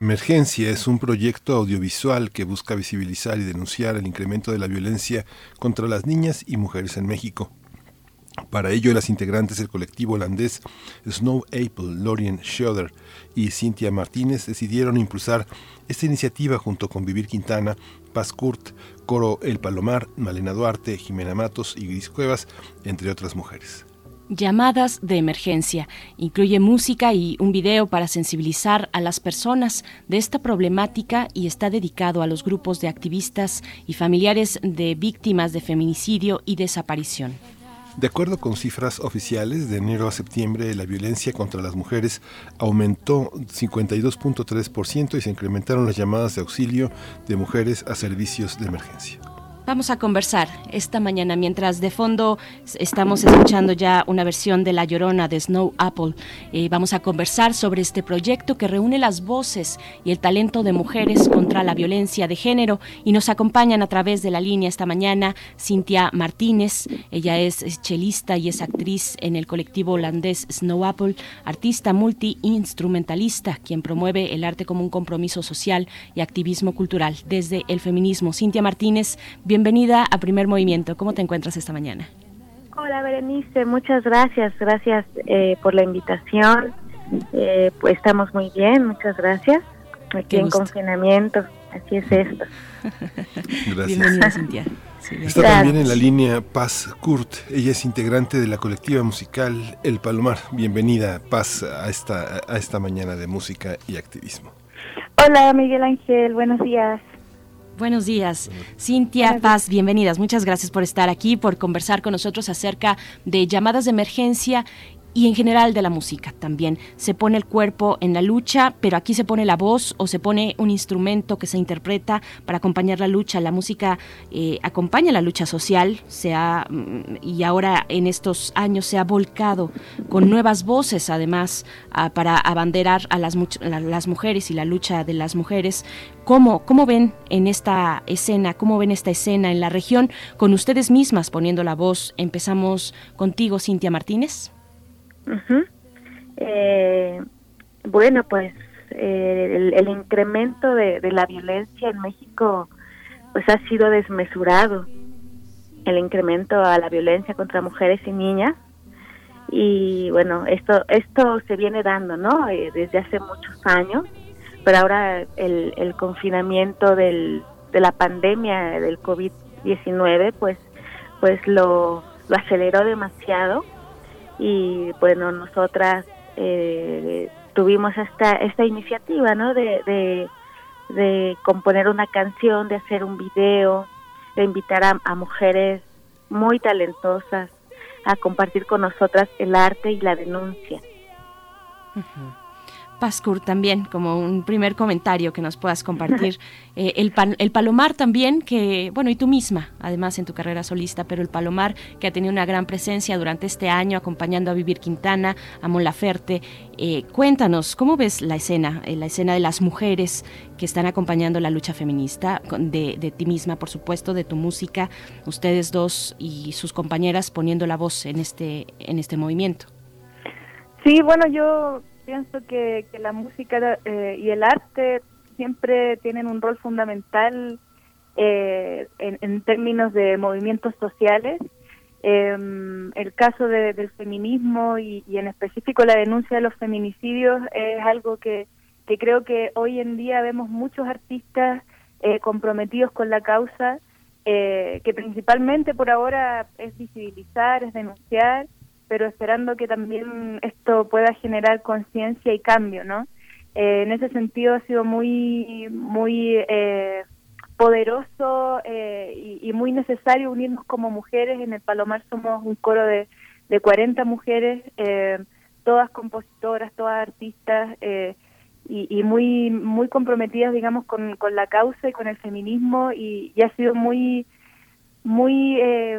Emergencia es un proyecto audiovisual que busca visibilizar y denunciar el incremento de la violencia contra las niñas y mujeres en México. Para ello, las integrantes del colectivo holandés Snow Apple, Lorien Schroeder y Cynthia Martínez decidieron impulsar esta iniciativa junto con Vivir Quintana, Paz Kurt, Coro El Palomar, Malena Duarte, Jimena Matos y Gris Cuevas, entre otras mujeres. Llamadas de emergencia. Incluye música y un video para sensibilizar a las personas de esta problemática y está dedicado a los grupos de activistas y familiares de víctimas de feminicidio y desaparición. De acuerdo con cifras oficiales, de enero a septiembre la violencia contra las mujeres aumentó 52.3% y se incrementaron las llamadas de auxilio de mujeres a servicios de emergencia. Vamos a conversar esta mañana mientras de fondo estamos escuchando ya una versión de La Llorona de Snow Apple. Eh, vamos a conversar sobre este proyecto que reúne las voces y el talento de mujeres contra la violencia de género y nos acompañan a través de la línea esta mañana Cintia Martínez. Ella es chelista y es actriz en el colectivo holandés Snow Apple, artista multi-instrumentalista, quien promueve el arte como un compromiso social y activismo cultural desde el feminismo. Cintia Martínez, bienvenida a Primer Movimiento. ¿Cómo te encuentras esta mañana? Hola Berenice, muchas gracias. Gracias eh, por la invitación. Eh, pues estamos muy bien, muchas gracias. Aquí en confinamiento, así es esto. <laughs> Gracias. Bienvenida, Cintia. Está también en la línea Paz Kurt. Ella es integrante de la colectiva musical El Palomar. Bienvenida, Paz, a esta, a esta mañana de música y activismo. Hola, Miguel Ángel. Buenos días. Buenos días, Cintia Paz, bienvenidas. Muchas gracias por estar aquí, por conversar con nosotros acerca de llamadas de emergencia y en general de la música también. Se pone el cuerpo en la lucha, pero aquí se pone la voz o se pone un instrumento que se interpreta para acompañar la lucha. La música eh, acompaña la lucha social se ha, mm, y ahora en estos años se ha volcado con nuevas voces además para abanderar a las, las mujeres y la lucha de las mujeres. ¿Cómo, ¿Cómo ven en esta escena, cómo ven esta escena en la región con ustedes mismas poniendo la voz? Empezamos contigo, Cintia Martínez. Eh, bueno, pues eh, el, incremento de, la violencia en México pues ha sido desmesurado. El incremento a la violencia contra mujeres y niñas. Y bueno esto esto se viene dando no eh, desde hace muchos años. Pero ahora el, el confinamiento del, de la pandemia del covid 19 pues pues lo, lo aceleró demasiado y bueno nosotras eh, tuvimos esta esta iniciativa no de, de, componer una canción de hacer un video de invitar a, mujeres muy talentosas a compartir con nosotras el arte y la denuncia. Pascur también, como un primer comentario que nos puedas compartir. <laughs> Eh, el, el Palomar también, que, bueno, y tú misma, además en tu carrera solista, pero el Palomar que ha tenido una gran presencia durante este año acompañando a Vivir Quintana, a Mon Laferte. Eh, cuéntanos, ¿cómo ves la escena, eh, la escena de las mujeres que están acompañando la lucha feminista, de, de ti misma, por supuesto, de tu música, ustedes dos y sus compañeras poniendo la voz en este, en este movimiento? Sí, bueno, yo pienso que, la música eh, y el arte siempre tienen un rol fundamental eh, en, términos de movimientos sociales. Em, el caso del feminismo y, en específico la denuncia de los feminicidios es algo que, que creo que hoy en día vemos muchos artistas eh, comprometidos con la causa, que principalmente por ahora es visibilizar, es denunciar pero esperando que también esto pueda generar conciencia y cambio, ¿no? Eh, en ese sentido ha sido muy, muy eh, poderoso eh, y, muy necesario unirnos como mujeres. En el Palomar somos un coro de, de 40 mujeres, todas compositoras, todas artistas y, y, muy, muy comprometidas, digamos, con, con la causa y con el feminismo y ha sido muy muy eh,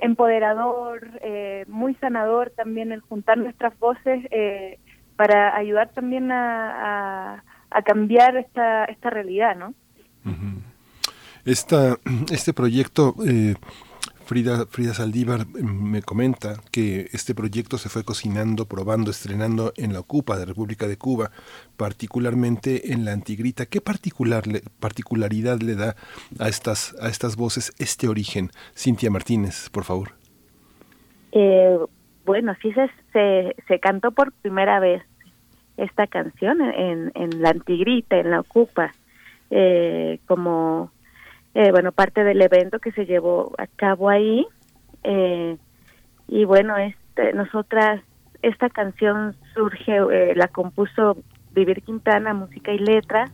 empoderador, eh, muy sanador también el juntar nuestras voces eh, para ayudar también a, cambiar esta, esta realidad, ¿no? Esta, <clears throat> este proyecto Frida, Frida Saldívar mm, me comenta que este proyecto se fue cocinando, probando, estrenando en la Ocupa de República de Cuba, particularmente en la Antigrita. ¿Qué particular, particularidad le da a estas, a estas voces este origen? Cintia Martínez, por favor. Eh, bueno, sí se, se, se, cantó por primera vez esta canción en, en la Antigrita, en la Ocupa, eh, como eh, bueno, parte del evento que se llevó a cabo ahí. Eh, y bueno, este, nosotras, esta canción surge, eh, la compuso Vivir Quintana, música y letra,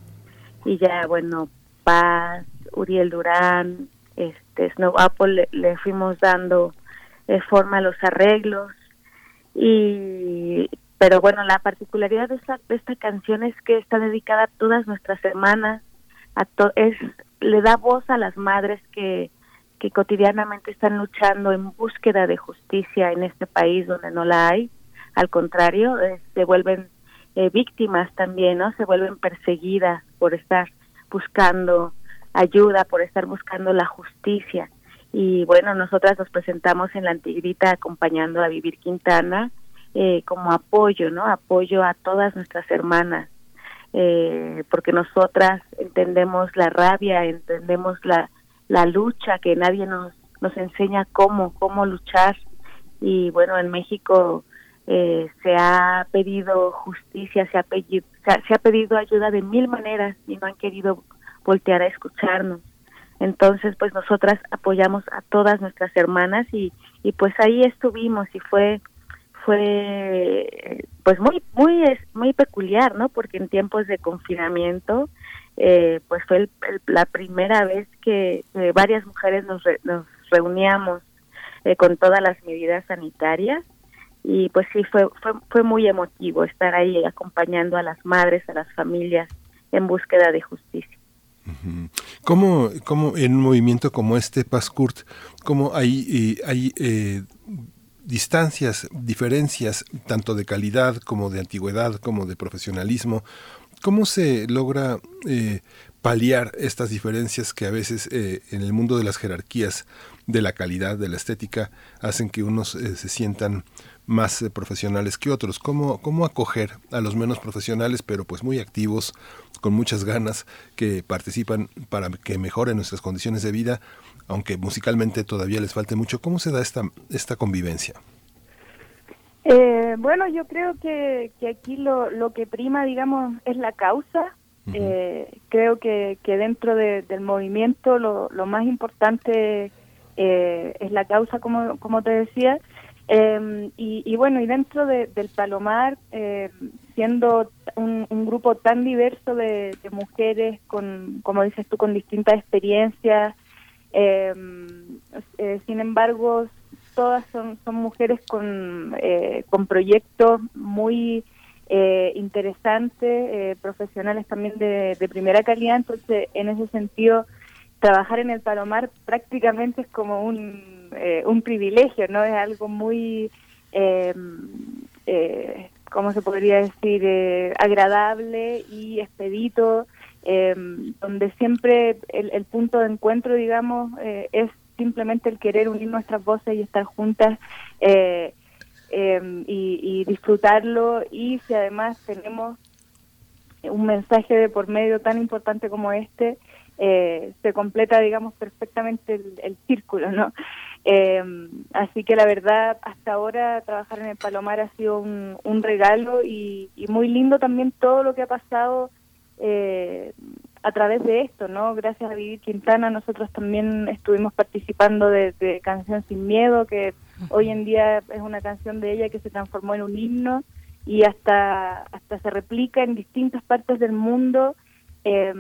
y ya, bueno, Paz, Uriel Durán, este, Snow Apple, le, fuimos dando forma a los arreglos. Y, pero bueno, la particularidad de esta, de esta canción es que está dedicada a todas nuestras hermanas, a to es le da voz a las madres que, que cotidianamente están luchando en búsqueda de justicia en este país donde no la hay. Al contrario, eh, se vuelven eh, víctimas también, ¿no? Se vuelven perseguidas por estar buscando ayuda, por estar buscando la justicia. Y bueno, nosotras nos presentamos en la Antigrita acompañando a Vivir Quintana eh, como apoyo, ¿no? Apoyo a todas nuestras hermanas eh, porque nosotras entendemos la rabia, entendemos la, la lucha, que nadie nos, nos enseña cómo, cómo luchar. Y bueno, en México eh, se ha pedido justicia, se ha pedido, se ha, pedido ayuda de mil maneras y no han querido voltear a escucharnos. Entonces, pues nosotras apoyamos a todas nuestras hermanas y, y pues ahí estuvimos y fue fue pues muy muy muy peculiar no porque en tiempos de confinamiento eh, pues fue la primera vez que varias mujeres nos, nos reuníamos eh, con todas las medidas sanitarias. Y pues sí fue, fue fue muy emotivo estar ahí acompañando a las madres a las familias en búsqueda de justicia. ¿Cómo, cómo en un movimiento como este, Pascurt, cómo hay, eh, hay eh, distancias, diferencias, tanto de calidad como de antigüedad, como de profesionalismo. ¿Cómo se logra eh, paliar estas diferencias que a veces eh, en el mundo de las jerarquías de la calidad, de la estética, hacen que unos eh, se sientan más profesionales que otros. ¿Cómo, ¿Cómo acoger a los menos profesionales, pero pues muy activos, con muchas ganas, que participan para que mejoren nuestras condiciones de vida, aunque musicalmente todavía les falte mucho? ¿Cómo se da esta, esta convivencia? Eh, bueno, yo creo que, que aquí lo, lo que prima, digamos, es la causa. eh, creo que, que dentro de- del movimiento lo, lo más importante eh, es la causa, como, como te decía. Eh, y, y bueno, y dentro de- del Palomar, eh, siendo un, un grupo tan diverso de, de mujeres, con, como dices tú, con distintas experiencias, eh, eh, sin embargo, todas son, son mujeres con, eh, con proyectos muy eh, interesantes, eh, profesionales también de, primera calidad, entonces en ese sentido trabajar en el Palomar prácticamente es como un, eh, un privilegio, ¿no? Es algo muy, eh, ¿cómo se podría decir? Agradable y expedito, eh, donde siempre el, el punto de encuentro, digamos, eh, es simplemente el querer unir nuestras voces y estar juntas eh, eh, y, y disfrutarlo y si además tenemos un mensaje de por medio tan importante como este, eh, se completa, digamos, perfectamente el, círculo, ¿no? Eh, así que la verdad, hasta ahora trabajar en el Palomar ha sido un, un regalo y, y muy lindo también todo lo que ha pasado eh, a través de esto, ¿no? Gracias a Vivir Quintana nosotros también estuvimos participando de, de Canción Sin Miedo, que hoy en día es una canción de ella que se transformó en un himno y hasta, hasta se replica en distintas partes del mundo eh,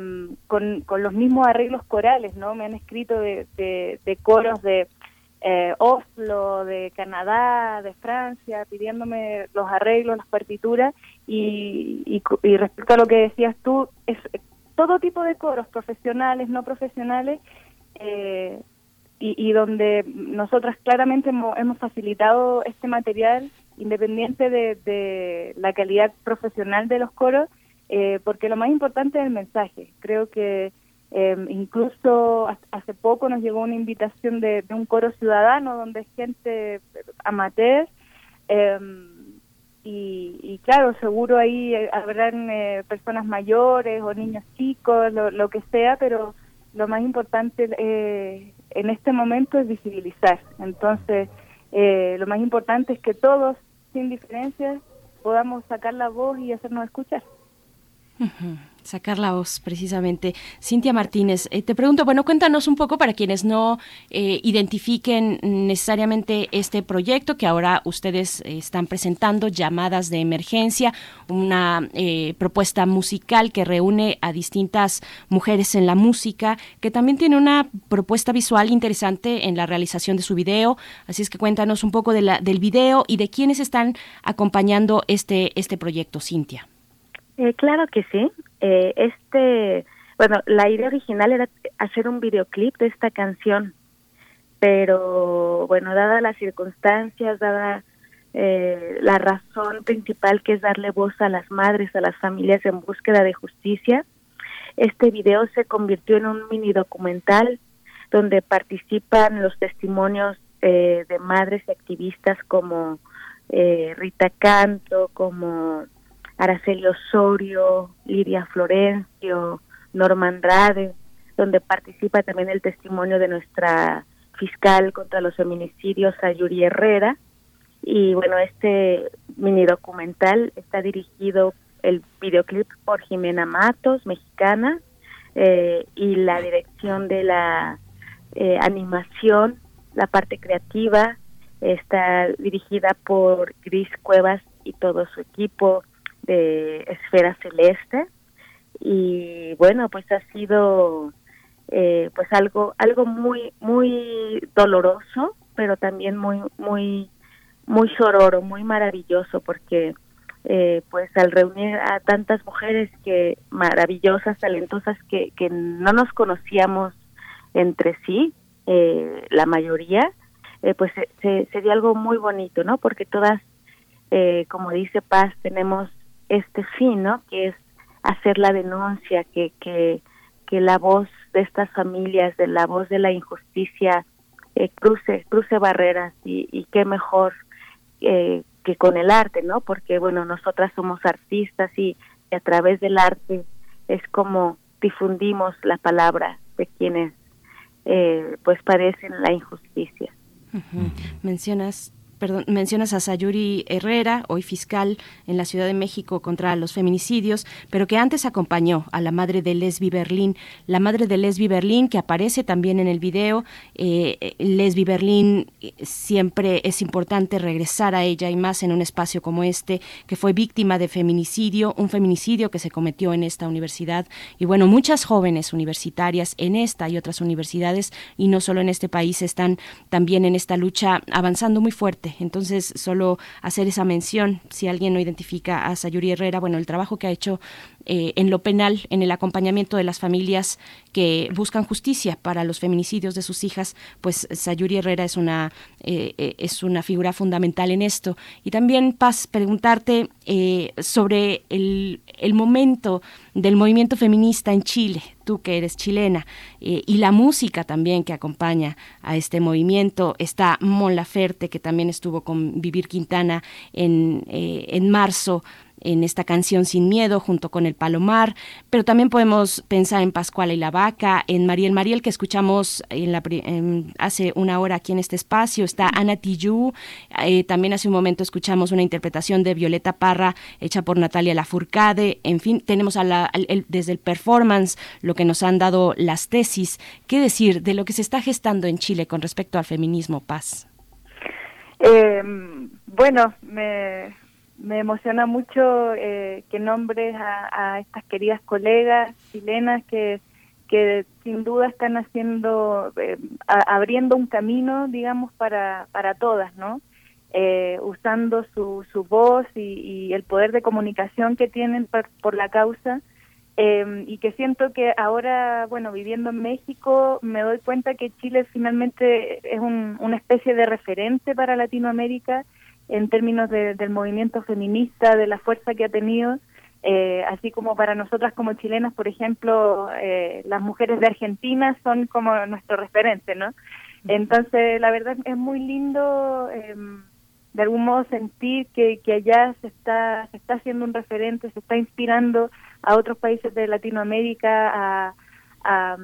con, con los mismos arreglos corales, ¿no? Me han escrito de, de, de coros de eh, Oslo, de Canadá, de Francia, pidiéndome los arreglos, las partituras y, y, respecto a lo que decías tú, es todo tipo de coros, profesionales, no profesionales, eh, y, donde nosotras claramente hemos, hemos facilitado este material independiente de, de la calidad profesional de los coros, eh, porque lo más importante es el mensaje. Creo que eh, incluso ha- hace poco nos llegó una invitación de, de un coro ciudadano donde gente amateur eh, y, y claro, seguro ahí eh, habrán eh, personas mayores o niños chicos, lo, que sea, pero lo más importante eh, en este momento es visibilizar. Entonces, eh, lo más importante es que todos, sin diferencias, podamos sacar la voz y hacernos escuchar. Ujú, Sacar la voz, precisamente. Cintia Martínez, eh, te pregunto, bueno, cuéntanos un poco para quienes no eh, identifiquen necesariamente este proyecto que ahora ustedes eh, están presentando, Llamadas de Emergencia, una eh, propuesta musical que reúne a distintas mujeres en la música, que también tiene una propuesta visual interesante en la realización de su video. Así es que cuéntanos un poco de la, del video y de quiénes están acompañando este, este proyecto, Cintia. Eh, claro que sí. Eh, este, bueno, la idea original era hacer un videoclip de esta canción, pero bueno, dadas las circunstancias, dada eh, la razón principal que es darle voz a las madres, a las familias en búsqueda de justicia, este video se convirtió en un mini documental donde participan los testimonios eh, de madres y activistas como eh, Rita Canto, como Araceli Osorio, Lidia Florencio, Norma Andrade, donde participa también el testimonio de nuestra fiscal contra los feminicidios, Ayuri Herrera. Y bueno, este mini documental está dirigido, el videoclip, por Jimena Matos, mexicana, eh, y la dirección de la eh, animación, la parte creativa, está dirigida por Gris Cuevas y todo su equipo de Esfera Celeste. Y bueno pues ha sido eh, pues algo algo muy muy doloroso pero también muy muy muy sororo muy maravilloso porque eh, pues al reunir a tantas mujeres que maravillosas talentosas que, que no nos conocíamos entre sí eh, la mayoría eh, pues se, se, se dio algo muy bonito no porque todas eh, como dice Paz tenemos este fin, ¿no? Que es hacer la denuncia, que, que, que la voz de estas familias, de la voz de la injusticia, eh, cruce, cruce barreras y, y qué mejor eh, que con el arte, ¿no? Porque, bueno, nosotras somos artistas y, a través del arte es como difundimos la palabra de quienes eh, pues padecen la injusticia. Mencionas perdón, mencionas a Sayuri Herrera, hoy fiscal en la Ciudad de México contra los feminicidios, pero que antes acompañó a la madre de Lesbi Berlín, la madre de Lesbi Berlín que aparece también en el video. Eh, Lesbi Berlín eh, siempre es importante regresar a ella y más en un espacio como este, que fue víctima de feminicidio, un feminicidio que se cometió en esta universidad. Y bueno, muchas jóvenes universitarias en esta y otras universidades, y no solo en este país, están también en esta lucha avanzando muy fuerte entonces, solo hacer esa mención, si alguien no identifica a Sayuri Herrera, bueno, el trabajo que ha hecho eh, en lo penal, en el acompañamiento de las familias que buscan justicia para los feminicidios de sus hijas, pues Sayuri Herrera es una, eh, eh, es una figura fundamental en esto. Y también, Paz, preguntarte sobre el, el, momento del movimiento feminista en Chile, tú que eres chilena, y la música también que acompaña a este movimiento. Está Mon Laferte, que también estuvo con Vivir Quintana en, en marzo en esta canción Sin Miedo junto con el Palomar, pero también podemos pensar en Pascuala y la Vaca, en Mariel Mariel que escuchamos en la, hace una hora aquí en este espacio, está Ana Tijoux, eh, también hace un momento escuchamos una interpretación de Violeta Parra hecha por Natalia Lafourcade, en fin, tenemos a la, desde el performance lo que nos han dado las tesis, ¿qué decir de lo que se está gestando en Chile con respecto al feminismo, Paz? Eh, bueno, me, me emociona mucho eh, que nombres a, estas queridas colegas chilenas que, que sin duda están haciendo, eh, abriendo un camino, digamos, para, para todas, ¿no? Eh, usando su, su voz y, el poder de comunicación que tienen por, la causa. y que siento que ahora, bueno, viviendo en México, me doy cuenta que Chile finalmente es una especie de referente para Latinoamérica en términos del movimiento feminista, de la fuerza que ha tenido, eh, así como para nosotras como chilenas, por ejemplo, eh, las mujeres de Argentina son como nuestro referente, ¿no? Entonces, la verdad es muy lindo em, de algún modo sentir que, que allá se está, se está haciendo un referente, se está inspirando a otros países de Latinoamérica a, a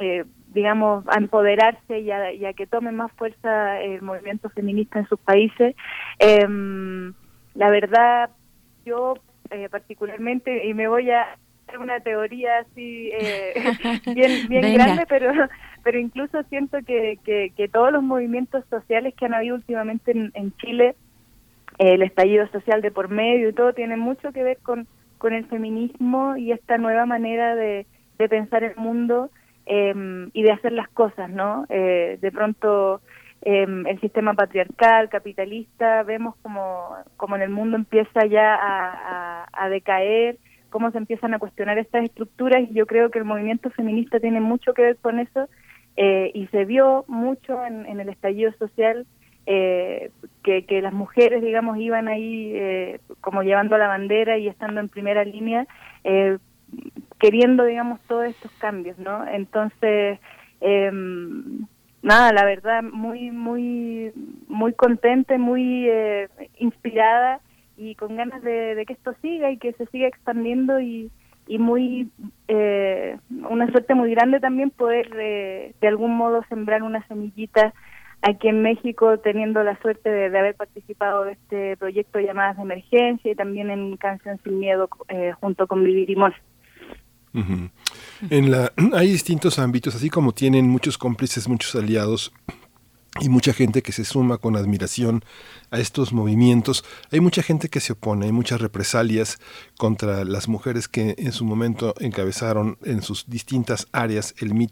eh, digamos, a empoderarse y a, que tome más fuerza el movimiento feminista en sus países. Em, la verdad, yo eh, particularmente, y me voy a hacer una teoría así eh, <laughs> bien, bien grande, pero pero incluso siento que, que, todos los movimientos sociales que han habido últimamente en, Chile, el estallido social de por medio y todo, tiene mucho que ver con, con el feminismo y esta nueva manera de, de pensar el mundo Em, y de hacer las cosas, ¿no? Eh, de pronto em, el sistema patriarcal, capitalista, vemos como, como en el mundo empieza ya a, decaer, cómo se empiezan a cuestionar estas estructuras y yo creo que el movimiento feminista tiene mucho que ver con eso eh, y se vio mucho en, el estallido social eh, que, que, las mujeres, digamos, iban ahí como llevando la bandera y estando en primera línea, queriendo, digamos, todos estos cambios, ¿no? Entonces, em, nada, la verdad, muy, muy, muy contenta, muy eh, inspirada y con ganas de, que esto siga y que se siga expandiendo y, muy, eh, una suerte muy grande también poder eh, de algún modo sembrar una semillita aquí en México teniendo la suerte de, haber participado de este proyecto llamadas de emergencia y también en Canción Sin Miedo junto con Vivir y en la, <clears throat> hay distintos ámbitos, así como tienen muchos cómplices, muchos aliados y mucha gente que se suma con admiración a estos movimientos. Hay mucha gente que se opone, hay muchas represalias contra las mujeres que en su momento encabezaron en sus distintas áreas el Me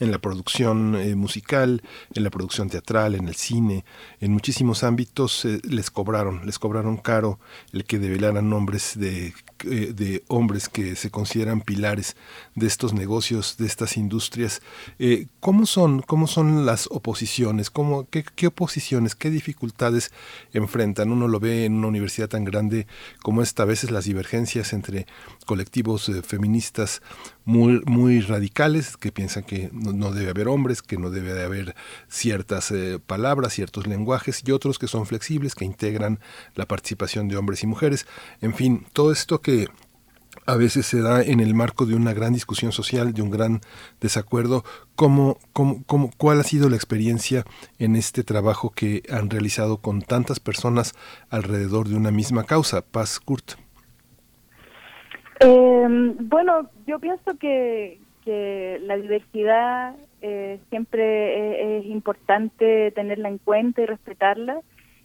en la producción eh, musical, en la producción teatral, en el cine, en muchísimos ámbitos eh, les cobraron, les cobraron caro el que develaran nombres de eh, de hombres que se consideran pilares de estos negocios, de estas industrias. ¿cómo, son, ¿Cómo son las oposiciones? Qué, qué oposiciones, qué dificultades enfrentan. Uno lo ve en una universidad tan grande como esta, a veces las divergencias entre colectivos eh, feministas muy, muy radicales que piensan que no, debe haber hombres, que no debe de haber ciertas eh, palabras, ciertos lenguajes y otros que son flexibles, que integran la participación de hombres y mujeres. En fin, todo esto que a veces se da en el marco de una gran discusión social, de un gran desacuerdo. ¿Cómo, cómo, cómo, ¿Cuál ha sido la experiencia en este trabajo que han realizado con tantas personas alrededor de una misma causa? Paz Kurt. Eh, bueno, yo pienso que, que la diversidad eh, siempre es, importante tenerla en cuenta y respetarla.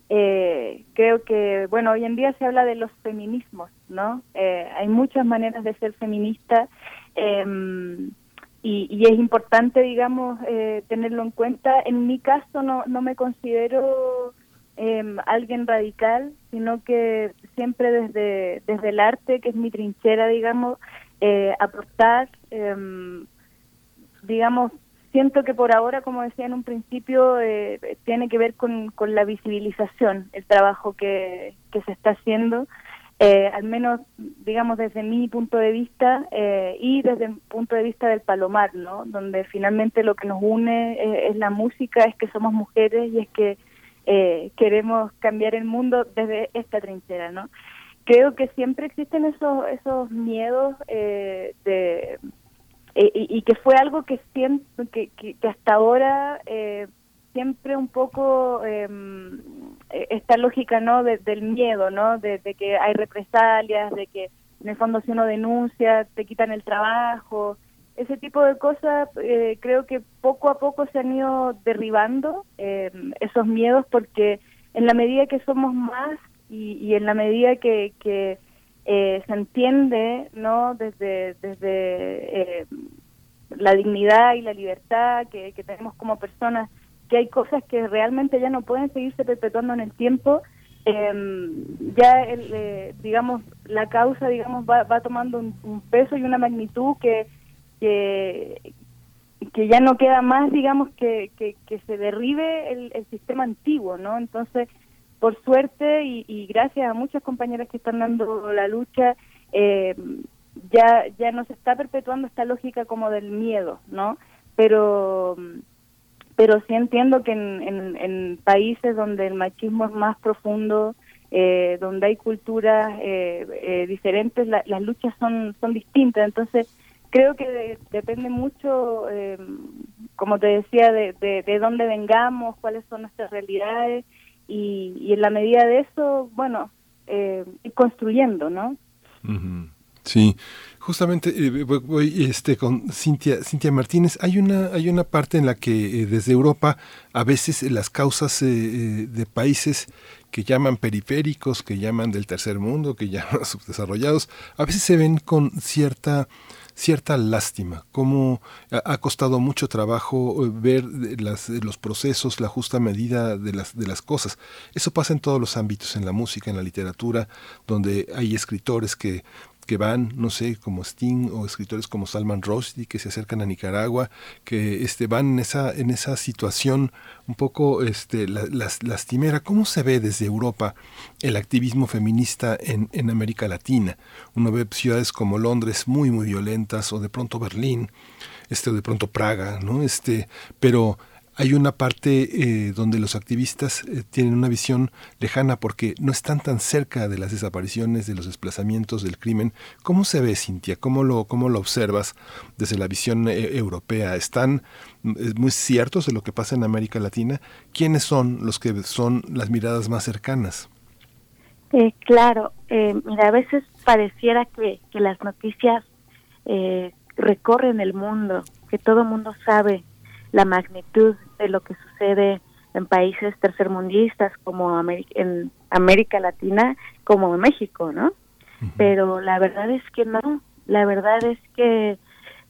Eh, creo que, bueno, hoy en día se habla de los feminismos, ¿no? Eh, hay muchas maneras de ser feminista em, y, y, es importante, digamos, eh, tenerlo en cuenta. En mi caso no, no me considero eh, alguien radical, sino que siempre desde, desde el arte, que es mi trinchera, digamos, eh, aportar, em, digamos, siento que por ahora, como decía en un principio, eh, tiene que ver con, con la visibilización, el trabajo que, se está haciendo, eh, al menos, digamos, desde mi punto de vista eh, y desde el punto de vista del Palomar, ¿no? Donde finalmente lo que nos une eh, es la música, es que somos mujeres y es que eh, queremos cambiar el mundo desde esta trinchera, ¿no? Creo que siempre existen esos esos miedos eh, de eh, y, que fue algo que siento que, que, que hasta ahora eh, siempre un poco eh, esta lógica no de, del miedo no de, que hay represalias de que en el fondo si uno denuncia te quitan el trabajo ese tipo de cosas eh, creo que poco a poco se han ido derribando eh, esos miedos porque en la medida que somos más y, y en la medida que, que eh, se entiende no desde desde eh, la dignidad y la libertad que, tenemos como personas que hay cosas que realmente ya no pueden seguirse perpetuando en el tiempo eh, ya el, eh, digamos la causa digamos va, va tomando un, peso y una magnitud que que, que ya no queda más, digamos, que, que, que se derribe el, el, sistema antiguo, ¿no? Entonces, por suerte y, y, gracias a muchas compañeras que están dando la lucha, eh, ya, ya no se está perpetuando esta lógica como del miedo, ¿no? Pero pero sí entiendo que en, en, en países donde el machismo es más profundo, eh, donde hay culturas eh, eh, diferentes, la, las luchas son, son distintas. Entonces, creo que de, depende mucho, eh, como te decía, de, de, de, dónde vengamos, cuáles son nuestras realidades y, y en la medida de eso, bueno, eh, ir construyendo, ¿no? Uh. Sí, justamente eh, voy este con Cintia Cintia Martínez. Hay una hay una parte en la que eh, desde Europa a veces las causas eh, de países que llaman periféricos, que llaman del tercer mundo, que llaman <laughs> subdesarrollados, a veces se ven con cierta cierta lástima, como ha costado mucho trabajo ver las, los procesos, la justa medida de las, de las cosas. Eso pasa en todos los ámbitos, en la música, en la literatura, donde hay escritores que que van, no sé, como Sting o escritores como Salman Rushdie que se acercan a Nicaragua, que este, van en esa, en esa situación un poco este, la, las, lastimera. ¿Cómo se ve desde Europa el activismo feminista en, en América Latina? Uno ve ciudades como Londres muy, muy violentas, o de pronto Berlín, este, o de pronto Praga, ¿no? Este, pero hay una parte eh, donde los activistas eh, tienen una visión lejana porque no están tan cerca de las desapariciones, de los desplazamientos, del crimen. ¿Cómo se ve, Cintia? ¿Cómo lo, cómo lo observas desde la visión eh, europea? ¿Están muy ciertos de lo que pasa en América Latina? ¿Quiénes son los que son las miradas más cercanas? Eh, claro, mira, a veces pareciera que, que las noticias recorren el mundo, que todo el mundo sabe la magnitud de lo que sucede en países tercermundistas como América, en América Latina como México, ¿no? Uh -huh. Pero la verdad es que no, la verdad es que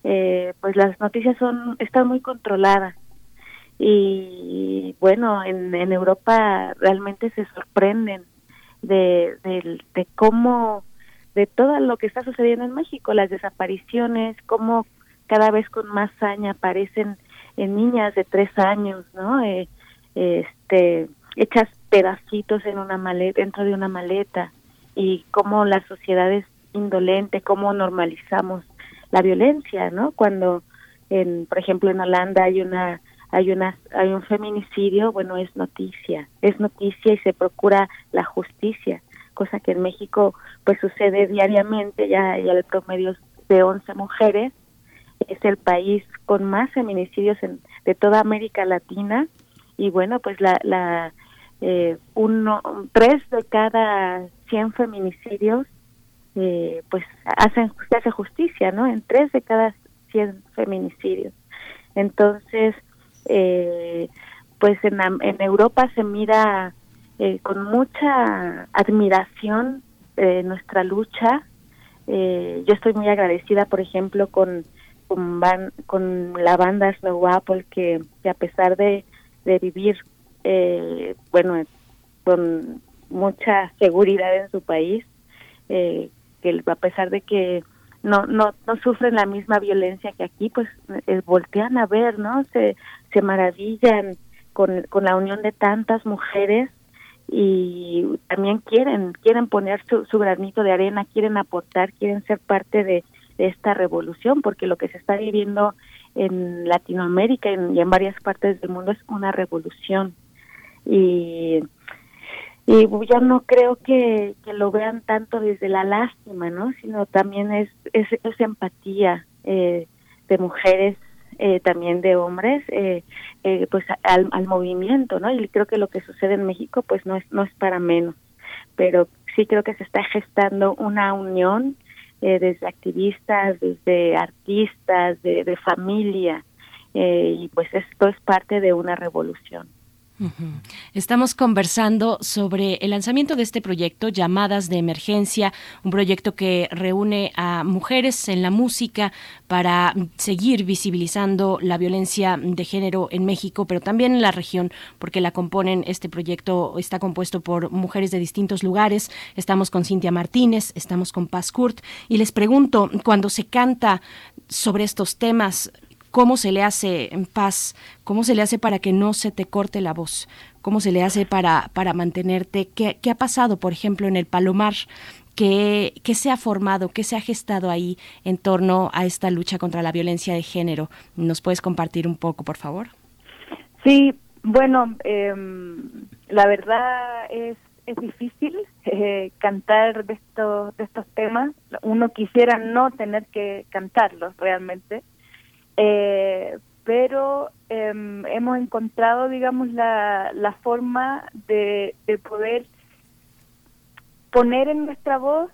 eh, pues las noticias son están muy controladas y bueno en, en Europa realmente se sorprenden de, de, de cómo de todo lo que está sucediendo en México las desapariciones cómo cada vez con más saña aparecen en niñas de tres años, ¿no? Eh, este hechas pedacitos en una maleta dentro de una maleta y cómo la sociedad es indolente cómo normalizamos la violencia no cuando en por ejemplo en Holanda hay una hay una hay un feminicidio bueno es noticia es noticia y se procura la justicia cosa que en México pues sucede diariamente ya ya el promedio de 11 mujeres es el país con más feminicidios en, de toda América Latina. Y bueno pues la, la eh, uno tres de cada 100 feminicidios eh, pues hacen se hace justicia no en tres de cada 100 feminicidios. Entonces eh, pues en, en Europa se mira eh, con mucha admiración eh, nuestra lucha. Eh, yo estoy muy agradecida por ejemplo con con, con la banda Snow Apple que, que a pesar de, de vivir eh, bueno con mucha seguridad en su país eh, que a pesar de que no no no sufren la misma violencia que aquí pues eh, voltean a ver no se se maravillan con, con la unión de tantas mujeres y también quieren quieren poner su, su granito de arena quieren aportar quieren ser parte de, de esta revolución porque lo que se está viviendo en Latinoamérica y en, varias partes del mundo es una revolución y y yo no creo que, lo vean tanto desde la lástima, ¿no? Sino también es, es, es empatía eh, de mujeres, eh, también de hombres, eh, eh, pues al, al movimiento, ¿no? Y creo que lo que sucede en México, pues no es, no es para menos. Pero sí creo que se está gestando una unión eh, desde activistas, desde artistas, de, familia, eh, y pues esto es parte de una revolución. Estamos conversando sobre el lanzamiento de este proyecto, Llamadas de Emergencia, un proyecto que reúne a mujeres en la música para seguir visibilizando la violencia de género en México, pero también en la región, porque la componen, este proyecto está compuesto por mujeres de distintos lugares. Estamos con Cintia Martínez, estamos con Paz Kurt, y les pregunto, cuando se canta sobre estos temas, cómo se le hace en paz, cómo se le hace para que no se te corte la voz, cómo se le hace para, para mantenerte, ¿Qué, qué ha pasado, por ejemplo, en el Palomar, ¿Qué, ¿Qué, se ha formado, qué se ha gestado ahí en torno a esta lucha contra la violencia de género? ¿Nos puedes compartir un poco, por favor? Sí, bueno, eh, la verdad es, es difícil eh, cantar estos, de estos temas. Uno quisiera no tener que cantarlos realmente, eh, pero eh, hemos encontrado, digamos, la, la forma de, de poder poner en nuestra voz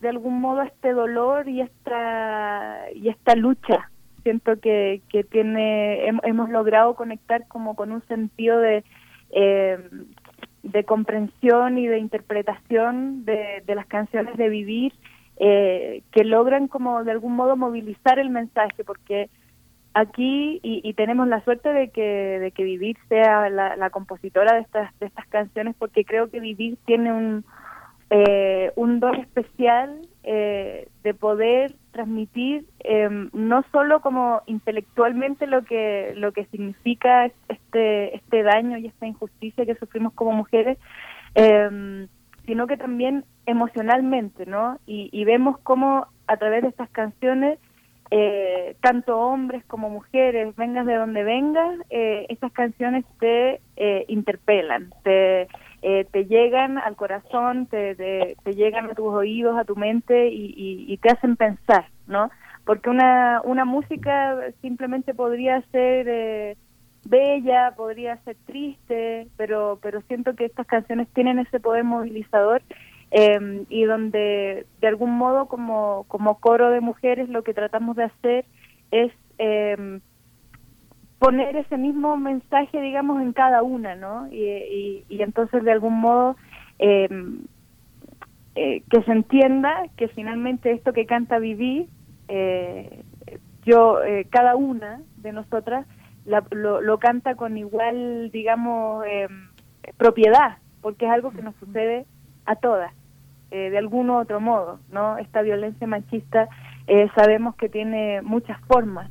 de algún modo este dolor y esta y esta lucha. Siento que, que tiene hemos logrado conectar como con un sentido de eh, de comprensión y de interpretación de las canciones de vivir eh, que logran como de algún modo movilizar el mensaje porque aquí y, y tenemos la suerte de que de que vivir sea la, la compositora de estas de estas canciones porque creo que vivir tiene un eh, un don especial eh, de poder transmitir eh, no solo como intelectualmente lo que lo que significa este este daño y esta injusticia que sufrimos como mujeres eh, sino que también emocionalmente no y, vemos cómo a través de estas canciones eh, tanto hombres como mujeres, vengas de donde vengas, eh, estas canciones te eh, interpelan, te, eh, te llegan al corazón, te, te, te, llegan a tus oídos, a tu mente y, y, y, te hacen pensar, ¿no? Porque una, una música simplemente podría ser eh, bella, podría ser triste, pero, pero siento que estas canciones tienen ese poder movilizador eh, y donde de algún modo como, como coro de mujeres lo que tratamos de hacer es eh, poner ese mismo mensaje, digamos, en cada una, ¿no? Y, y, entonces de algún modo eh, eh, que se entienda que finalmente esto que canta Viví, eh, yo, eh, cada una de nosotras la, lo, canta con igual, digamos, eh, propiedad, porque es algo que nos sucede a todas, eh, de algún u otro modo, ¿no? Esta violencia machista eh, sabemos que tiene muchas formas,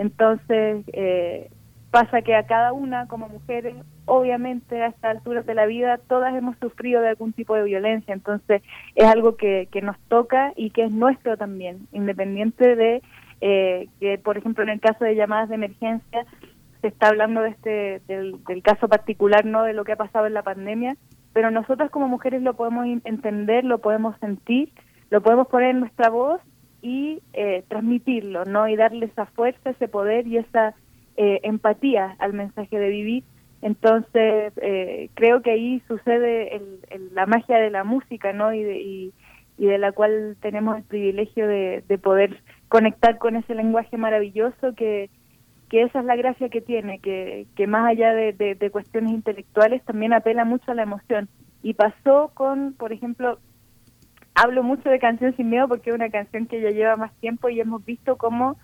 entonces, eh, pasa que a cada una como mujeres, obviamente a estas alturas de la vida, todas hemos sufrido de algún tipo de violencia, entonces es algo que, que nos toca y que es nuestro también, independiente de eh, que, por ejemplo, en el caso de llamadas de emergencia, se está hablando de este, del, del caso particular, no de lo que ha pasado en la pandemia, pero nosotras como mujeres lo podemos entender, lo podemos sentir, lo podemos poner en nuestra voz y eh, transmitirlo, ¿no? Y darle esa fuerza, ese poder y esa eh, empatía al mensaje de vivir. Entonces, eh, creo que ahí sucede el, la magia de la música, ¿no? Y de, y, de la cual tenemos el privilegio de, de, poder conectar con ese lenguaje maravilloso que, que esa es la gracia que tiene, que, que más allá de, de, cuestiones intelectuales también apela mucho a la emoción. Y pasó con, por ejemplo, hablo mucho de Canción Sin Miedo porque es una canción que ya lleva más tiempo y hemos visto cómo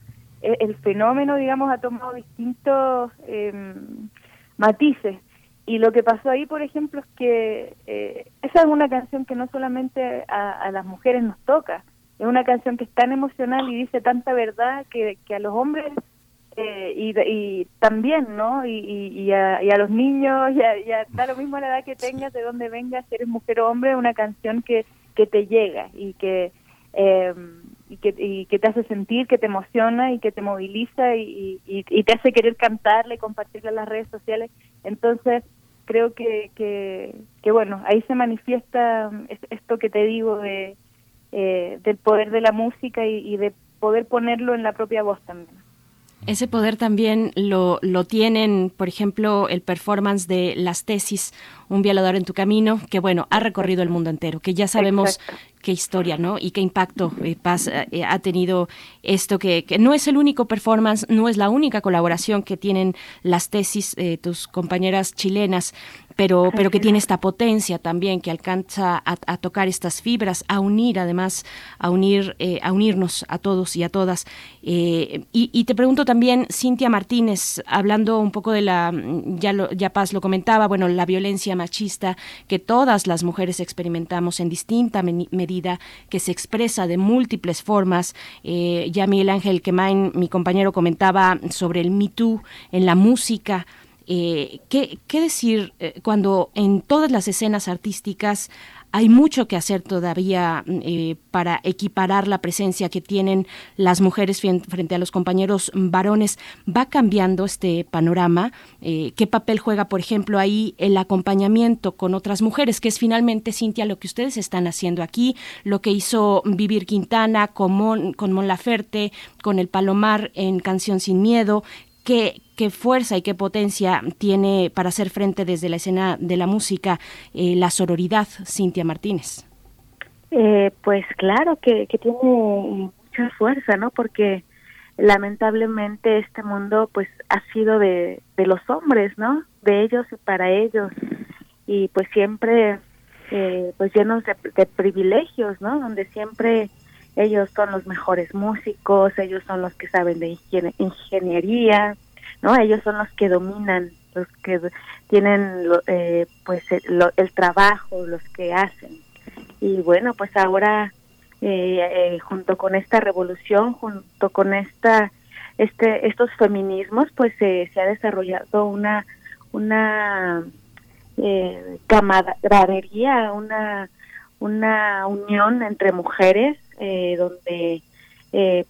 eh, el fenómeno, digamos, ha tomado distintos em, matices. Y lo que pasó ahí, por ejemplo, es que eh, esa es una canción que no solamente a, las mujeres nos toca, es una canción que es tan emocional y dice tanta verdad que a los hombres eh, y, también, ¿no? Y, y, a, los niños, y a, da lo mismo la edad que tengas, de donde vengas, eres mujer o hombre, una canción que, que te llega y que eh, y que, y que te hace sentir, que te emociona y que te moviliza y, y, te hace querer cantarle, compartirle en las redes sociales. Entonces, creo que, que, bueno, ahí se manifiesta esto que te digo de, eh, del poder de la música y de poder ponerlo en la propia voz también. Ese poder también lo, lo tienen, por ejemplo, el performance de las tesis, Un violador en tu camino, que bueno, ha recorrido el mundo entero, que ya sabemos qué historia, ¿no? Y qué impacto eh, eh, ha tenido esto, que, que, no es el único performance, no es la única colaboración que tienen las tesis, eh, tus compañeras chilenas, pero, pero que tiene esta potencia también, que alcanza a, tocar estas fibras, a unir además, a unir, eh, a unirnos a todos y a todas. Eh, y, te pregunto también, Cintia Martínez, hablando un poco de la, ya, lo, ya Paz lo comentaba, bueno, la violencia machista que todas las mujeres experimentamos en distinta medida, que se expresa de múltiples formas. Eh, ya Miguel Ángel Quemain, mi compañero, comentaba sobre el Me Too en la música. Eh, ¿qué, decir eh, cuando en todas las escenas artísticas hay mucho que hacer todavía eh, para equiparar la presencia que tienen las mujeres frente a los compañeros varones. ¿Va cambiando este panorama? ¿Qué papel juega, por ejemplo, ahí el acompañamiento con otras mujeres? Que es finalmente, Cintia, lo que ustedes están haciendo aquí, lo que hizo Vivir Quintana con Mon, con Mon Laferte, con El Palomar en Canción Sin Miedo. ¿Qué, fuerza y qué potencia tiene para hacer frente desde la escena de la música eh, la sororidad, Cintia Martínez. Eh, pues claro que, tiene mucha fuerza, ¿no? Porque lamentablemente este mundo pues ha sido de, de los hombres, ¿no? De ellos y para ellos. Y pues siempre eh, pues llenos de, privilegios, ¿no? Donde siempre ellos son los mejores músicos, ellos son los que saben de ingeniería, ¿no? Ellos son los que dominan, los que tienen eh, pues el, trabajo, los que hacen. Y bueno, pues ahora eh, eh, junto con esta revolución, junto con esta este estos feminismos, pues se ha desarrollado una una eh, camaradería, una una unión entre mujeres donde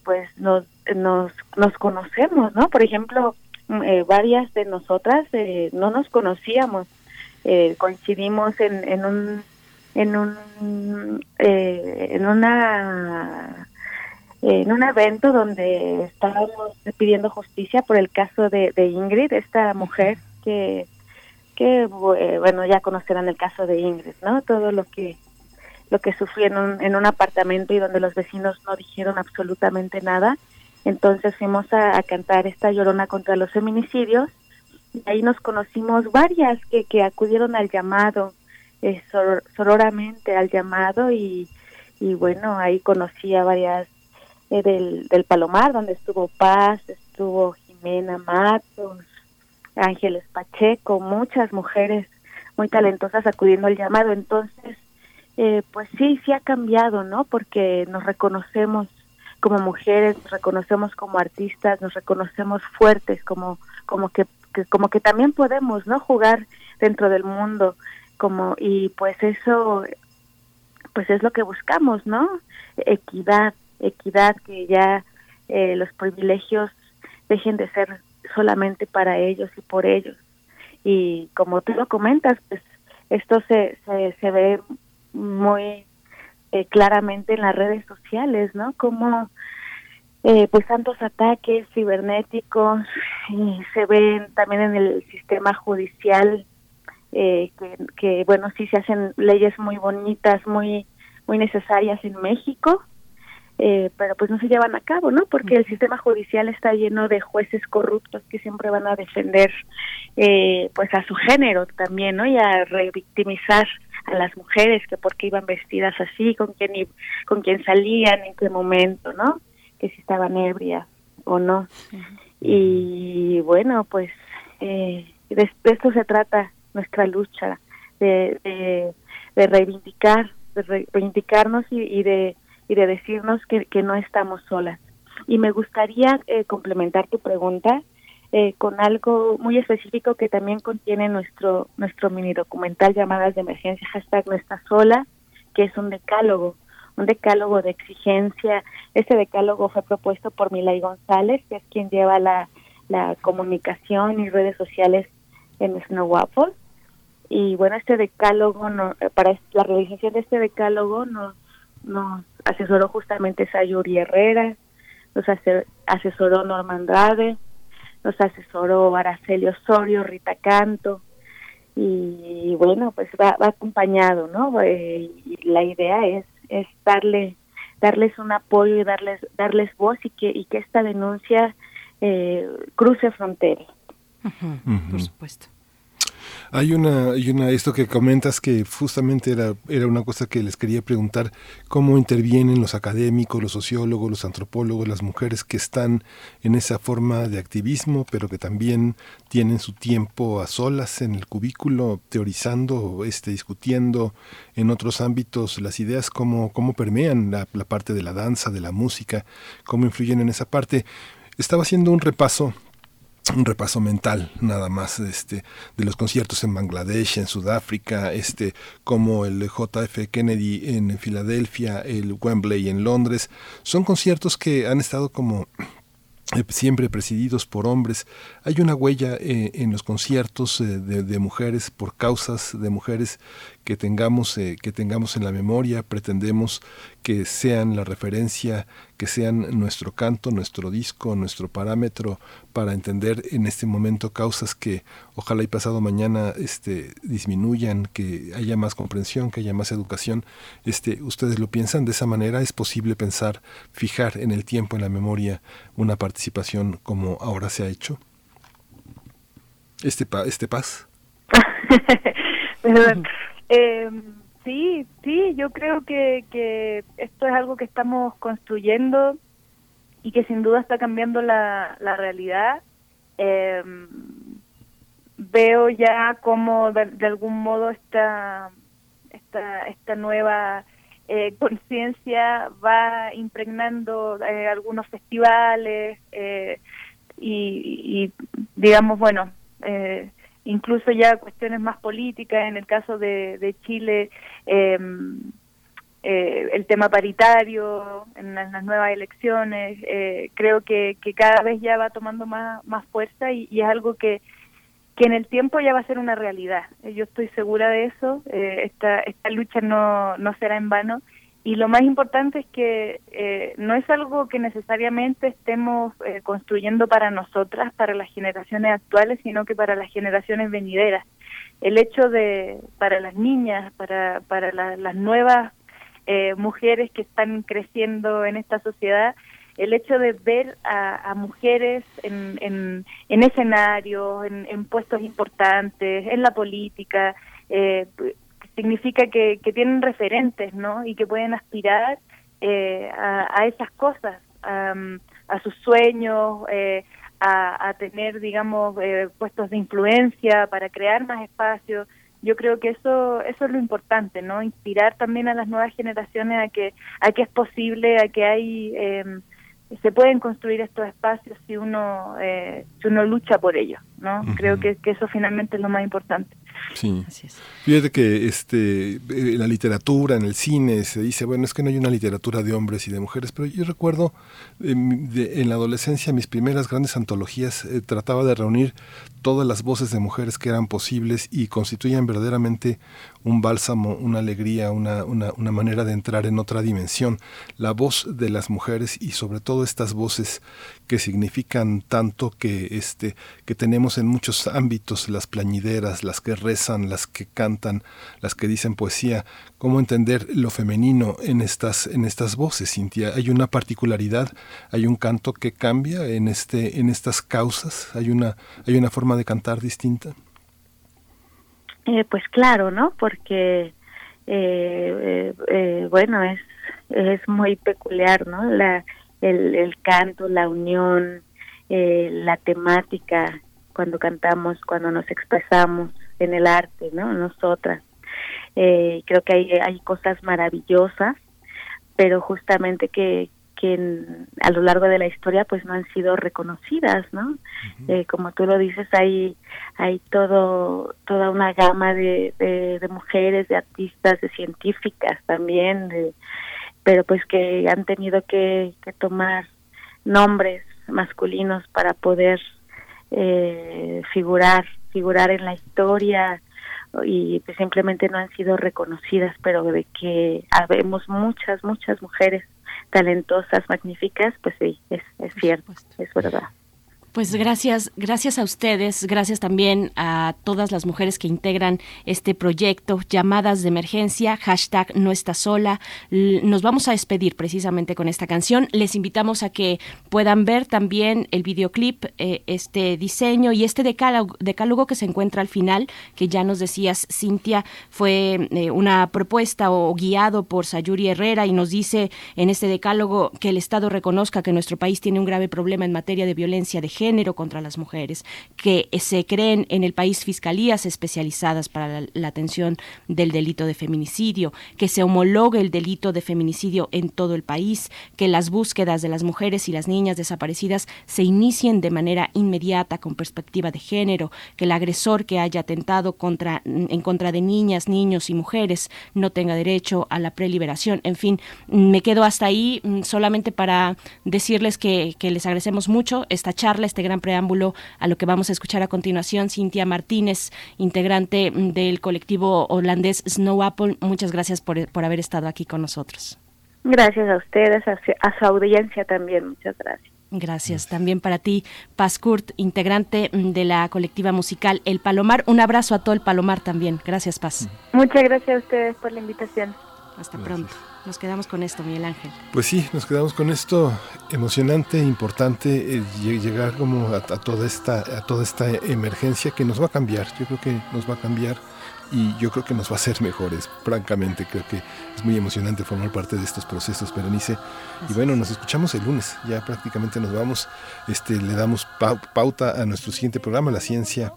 pues nos, nos nos conocemos, ¿no? Por ejemplo, eh, varias de nosotras eh, no nos conocíamos, eh, coincidimos en, en un en un en una en un evento donde estábamos pidiendo justicia por el caso de, de Ingrid, esta mujer que que bueno ya conocerán el caso de Ingrid, ¿no? Todo lo que lo que sufrió en un, en un apartamento y donde los vecinos no dijeron absolutamente nada entonces fuimos a, cantar esta llorona contra los feminicidios y ahí nos conocimos varias que, que acudieron al llamado, eh, sororamente al llamado y, y bueno, ahí conocí a varias eh, del, del Palomar, donde estuvo Paz, estuvo Jimena Matos, Ángeles Pacheco, muchas mujeres muy talentosas acudiendo al llamado. Entonces, eh, pues sí, sí ha cambiado, ¿no? Porque nos reconocemos como mujeres, nos reconocemos como artistas, nos reconocemos fuertes, como, como que como que también podemos no jugar dentro del mundo como y pues eso pues es lo que buscamos no equidad equidad que ya eh, los privilegios dejen de ser solamente para ellos y por ellos. Y como tú lo comentas pues esto se se, se ve muy eh, claramente en las redes sociales no como eh, pues tantos ataques cibernéticos y se ven también en el sistema judicial eh, que, bueno sí se hacen leyes muy bonitas muy muy necesarias en México eh, pero pues no se llevan a cabo no porque el sistema judicial está lleno de jueces corruptos que siempre van a defender eh, pues a su género también no y a revictimizar a las mujeres que porque iban vestidas así con quién con quién salían en qué momento no que si estaban ebrias o no. Y bueno, pues eh, de, esto se trata nuestra lucha, de, de, reivindicar, de reivindicarnos y, de, y de decirnos que, que no estamos solas. Y me gustaría eh, complementar tu pregunta eh, con algo muy específico que también contiene nuestro nuestro mini documental llamadas de emergencia hashtag no está sola, que es un decálogo un decálogo de exigencia. Este decálogo fue propuesto por Milay González, que es quien lleva la, la comunicación y redes sociales en Snow Waffle. Y bueno, este decálogo, no, para la realización de este decálogo nos, nos asesoró justamente Sayuri Herrera, nos asesoró Norman Andrade, nos asesoró Araceli Osorio, Rita Canto, y bueno, pues va, va acompañado, ¿no? Eh, y la idea es es darle darles un apoyo y darles darles voz y que y que esta denuncia eh, cruce fronteras. Por supuesto. Hay una, hay una, esto que comentas que justamente era, era una cosa que les quería preguntar, cómo intervienen los académicos, los sociólogos, los antropólogos, las mujeres que están en esa forma de activismo, pero que también tienen su tiempo a solas en el cubículo, teorizando, este, discutiendo en otros ámbitos las ideas, cómo, cómo permean la, la parte de la danza, de la música, cómo influyen en esa parte. Estaba haciendo un repaso un repaso mental nada más este de los conciertos en Bangladesh, en Sudáfrica, este como el JF Kennedy en Filadelfia, el Wembley en Londres, son conciertos que han estado como eh, siempre presididos por hombres. Hay una huella eh, en los conciertos eh, de, de, mujeres por causas de mujeres que tengamos, eh, que tengamos en la memoria, pretendemos que sean la referencia, que sean nuestro canto, nuestro disco, nuestro parámetro para entender en este momento causas que ojalá y pasado mañana este, disminuyan, que haya más comprensión, que haya más educación. Este, ¿Ustedes lo piensan de esa manera? ¿Es posible pensar, fijar en el tiempo, en la memoria, una participación como ahora se ha hecho? Este, este paz. <laughs> <laughs> Eh, sí, sí, yo creo que, que esto es algo que estamos construyendo y que sin duda está cambiando la, la realidad. Eh, veo ya cómo de, algún modo esta, esta, esta nueva eh, conciencia va impregnando eh, algunos festivales eh, y, y, digamos, bueno, eh, incluso ya cuestiones más políticas, en el caso de, de Chile, em, eh, el tema paritario, en las, nuevas elecciones, eh, creo que, que, cada vez ya va tomando más, más fuerza y, y, es algo que, que en el tiempo ya va a ser una realidad. Yo estoy segura de eso, eh, esta, esta lucha no, no será en vano y lo más importante es que eh, no es algo que necesariamente estemos eh, construyendo para nosotras, para las generaciones actuales, sino que para las generaciones venideras. El hecho de, para las niñas, para, para las nuevas eh, mujeres que están creciendo en esta sociedad, el hecho de ver a, mujeres en, en, en escenarios, en, en, puestos importantes, en la política, eh, significa que, que tienen referentes, ¿no? Y que pueden aspirar eh, a, a, esas cosas, a, a sus sueños, eh, a, a, tener, digamos, eh, puestos de influencia para crear más espacios. Yo creo que eso eso es lo importante, ¿no? Inspirar también a las nuevas generaciones a que a que es posible, a que hay eh, se pueden construir estos espacios si uno eh, si uno lucha por ello no creo que, que, eso finalmente es lo más importante sí fíjate que este en la literatura en el cine se dice bueno es que no hay una literatura de hombres y de mujeres pero yo recuerdo en, en la adolescencia mis primeras grandes antologías eh, trataba de reunir todas las voces de mujeres que eran posibles y constituían verdaderamente un bálsamo, una alegría, una, una, una, manera de entrar en otra dimensión. La voz de las mujeres y sobre todo estas voces que significan tanto que, este, que tenemos en muchos ámbitos, las plañideras, las que rezan, las que cantan, las que dicen poesía, cómo entender lo femenino en estas, en estas voces, Cintia. Hay una particularidad, hay un canto que cambia en, este, en estas causas, hay una, hay una forma de cantar distinta. Eh, pues claro, ¿no? Porque, eh, eh, eh, bueno, es, es muy peculiar, ¿no? La, el, canto, la unión, eh, la temática, cuando cantamos, cuando nos expresamos en el arte, ¿no? Nosotras. Eh, creo que hay, hay cosas maravillosas, pero justamente que, que en, a lo largo de la historia pues no han sido reconocidas, ¿no? eh, como tú lo dices, hay hay todo toda una gama de, de, de mujeres, de artistas, de científicas también, de, pero pues que han tenido que, que tomar nombres masculinos para poder eh, figurar figurar en la historia y pues simplemente no han sido reconocidas, pero de que habemos muchas, muchas mujeres talentosas, magníficas, pues sí, es, es cierto, es verdad. Pues gracias, gracias a ustedes, gracias también a todas las mujeres que integran este proyecto, llamadas de emergencia, hashtag no está sola. Nos vamos a despedir precisamente con esta canción. Les invitamos a que puedan ver también el videoclip, eh, este diseño y este decálogo, que se encuentra al final, que ya nos decías, Cintia, fue eh, una propuesta o guiado por Sayuri Herrera y nos dice en este decálogo que el Estado reconozca que nuestro país tiene un grave problema en materia de violencia de género género contra las mujeres, que se creen en el país fiscalías especializadas para la, la, atención del delito de feminicidio, que se homologue el delito de feminicidio en todo el país, que las búsquedas de las mujeres y las niñas desaparecidas se inicien de manera inmediata con perspectiva de género, que el agresor que haya atentado contra, en contra de niñas, niños y mujeres no tenga derecho a la preliberación. En fin, me quedo hasta ahí solamente para decirles que, que les agradecemos mucho esta charla, este gran preámbulo a lo que vamos a escuchar a continuación. Cintia Martínez, integrante del colectivo holandés Snow Apple, muchas gracias por, por haber estado aquí con nosotros. Gracias a ustedes, a, a su audiencia también, muchas gracias. Gracias. También para ti, Paz Kurt, integrante de la colectiva musical El Palomar. Un abrazo a todo el Palomar también. Gracias, Paz. Muchas gracias a ustedes por la invitación. Hasta pronto. Nos quedamos con esto, Miguel Ángel. Pues sí, nos quedamos con esto emocionante, importante, eh, llegar como a, a, toda esta, a toda esta emergencia que nos va a cambiar. Yo creo que nos va a cambiar y yo creo que nos va a hacer mejores, francamente. Creo que es muy emocionante formar parte de estos procesos, Berenice. Y bueno, nos escuchamos el lunes, ya prácticamente nos vamos. Este, le damos pauta a nuestro siguiente programa, La Ciencia,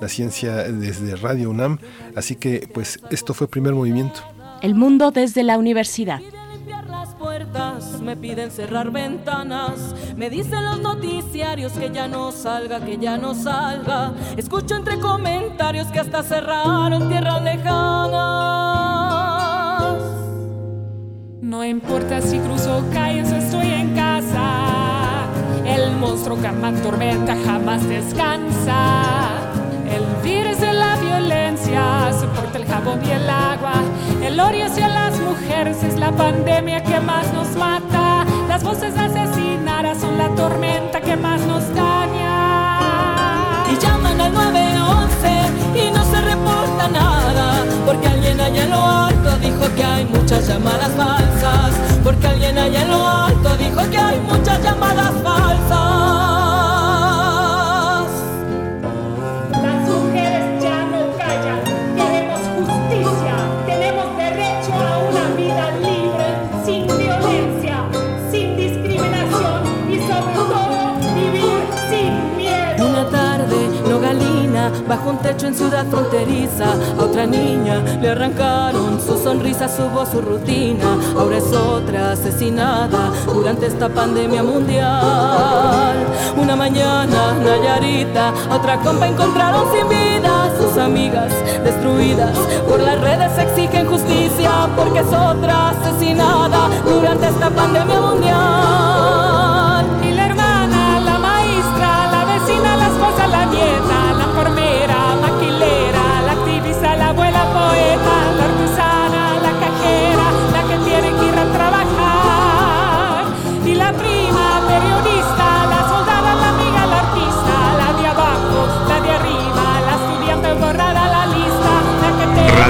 la ciencia desde Radio UNAM. Así que, pues, esto fue Primer Movimiento. El mundo desde la universidad. Puertas me piden cerrar ventanas, me dicen los noticiarios que ya no salga, que ya no salga. Escucho entre comentarios que hasta cerraron tierras lejanas. No importa si cruzo calles o estoy en casa, el monstruo que me tormenta jamás descansa. El virus de la violencia soporta el jabón y el agua. El odio hacia las mujeres es la pandemia que más nos mata. Las voces asesinadas son la tormenta que más nos daña. Y llaman al 911 y no se reporta nada. Porque alguien allá en lo alto dijo que hay muchas llamadas falsas. Porque alguien allá en lo alto dijo que hay muchas llamadas falsas. Hecho en ciudad fronteriza. A otra niña le arrancaron su sonrisa, su voz, su rutina. Ahora es otra asesinada durante esta pandemia mundial. Una mañana, Nayarita, otra compa encontraron sin vida. Sus amigas destruidas por las redes exigen justicia porque es otra asesinada durante esta pandemia mundial.